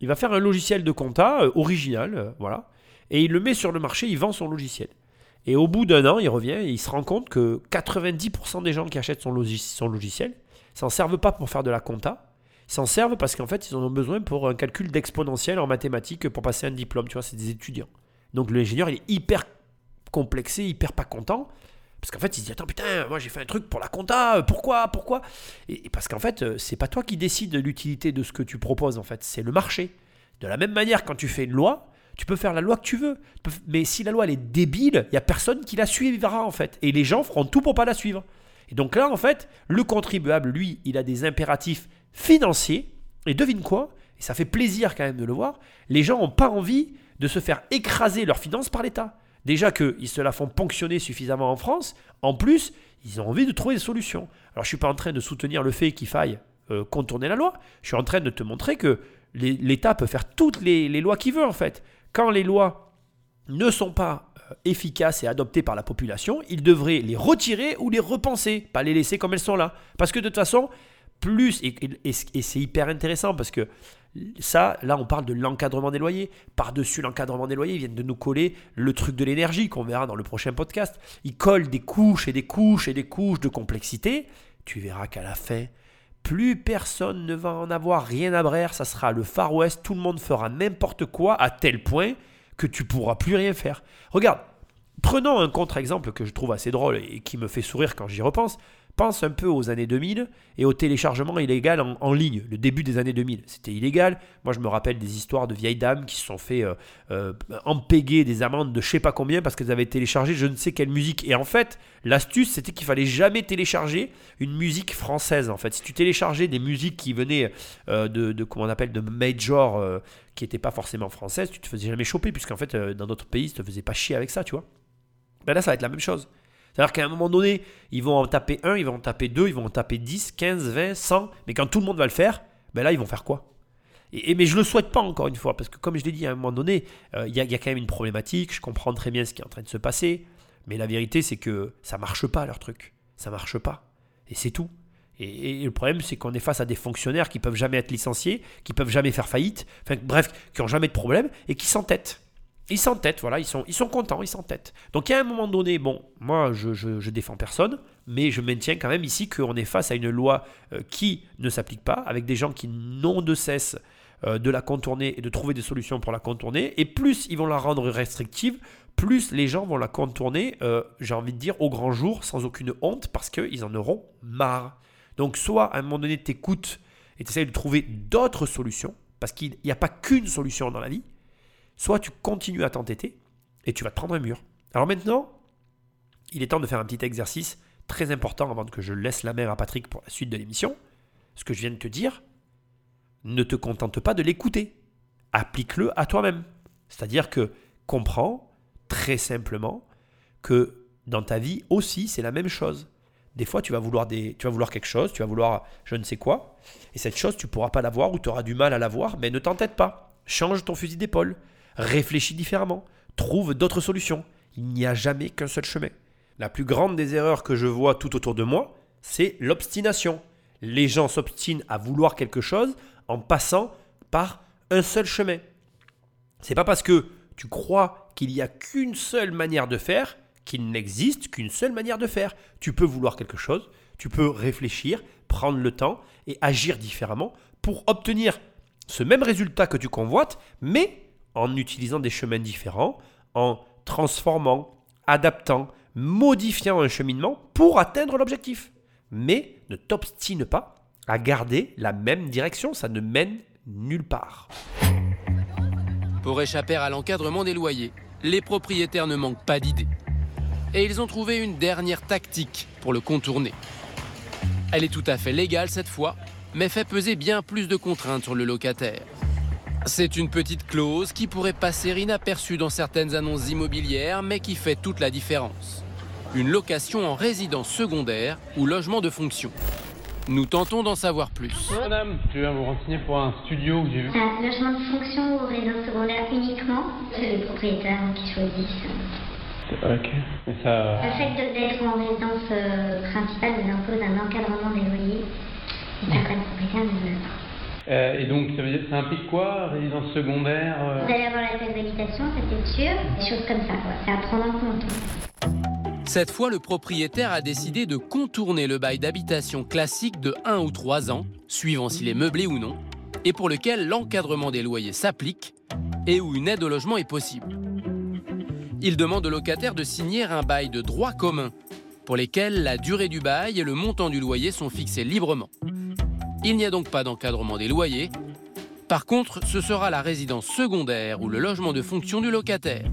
Il va faire un logiciel de compta euh, original, voilà, et il le met sur le marché, il vend son logiciel. Et au bout d'un an, il revient et il se rend compte que 90% des gens qui achètent son, logis- son logiciel s'en servent pas pour faire de la compta, s'en servent parce qu'en fait, ils en ont besoin pour un calcul d'exponentiel en mathématiques pour passer un diplôme. Tu vois, c'est des étudiants. Donc l'ingénieur, il est hyper complexé, hyper pas content. Parce qu'en fait, il se dit Attends, putain, moi j'ai fait un truc pour la compta, euh, pourquoi Pourquoi? Et, parce qu'en fait, euh, c'est pas toi qui décides de l'utilité de ce que tu proposes, en fait, c'est le marché. De la même manière, quand tu fais une loi, tu peux faire la loi que tu veux. Mais si la loi elle est débile, il y a personne qui la suivra, en fait. Et les gens feront tout pour pas la suivre. Et donc là, en fait, le contribuable, lui, il a des impératifs financiers. Et devine quoi? Et ça fait plaisir quand même de le voir. Les gens n'ont pas envie de se faire écraser leurs finances par l'État. Déjà qu'ils se la font ponctionner suffisamment en France. En plus, ils ont envie de trouver des solutions. Alors je ne suis pas en train de soutenir le fait qu'il faille euh, contourner la loi. Je suis en train de te montrer que l'État peut faire toutes les, les lois qu'il veut en fait. Quand les lois ne sont pas euh, efficaces et adoptées par la population, il devrait les retirer ou les repenser, pas les laisser comme elles sont là. Parce que de toute façon, plus, et, c'est hyper intéressant parce que ça, là on parle de l'encadrement des loyers. Par-dessus l'encadrement des loyers, ils viennent de nous coller le truc de l'énergie qu'on verra dans le prochain podcast. Ils collent des couches et des couches et des couches de complexité. Tu verras qu'à la fin, plus personne ne va en avoir rien à brère, ça sera le Far West, tout le monde fera n'importe quoi à tel point que tu pourras plus rien faire. Regarde, prenons un contre-exemple que je trouve assez drôle et qui me fait sourire quand j'y repense. Pense un peu aux années 2000 et au téléchargement illégal en, ligne, le début des années 2000. C'était illégal. Moi, je me rappelle des histoires de vieilles dames qui se sont fait euh, euh, des amendes de je sais pas combien parce qu'elles avaient téléchargé je ne sais quelle musique. Et en fait, l'astuce, c'était qu'il fallait jamais télécharger une musique française. En fait, si tu téléchargeais des musiques qui venaient euh, de, de, comment on appelle, de major, euh, qui n'étaient pas forcément françaises, tu te faisais jamais choper puisqu'en fait, dans d'autres pays, ils te faisaient pas chier avec ça, tu vois. Ben là, ça va être la même chose. C'est-à-dire qu'à un moment donné, ils vont en taper un, ils vont en taper deux, ils vont en taper 10, 15, 20, 100. Mais quand tout le monde va le faire, ben là, ils vont faire quoi? Et, mais je le souhaite pas encore une fois, parce que comme je l'ai dit à un moment donné, euh, il y, a- quand même une problématique. Je comprends très bien ce qui est en train de se passer, mais la vérité c'est que ça marche pas leur truc, ça marche pas, et c'est tout. Et, le problème, c'est qu'on est face à des fonctionnaires qui peuvent jamais être licenciés, qui peuvent jamais faire faillite, bref, qui ont jamais de problème et qui s'entêtent. Ils s'entêtent, voilà, ils sont, ils sont contents, ils s'entêtent. Donc a un moment donné, bon, moi je, défends personne, mais je maintiens quand même ici qu'on est face à une loi euh, qui ne s'applique pas, avec des gens qui n'ont de cesse euh, de la contourner et de trouver des solutions pour la contourner. Et plus ils vont la rendre restrictive, plus les gens vont la contourner, euh, j'ai envie de dire, au grand jour, sans aucune honte, parce qu'ils en auront marre. Donc soit à un moment donné, tu écoutes et tu de trouver d'autres solutions, parce qu'il n'y a pas qu'une solution dans la vie, soit tu continues à t'entêter et tu vas te prendre un mur. Alors maintenant, il est temps de faire un petit exercice très important avant que je laisse la main à Patrick pour la suite de l'émission. Ce que je viens de te dire, ne te contente pas de l'écouter. Applique-le à toi-même. C'est-à-dire que comprends très simplement que dans ta vie aussi, c'est la même chose. Des fois, tu vas, vouloir tu vas vouloir quelque chose, tu vas vouloir je ne sais quoi, et cette chose, tu ne pourras pas l'avoir ou tu auras du mal à l'avoir, mais ne t'entête pas. Change ton fusil d'épaule. Réfléchis différemment. Trouve d'autres solutions. Il n'y a jamais qu'un seul chemin. La plus grande des erreurs que je vois tout autour de moi, c'est l'obstination. Les gens s'obstinent à vouloir quelque chose en passant par un seul chemin. C'est pas parce que tu crois qu'il n'y a qu'une seule manière de faire qu'il n'existe qu'une seule manière de faire. Tu peux vouloir quelque chose, tu peux réfléchir, prendre le temps et agir différemment pour obtenir ce même résultat que tu convoites, mais en utilisant des chemins différents, en transformant, adaptant, modifiant un cheminement pour atteindre l'objectif. Mais ne t'obstine pas à garder la même direction, ça ne mène nulle part. Pour échapper à l'encadrement des loyers, les propriétaires ne manquent pas d'idées. Et ils ont trouvé une dernière tactique pour le contourner. Elle est tout à fait légale cette fois, mais fait peser bien plus de contraintes sur le locataire. C'est une petite clause qui pourrait passer inaperçue dans certaines annonces immobilières, mais qui fait toute la différence. Une location en résidence secondaire ou logement de fonction. Nous tentons d'en savoir plus. Madame, je viens vous renseigner pour un studio que j'ai vu. Un logement de fonction ou résidence secondaire uniquement, c'est les propriétaires qui choisissent. Ok. Mais ça. Le fait d'être en résidence euh, principale nous impose un encadrement des loyers. Et certains propriétaires ne veulent pas. Euh, et donc, ça veut dire, ça implique quoi Résidence secondaire euh Vous allez avoir la d'habitation, ça c'est sûr. Des choses comme ça, quoi. C'est à prendre en compte. Cette fois, le propriétaire a décidé de contourner le bail d'habitation classique de 1 ou 3 ans, suivant s'il est meublé ou non, et pour lequel l'encadrement des loyers s'applique et où une aide au logement est possible. Il demande au locataire de signer un bail de droit commun, pour lesquels la durée du bail et le montant du loyer sont fixés librement. Il n'y a donc pas d'encadrement des loyers. Par contre, ce sera la résidence secondaire ou le logement de fonction du locataire.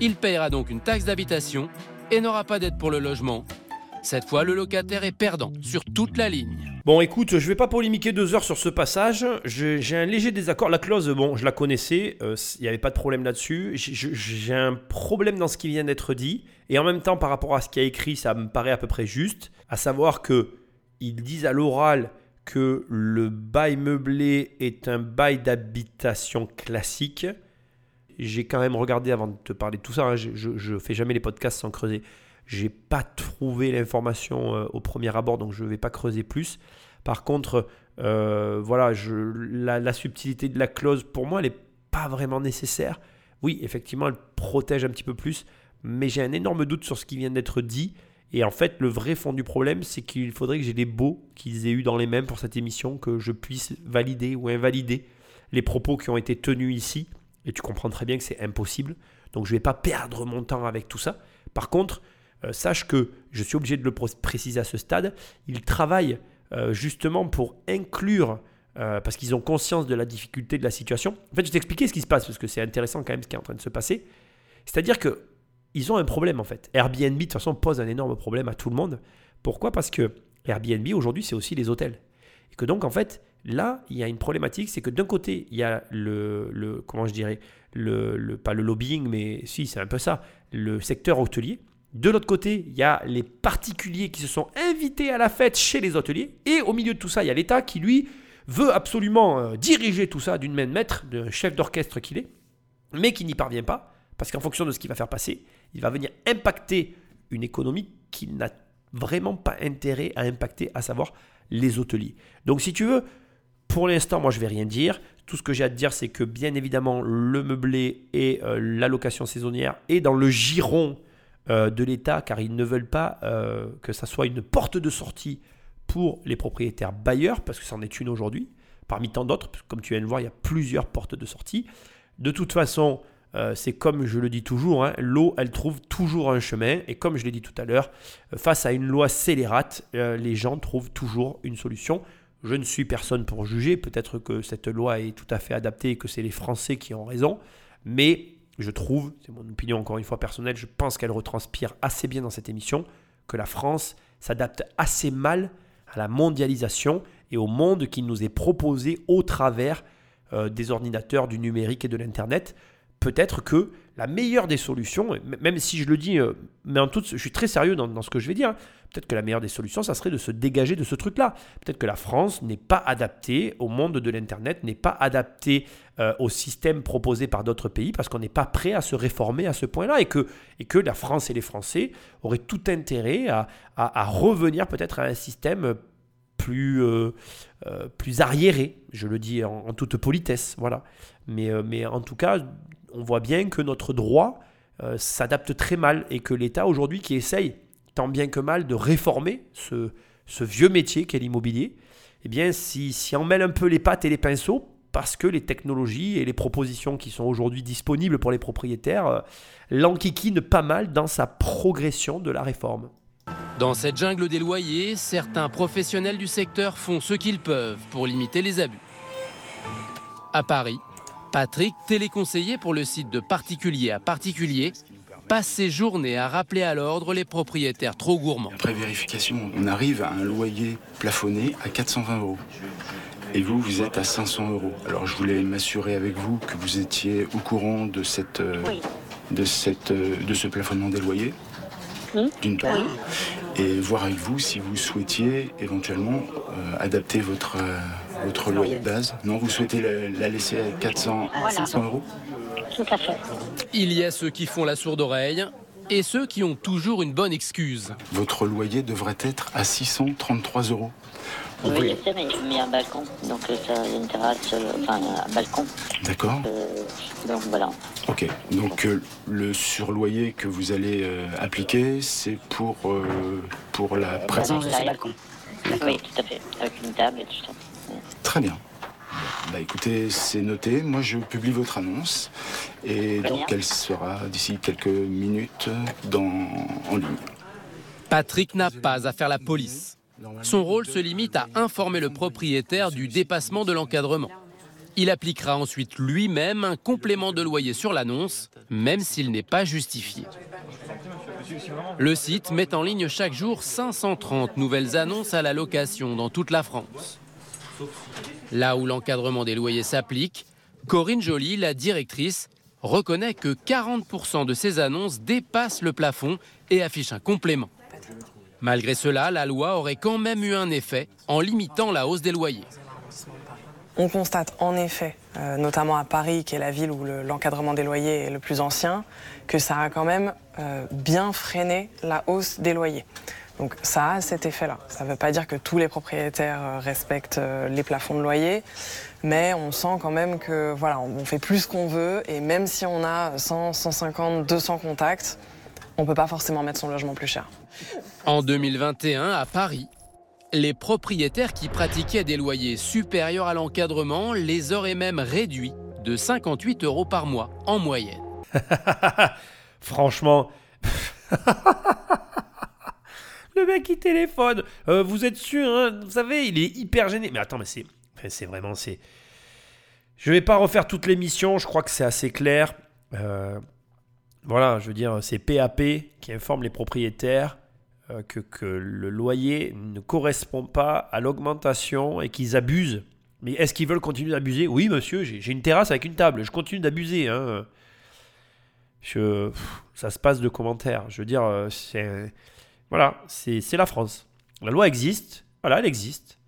Il payera donc une taxe d'habitation et n'aura pas d'aide pour le logement. Cette fois, le locataire est perdant sur toute la ligne. Bon, écoute, je vais pas polémiquer deux heures sur ce passage. J'ai un léger désaccord. La clause, bon, je la connaissais. euh, Il n'y avait pas de problème là-dessus. J'ai un problème dans ce qui vient d'être dit. Et en même temps, par rapport à ce qui a écrit, ça me paraît à peu près juste. À savoir que ils disent à l'oral que le bail meublé est un bail d'habitation classique. J'ai quand même regardé avant de te parler de tout ça. hein, je, je fais jamais les podcasts sans creuser. J'ai pas trouvé l'information euh, au premier abord, donc je ne vais pas creuser plus. Par contre, euh, voilà, la, la subtilité de la clause, pour moi, elle n'est pas vraiment nécessaire. Oui, effectivement, elle protège un petit peu plus, mais j'ai un énorme doute sur ce qui vient d'être dit. Et en fait, le vrai fond du problème, c'est qu'il faudrait que j'ai des beaux qu'ils aient eu dans les mêmes pour cette émission, que je puisse valider ou invalider les propos qui ont été tenus ici. Et tu comprends très bien que c'est impossible. Donc je ne vais pas perdre mon temps avec tout ça. Par contre, euh, sache que je suis obligé de le préciser à ce stade. Ils travaillent euh, justement pour inclure, euh, parce qu'ils ont conscience de la difficulté de la situation. En fait, je vais t'expliquer ce qui se passe, parce que c'est intéressant quand même ce qui est en train de se passer. C'est-à-dire que ils ont un problème en fait. Airbnb de toute façon pose un énorme problème à tout le monde. Pourquoi? Parce que Airbnb aujourd'hui c'est aussi les hôtels. Et que donc en fait là il y a une problématique, c'est que d'un côté il y a le, le comment je dirais le, le- pas le lobbying mais si c'est un peu ça, le secteur hôtelier. De l'autre côté, il y a les particuliers qui se sont invités à la fête chez les hôteliers. Et au milieu de tout ça, il y a l'État qui, lui, veut absolument euh, diriger tout ça d'une main de maître, d'un chef d'orchestre qu'il est, mais qui n'y parvient pas, parce qu'en fonction de ce qu'il va faire passer, il va venir impacter une économie qu'il n'a vraiment pas intérêt à impacter, à savoir les hôteliers. Donc si tu veux, pour l'instant, moi je vais rien dire. Tout ce que j'ai à te dire, c'est que bien évidemment, le meublé et euh, l'allocation saisonnière est dans le giron euh, de l'État, car ils ne veulent pas euh, que ça soit une porte de sortie pour les propriétaires bailleurs, parce que c'en est une aujourd'hui, parmi tant d'autres, comme tu viens de voir, il y a plusieurs portes de sortie. De toute façon, c'est comme je le dis toujours, hein, l'eau, elle trouve toujours un chemin, et comme je l'ai dit tout à l'heure, face à une loi scélérate, les gens trouvent toujours une solution. Je ne suis personne pour juger, peut-être que cette loi est tout à fait adaptée et que c'est les Français qui ont raison, mais je trouve, c'est mon opinion encore une fois personnelle, je pense qu'elle retranspire assez bien dans cette émission, que la France s'adapte assez mal à la mondialisation et au monde qui nous est proposé au travers euh, des ordinateurs, du numérique et de l'Internet. Peut-être que la meilleure des solutions, même si je le dis, euh, mais en tout, je suis très sérieux dans, ce que je vais dire, hein, peut-être que la meilleure des solutions, ça serait de se dégager de ce truc-là. Peut-être que la France n'est pas adaptée au monde de l'Internet, n'est pas adaptée euh, au système proposé par d'autres pays, parce qu'on n'est pas prêt à se réformer à ce point-là, et que, et que la France et les Français auraient tout intérêt à, à, revenir peut-être à un système plus, euh, plus arriéré, je le dis en, toute politesse, voilà. Mais, mais en tout cas, on voit bien que notre droit euh, s'adapte très mal et que l'État aujourd'hui qui essaye tant bien que mal de réformer ce, vieux métier qu'est l'immobilier, eh bien si, on un peu les pattes et les pinceaux, parce que les technologies et les propositions qui sont aujourd'hui disponibles pour les propriétaires euh, l'enquiquinent pas mal dans sa progression de la réforme. Dans cette jungle des loyers, certains professionnels du secteur font ce qu'ils peuvent pour limiter les abus. À Paris, Patrick, téléconseiller pour le site de particulier à particulier, passe ses journées à rappeler à l'ordre les propriétaires trop gourmands. Après vérification, on arrive à un loyer plafonné à 420 euros. Et vous, vous êtes à 500 euros. Alors je voulais m'assurer avec vous que vous étiez au courant de, cette, euh, de, cette, euh, de ce plafonnement des loyers, d'une part, et voir avec vous si vous souhaitiez éventuellement euh, adapter votre votre loyer de base. Non, vous souhaitez la, laisser à 400, 500 euros Tout à fait. Il y a ceux qui font la sourde oreille et ceux qui ont toujours une bonne excuse. Votre loyer devrait être à 633 euros. Oui, je sais, mais j'ai mis un balcon, donc euh, ça a une terrasse, euh, enfin un balcon. D'accord. Euh, donc voilà. Ok, donc le surloyer que vous allez appliquer, c'est pour, pour la présence de ce balcon. Oui, tout à fait, avec une table et tout ça. Très bien. Bah écoutez, c'est noté. Moi, je publie votre annonce et donc elle sera d'ici quelques minutes dans, en ligne. Patrick n'a pas à faire la police. Son rôle se limite à informer le propriétaire du dépassement de l'encadrement. Il appliquera ensuite lui-même un complément de loyer sur l'annonce, même s'il n'est pas justifié. Le site met en ligne chaque jour 530 nouvelles annonces à la location dans toute la France. Là où l'encadrement des loyers s'applique, Corinne Joly, la directrice, reconnaît que 40% de ces annonces dépassent le plafond et affichent un complément. Malgré cela, la loi aurait quand même eu un effet en limitant la hausse des loyers. On constate en effet, euh, notamment à Paris, qui est la ville où l'encadrement des loyers est le plus ancien, que ça a quand même euh, bien freiné la hausse des loyers. Donc ça a cet effet-là. Ça ne veut pas dire que tous les propriétaires euh, respectent euh, les plafonds de loyer, mais on sent quand même que voilà, on fait plus qu'on veut et même si on a 100, 150, 200 contacts, on ne peut pas forcément mettre son logement plus cher. En 2021, à Paris, les propriétaires qui pratiquaient des loyers supérieurs à l'encadrement les auraient même réduits de 58 euros par mois en moyenne. Franchement. Le mec il téléphone. Euh, vous êtes sûr, hein vous savez, il est hyper gêné. Mais attends, mais c'est, c'est vraiment, c'est. Je vais pas refaire toute l'émission. Je crois que c'est assez clair. Euh, voilà, je veux dire, c'est PAP qui informe les propriétaires euh, que, que, le loyer ne correspond pas à l'augmentation et qu'ils abusent. Mais est-ce qu'ils veulent continuer d'abuser? Oui, monsieur, j'ai une terrasse avec une table. Je continue d'abuser. Hein. Ça se passe de commentaires. Je veux dire, c'est voilà, c'est la France. La loi existe, voilà, elle existe.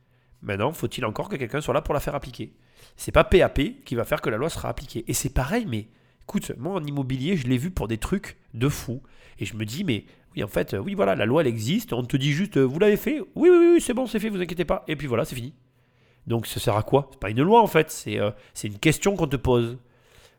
Maintenant, faut-il encore que quelqu'un soit là pour la faire appliquer? C'est pas PAP qui va faire que la loi sera appliquée. Et c'est pareil, mais Écoute, moi en immobilier, je l'ai vu pour des trucs de fou. Et je me dis, mais oui, en fait, oui, voilà, la loi, elle existe. On te dit juste, euh, vous l'avez fait? Oui, oui, oui, c'est bon, c'est fait, vous inquiétez pas. Et puis voilà, c'est fini. Donc ça sert à quoi? C'est pas une loi en fait, c'est euh, c'est une question qu'on te pose.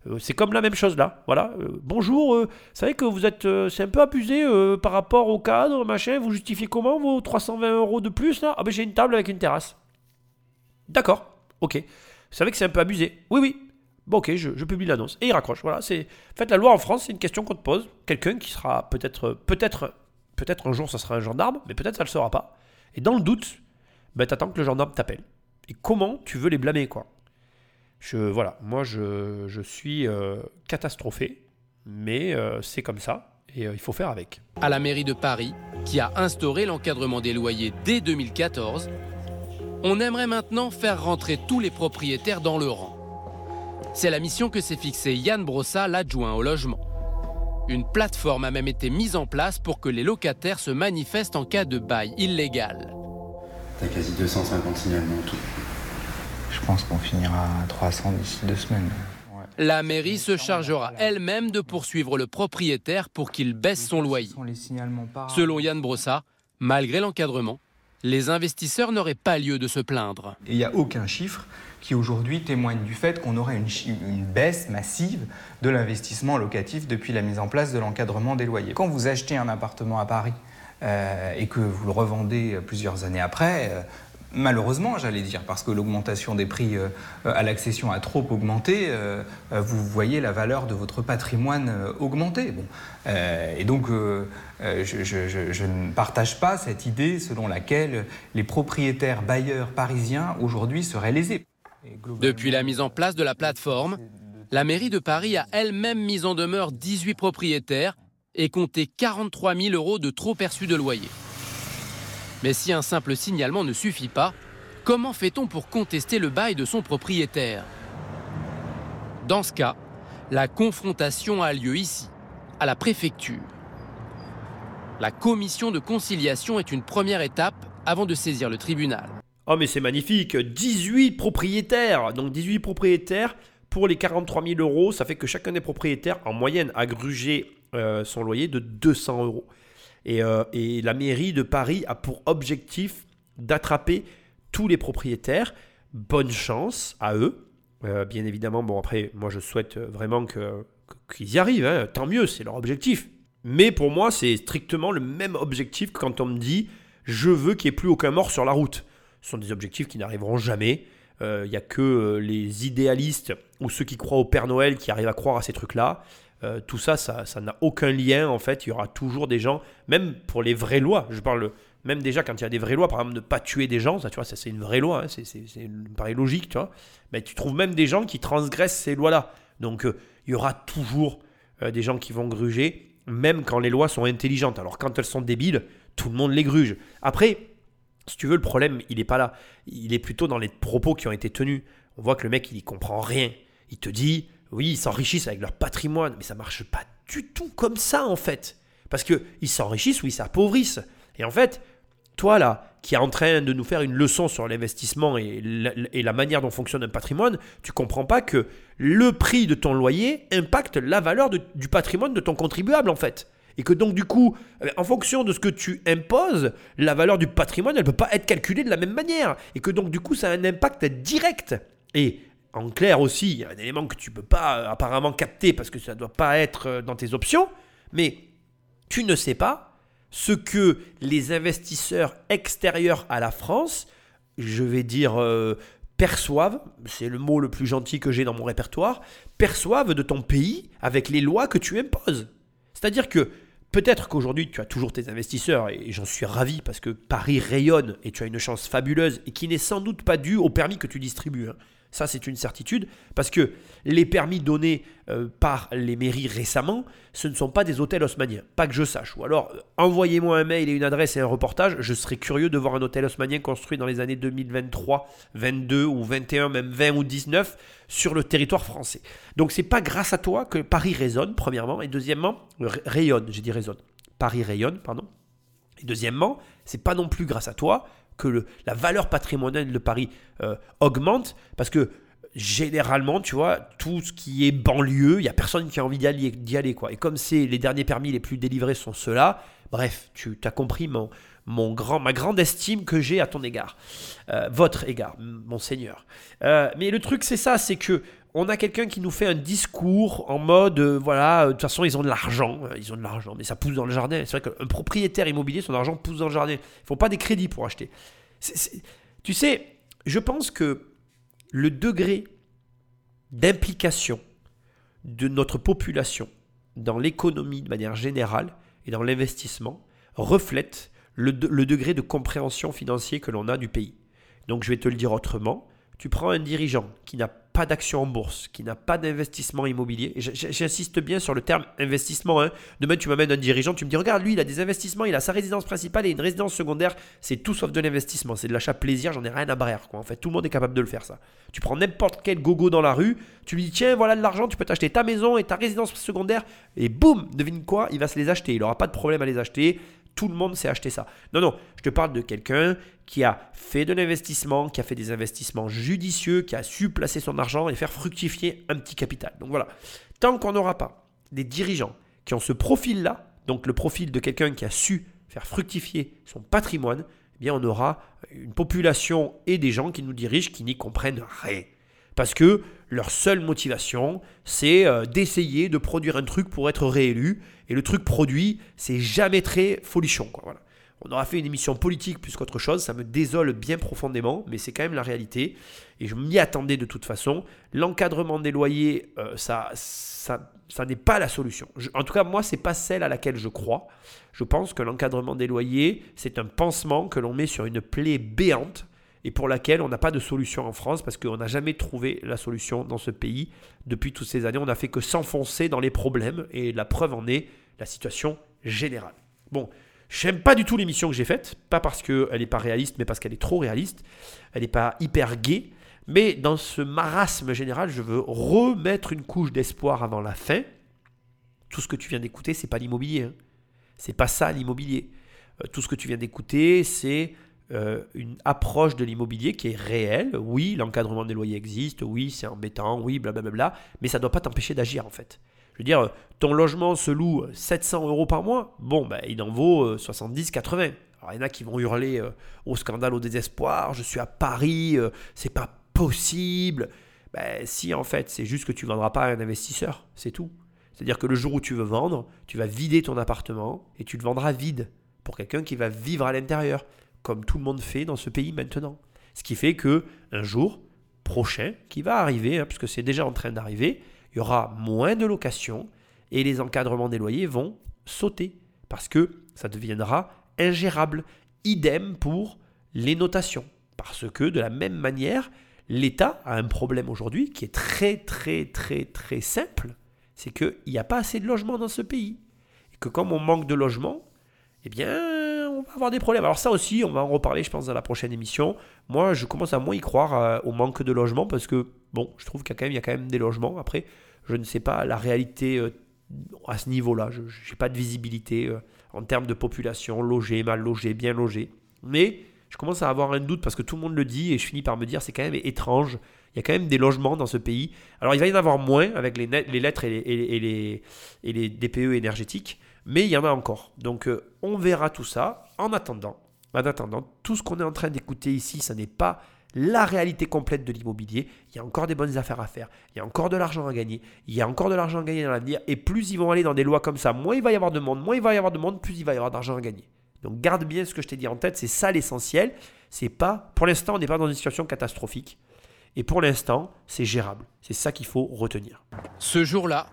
Euh, c'est comme la même chose là. Voilà. Euh, bonjour, euh, vous savez que vous êtes. c'est un peu abusé par rapport au cadre, machin. Vous justifiez comment vos 320 euros de plus là? Ah ben j'ai une table avec une terrasse. D'accord, ok. Vous savez que c'est un peu abusé Oui, oui. Bon, ok, je, je publie l'annonce. Et il raccroche. Voilà, c'est. En fait, la loi en France, c'est une question qu'on te pose. Quelqu'un qui sera peut-être. Peut-être. Peut-être un jour, ça sera un gendarme, mais peut-être ça le sera pas. Et dans le doute, ben, t'attends que le gendarme t'appelle. Et comment tu veux les blâmer, quoi? Je, Voilà, moi, je, je suis euh, catastrophé, mais euh, c'est comme ça, et euh, il faut faire avec. À la mairie de Paris, qui a instauré l'encadrement des loyers dès 2014, on aimerait maintenant faire rentrer tous les propriétaires dans le rang. C'est la mission que s'est fixée Yann Brossa, l'adjoint au logement. Une plateforme a même été mise en place pour que les locataires se manifestent en cas de bail illégal. T'as quasi 250 signalements en tout. Je pense qu'on finira à 300 d'ici deux semaines. La mairie se chargera elle-même de poursuivre le propriétaire pour qu'il baisse son loyer. Selon Yann Brossa, malgré l'encadrement, les investisseurs n'auraient pas lieu de se plaindre. Et il n'y a aucun chiffre qui aujourd'hui témoigne du fait qu'on aurait une baisse massive de l'investissement locatif depuis la mise en place de l'encadrement des loyers. Quand vous achetez un appartement à Paris euh, et que vous le revendez plusieurs années après, euh, malheureusement j'allais dire, parce que l'augmentation des prix euh, à l'accession a trop augmenté, euh, euh, vous voyez la valeur de votre patrimoine augmenter. Et donc je ne partage pas cette idée selon laquelle les propriétaires bailleurs parisiens aujourd'hui seraient lésés. Depuis la mise en place de la plateforme, la mairie de Paris a elle-même mis en demeure 18 propriétaires et compté 43 000 euros de trop perçus de loyer. Mais si un simple signalement ne suffit pas, comment fait-on pour contester le bail de son propriétaire? Dans ce cas, la confrontation a lieu ici, à la préfecture. La commission de conciliation est une première étape avant de saisir le tribunal. Oh mais c'est magnifique, 18 propriétaires, donc 18 propriétaires pour les 43 000 euros, ça fait que chacun des propriétaires en moyenne a grugé euh, son loyer de 200 euros. Et, euh, et la mairie de Paris a pour objectif d'attraper tous les propriétaires. Bonne chance à eux. Euh, bien évidemment, bon après, moi je souhaite vraiment que- qu'ils y arrivent, hein. tant mieux, c'est leur objectif. Mais pour moi, c'est strictement le même objectif que quand on me dit je veux qu'il n'y ait plus aucun mort sur la route. Ce sont des objectifs qui n'arriveront jamais. Il n'y a que euh, les idéalistes ou ceux qui croient au Père Noël qui arrivent à croire à ces trucs-là. Euh, tout ça, ça n'a aucun lien en fait. Il y aura toujours des gens, même pour les vraies lois. Je parle même déjà quand il y a des vraies lois, par exemple, ne pas tuer des gens, ça, tu vois, ça c'est une vraie loi, hein, c'est, c'est, logique, tu vois. Mais tu trouves même des gens qui transgressent ces lois-là. Donc euh, il y aura toujours euh, des gens qui vont gruger, même quand les lois sont intelligentes. Alors quand elles sont débiles, tout le monde les gruge. Après, si tu veux, le problème, il n'est pas là. Il est plutôt dans les propos qui ont été tenus. On voit que le mec, il n'y comprend rien. Il te dit, oui, ils s'enrichissent avec leur patrimoine, mais ça marche pas du tout comme ça, en fait. Parce qu'ils s'enrichissent ou ils s'appauvrissent. Et en fait, toi, là, qui est en train de nous faire une leçon sur l'investissement et la, manière dont fonctionne un patrimoine, tu comprends pas que le prix de ton loyer impacte la valeur du patrimoine de ton contribuable, en fait. Et que donc, du coup, euh, en fonction de ce que tu imposes, la valeur du patrimoine, elle ne peut pas être calculée de la même manière. Et que donc, du coup, ça a un impact direct. Et en clair aussi, il y a un élément que tu ne peux pas euh, apparemment capter parce que ça ne doit pas être euh, dans tes options, mais tu ne sais pas ce que les investisseurs extérieurs à la France, je vais dire, euh, perçoivent, c'est le mot le plus gentil que j'ai dans mon répertoire, perçoivent de ton pays avec les lois que tu imposes. C'est-à-dire que peut-être qu'aujourd'hui tu as toujours tes investisseurs, et j'en suis ravi parce que Paris rayonne et tu as une chance fabuleuse et qui n'est sans doute pas due au permis que tu distribues. hein. Ça, c'est une certitude, parce que les permis donnés euh, par les mairies récemment, ce ne sont pas des hôtels haussmanniens, pas que je sache. Ou alors, euh, envoyez-moi un mail et une adresse et un reportage, je serais curieux de voir un hôtel haussmannien construit dans les années 2023, 22 ou 21, même 20 ou 19, sur le territoire français. Donc, c'est pas grâce à toi que Paris résonne, premièrement, et deuxièmement, rayonne, j'ai dit résonne. Paris rayonne, pardon. Et deuxièmement, c'est pas non plus grâce à toi que la valeur patrimoniale de Paris euh, augmente, parce que généralement, tu vois, tout ce qui est banlieue, il n'y a personne qui a envie d'y aller, quoi. Et comme c'est les derniers permis les plus délivrés sont ceux-là, bref, tu as compris mon, mon grand, ma grande estime que j'ai à ton égard, Euh, votre égard, monseigneur. Euh, mais le truc, c'est ça, c'est que on a quelqu'un qui nous fait un discours en mode, euh, voilà, euh, de toute façon, ils ont de l'argent, euh, ils ont de l'argent, mais ça pousse dans le jardin. C'est vrai qu'un propriétaire immobilier, son argent pousse dans le jardin. Ils font pas des crédits pour acheter. Tu sais, je pense que le degré d'implication de notre population dans l'économie de manière générale et dans l'investissement reflète le, de- le degré de compréhension financier que l'on a du pays. Donc je vais te le dire autrement, tu prends un dirigeant qui n'a pas d'action en bourse, qui n'a pas d'investissement immobilier, j'insiste bien sur le terme investissement, hein. demain tu m'amènes un dirigeant, tu me dis regarde lui il a des investissements, il a sa résidence principale et une résidence secondaire, c'est tout sauf de l'investissement, c'est de l'achat plaisir, j'en ai rien à brère quoi. en fait tout le monde est capable de le faire ça. Tu prends n'importe quel gogo dans la rue, tu lui dis tiens voilà de l'argent, tu peux t'acheter ta maison et ta résidence secondaire, et boum, devine quoi, il va se les acheter, il n'aura pas de problème à les acheter, tout le monde sait acheter ça. Non, non, je te parle de quelqu'un qui a fait de l'investissement, qui a fait des investissements judicieux, qui a su placer son argent et faire fructifier un petit capital. Donc voilà, tant qu'on n'aura pas des dirigeants qui ont ce profil-là, donc le profil de quelqu'un qui a su faire fructifier son patrimoine, eh bien on aura une population et des gens qui nous dirigent qui n'y comprennent rien. Parce que leur seule motivation, c'est euh, d'essayer de produire un truc pour être réélu. Et le truc produit, c'est jamais très folichon. Voilà. On aura fait une émission politique plus qu'autre chose, ça me désole bien profondément, mais c'est quand même la réalité. Et je m'y attendais de toute façon. L'encadrement des loyers, euh, ça, ça, n'est pas la solution. En tout cas, moi, c'est pas celle à laquelle je crois. Je pense que l'encadrement des loyers, c'est un pansement que l'on met sur une plaie béante et pour laquelle on n'a pas de solution en France parce qu'on n'a jamais trouvé la solution dans ce pays. Depuis toutes ces années, on n'a fait que s'enfoncer dans les problèmes et la preuve en est la situation générale. Bon, j'aime pas du tout l'émission que j'ai faite, pas parce qu'elle n'est pas réaliste, mais parce qu'elle est trop réaliste. Elle n'est pas hyper gaie. Mais dans ce marasme général, je veux remettre une couche d'espoir avant la fin. Tout ce que tu viens d'écouter, c'est pas l'immobilier. hein. C'est pas ça l'immobilier. Euh, tout ce que tu viens d'écouter, c'est euh, une approche de l'immobilier qui est réelle. Oui, l'encadrement des loyers existe. Oui, c'est embêtant. Oui, blablabla. Mais ça ne doit pas t'empêcher d'agir en fait. Je veux dire, euh, ton logement se loue 700 euros par mois. Bon, ben, il en vaut euh, 70, 80. Alors, il y en a qui vont hurler euh, au scandale, au désespoir. Je suis à Paris, euh, c'est pas possible. Ben, si en fait, c'est juste que tu ne vendras pas à un investisseur, c'est tout. C'est-à-dire que le jour où tu veux vendre, tu vas vider ton appartement et tu le vendras vide pour quelqu'un qui va vivre à l'intérieur, comme tout le monde fait dans ce pays maintenant. Ce qui fait que un jour prochain, qui va arriver, hein, puisque c'est déjà en train d'arriver, il y aura moins de locations et les encadrements des loyers vont sauter parce que ça deviendra ingérable. Idem pour les notations. Parce que de la même manière, l'État a un problème aujourd'hui qui est très très très très simple, c'est qu'il n'y a pas assez de logements dans ce pays. Et que comme on manque de logements, eh bien, avoir des problèmes. Alors ça aussi, on va en reparler, je pense, dans la prochaine émission. Moi, je commence à moins y croire euh, au manque de logements parce que, bon, je trouve qu'il y a quand même, des logements. Après, je ne sais pas la réalité euh, à ce niveau-là. Je n'ai pas de visibilité euh, en termes de population, logée, mal logée, bien logée. Mais je commence à avoir un doute parce que tout le monde le dit et je finis par me dire c'est quand même étrange. Il y a quand même des logements dans ce pays. Alors il va y en avoir moins avec les, lettres et les, DPE énergétiques, mais il y en a encore. Donc on verra tout ça. En attendant, en attendant, tout ce qu'on est en train d'écouter ici, ça n'est pas la réalité complète de l'immobilier. Il y a encore des bonnes affaires à faire. Il y a encore de l'argent à gagner. Il y a encore de l'argent à gagner dans l'avenir. Et plus ils vont aller dans des lois comme ça, moins il va y avoir de monde, moins il va y avoir de monde, plus il va y avoir d'argent à gagner. Donc garde bien ce que je t'ai dit en tête, c'est ça l'essentiel. C'est pas, pour l'instant, on n'est pas dans une situation catastrophique. Et pour l'instant, c'est gérable. C'est ça qu'il faut retenir. Ce jour-là,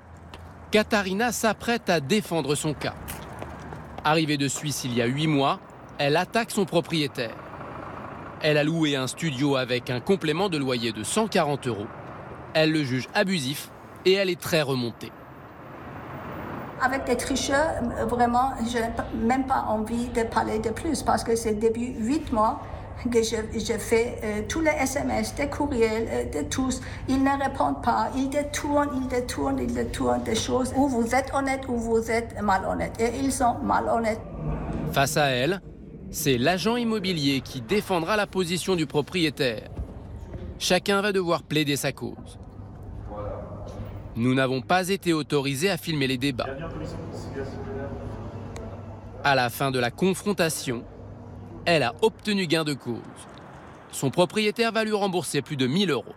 Katharina s'apprête à défendre son cas. Arrivée de Suisse il y a huit mois, elle attaque son propriétaire. Elle a loué un studio avec un complément de loyer de 140 euros. Elle le juge abusif et elle est très remontée. Avec des tricheurs, vraiment, je n'ai même pas envie de parler de plus parce que c'est depuis huit mois que je, je fais euh, tous les SMS, des courriels, euh, de tous. Ils ne répondent pas, ils détournent, ils détournent, ils détournent des choses. Ou vous êtes honnête ou vous êtes malhonnête. Et ils sont malhonnêtes. Face à elle, c'est l'agent immobilier qui défendra la position du propriétaire. chacun va devoir plaider sa cause. Nous n'avons pas été autorisés à filmer les débats. À la fin de la confrontation, elle a obtenu gain de cause. Son propriétaire va lui rembourser plus de 1000 euros.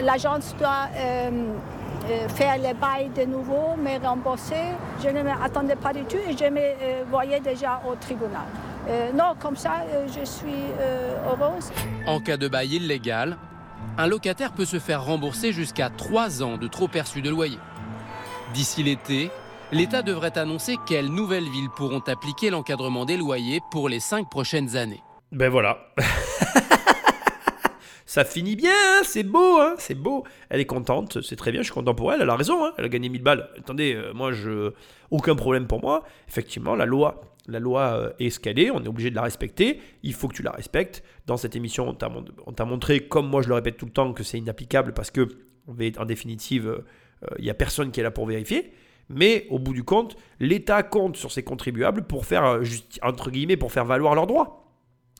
L'agence doit euh, euh, faire les bails de nouveau, me rembourser. Je ne m'attendais pas du tout et je me euh, voyais déjà au tribunal. Euh, non, comme ça, je suis heureuse. En cas de bail illégal, un locataire peut se faire rembourser jusqu'à 3 ans de trop perçu de loyer. D'ici l'été, l'État devrait annoncer quelles nouvelles villes pourront appliquer l'encadrement des loyers pour les 5 prochaines années. Ben voilà. Ça finit bien, hein, c'est beau, hein, c'est beau. Elle est contente, c'est très bien, je suis content pour elle, elle a raison, hein, elle a gagné 1000 balles. Attendez, euh, moi, je, aucun problème pour moi. Effectivement, la loi, la loi euh, est est, on est obligé de la respecter, il faut que tu la respectes. Dans cette émission, on t'a mon- on t'a montré, comme moi je le répète tout le temps, que c'est inapplicable parce que, en définitive, euh, il n'y a personne qui est là pour vérifier. Mais au bout du compte, l'État compte sur ses contribuables pour faire, euh, entre guillemets, pour faire valoir leurs droits.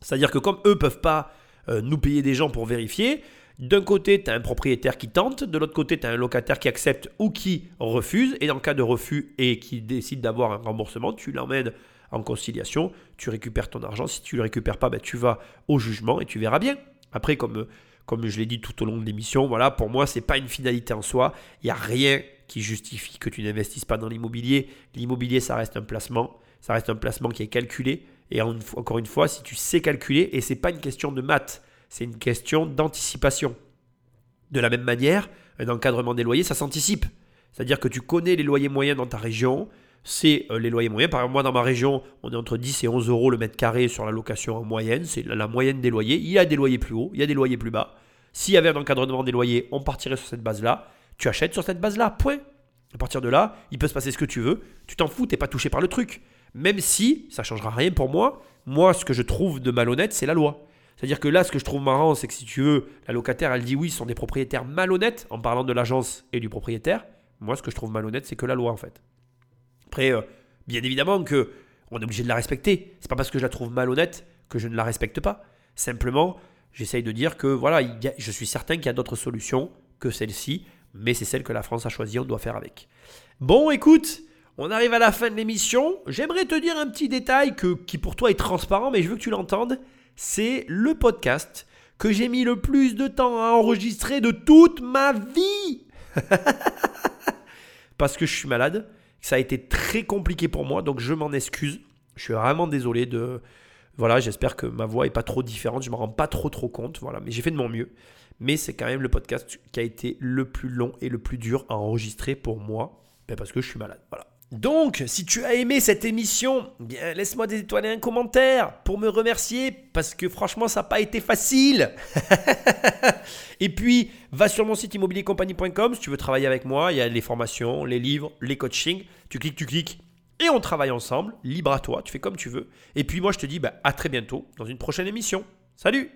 C'est-à-dire que comme eux peuvent pas euh, nous payer des gens pour vérifier, d'un côté, tu as un propriétaire qui tente, de l'autre côté, tu as un locataire qui accepte ou qui refuse, et dans le cas de refus et qui décide d'avoir un remboursement, tu l'emmènes en conciliation, tu récupères ton argent, si tu ne le récupères pas, ben, tu vas au jugement et tu verras bien. Après, comme, euh, comme je l'ai dit tout au long de l'émission, voilà, pour moi, c'est pas une finalité en soi, il n'y a rien qui justifie que tu n'investisses pas dans l'immobilier. L'immobilier, ça reste un placement, ça reste un placement qui est calculé, et en- encore une fois, si tu sais calculer, et c'est pas une question de maths, c'est une question d'anticipation. De la même manière, un encadrement des loyers, ça s'anticipe. C'est-à-dire que tu connais les loyers moyens dans ta région, c'est euh, les loyers moyens. Par exemple, moi, dans ma région, on est entre 10 et 11 euros le mètre carré sur la location en moyenne. C'est la moyenne des loyers. Il y a des loyers plus hauts, il y a des loyers plus bas. S'il y avait un encadrement des loyers, on partirait sur cette base-là. Tu achètes sur cette base-là, point. À partir de là, il peut se passer ce que tu veux. Tu t'en fous, t'es pas touché par le truc. Même si ça changera rien pour moi. Moi, ce que je trouve de malhonnête, c'est la loi. C'est-à-dire que là, ce que je trouve marrant, c'est que si tu veux, la locataire, elle dit oui, ce sont des propriétaires malhonnêtes en parlant de l'agence et du propriétaire. Moi, ce que je trouve malhonnête, c'est que la loi, en fait. Après, euh, bien évidemment que on est obligé de la respecter. C'est pas parce que je la trouve malhonnête que je ne la respecte pas. Simplement, j'essaye de dire que voilà, je suis certain qu'il y a d'autres solutions que celle-ci, mais c'est celle que la France a choisie, on doit faire avec. Bon, écoute, on arrive à la fin de l'émission. J'aimerais te dire un petit détail que, qui pour toi est transparent, mais je veux que tu l'entendes. C'est le podcast que j'ai mis le plus de temps à enregistrer de toute ma vie. Parce que je suis malade. Ça a été très compliqué pour moi, donc je m'en excuse. Je suis vraiment désolé de. Voilà, j'espère que ma voix est pas trop différente. Je me rends pas trop trop compte. Voilà, mais j'ai fait de mon mieux. Mais c'est quand même le podcast qui a été le plus long et le plus dur à enregistrer pour moi, ben parce que je suis malade. Voilà. Donc, si tu as aimé cette émission, bien laisse-moi des étoiles et un commentaire pour me remercier parce que franchement, ça n'a pas été facile. et puis, va sur mon site immobiliercompagnie.com si tu veux travailler avec moi. Il y a les formations, les livres, les coachings. Tu cliques, tu cliques. Et on travaille ensemble, libre à toi, tu fais comme tu veux. Et puis moi je te dis bah, à très bientôt dans une prochaine émission. Salut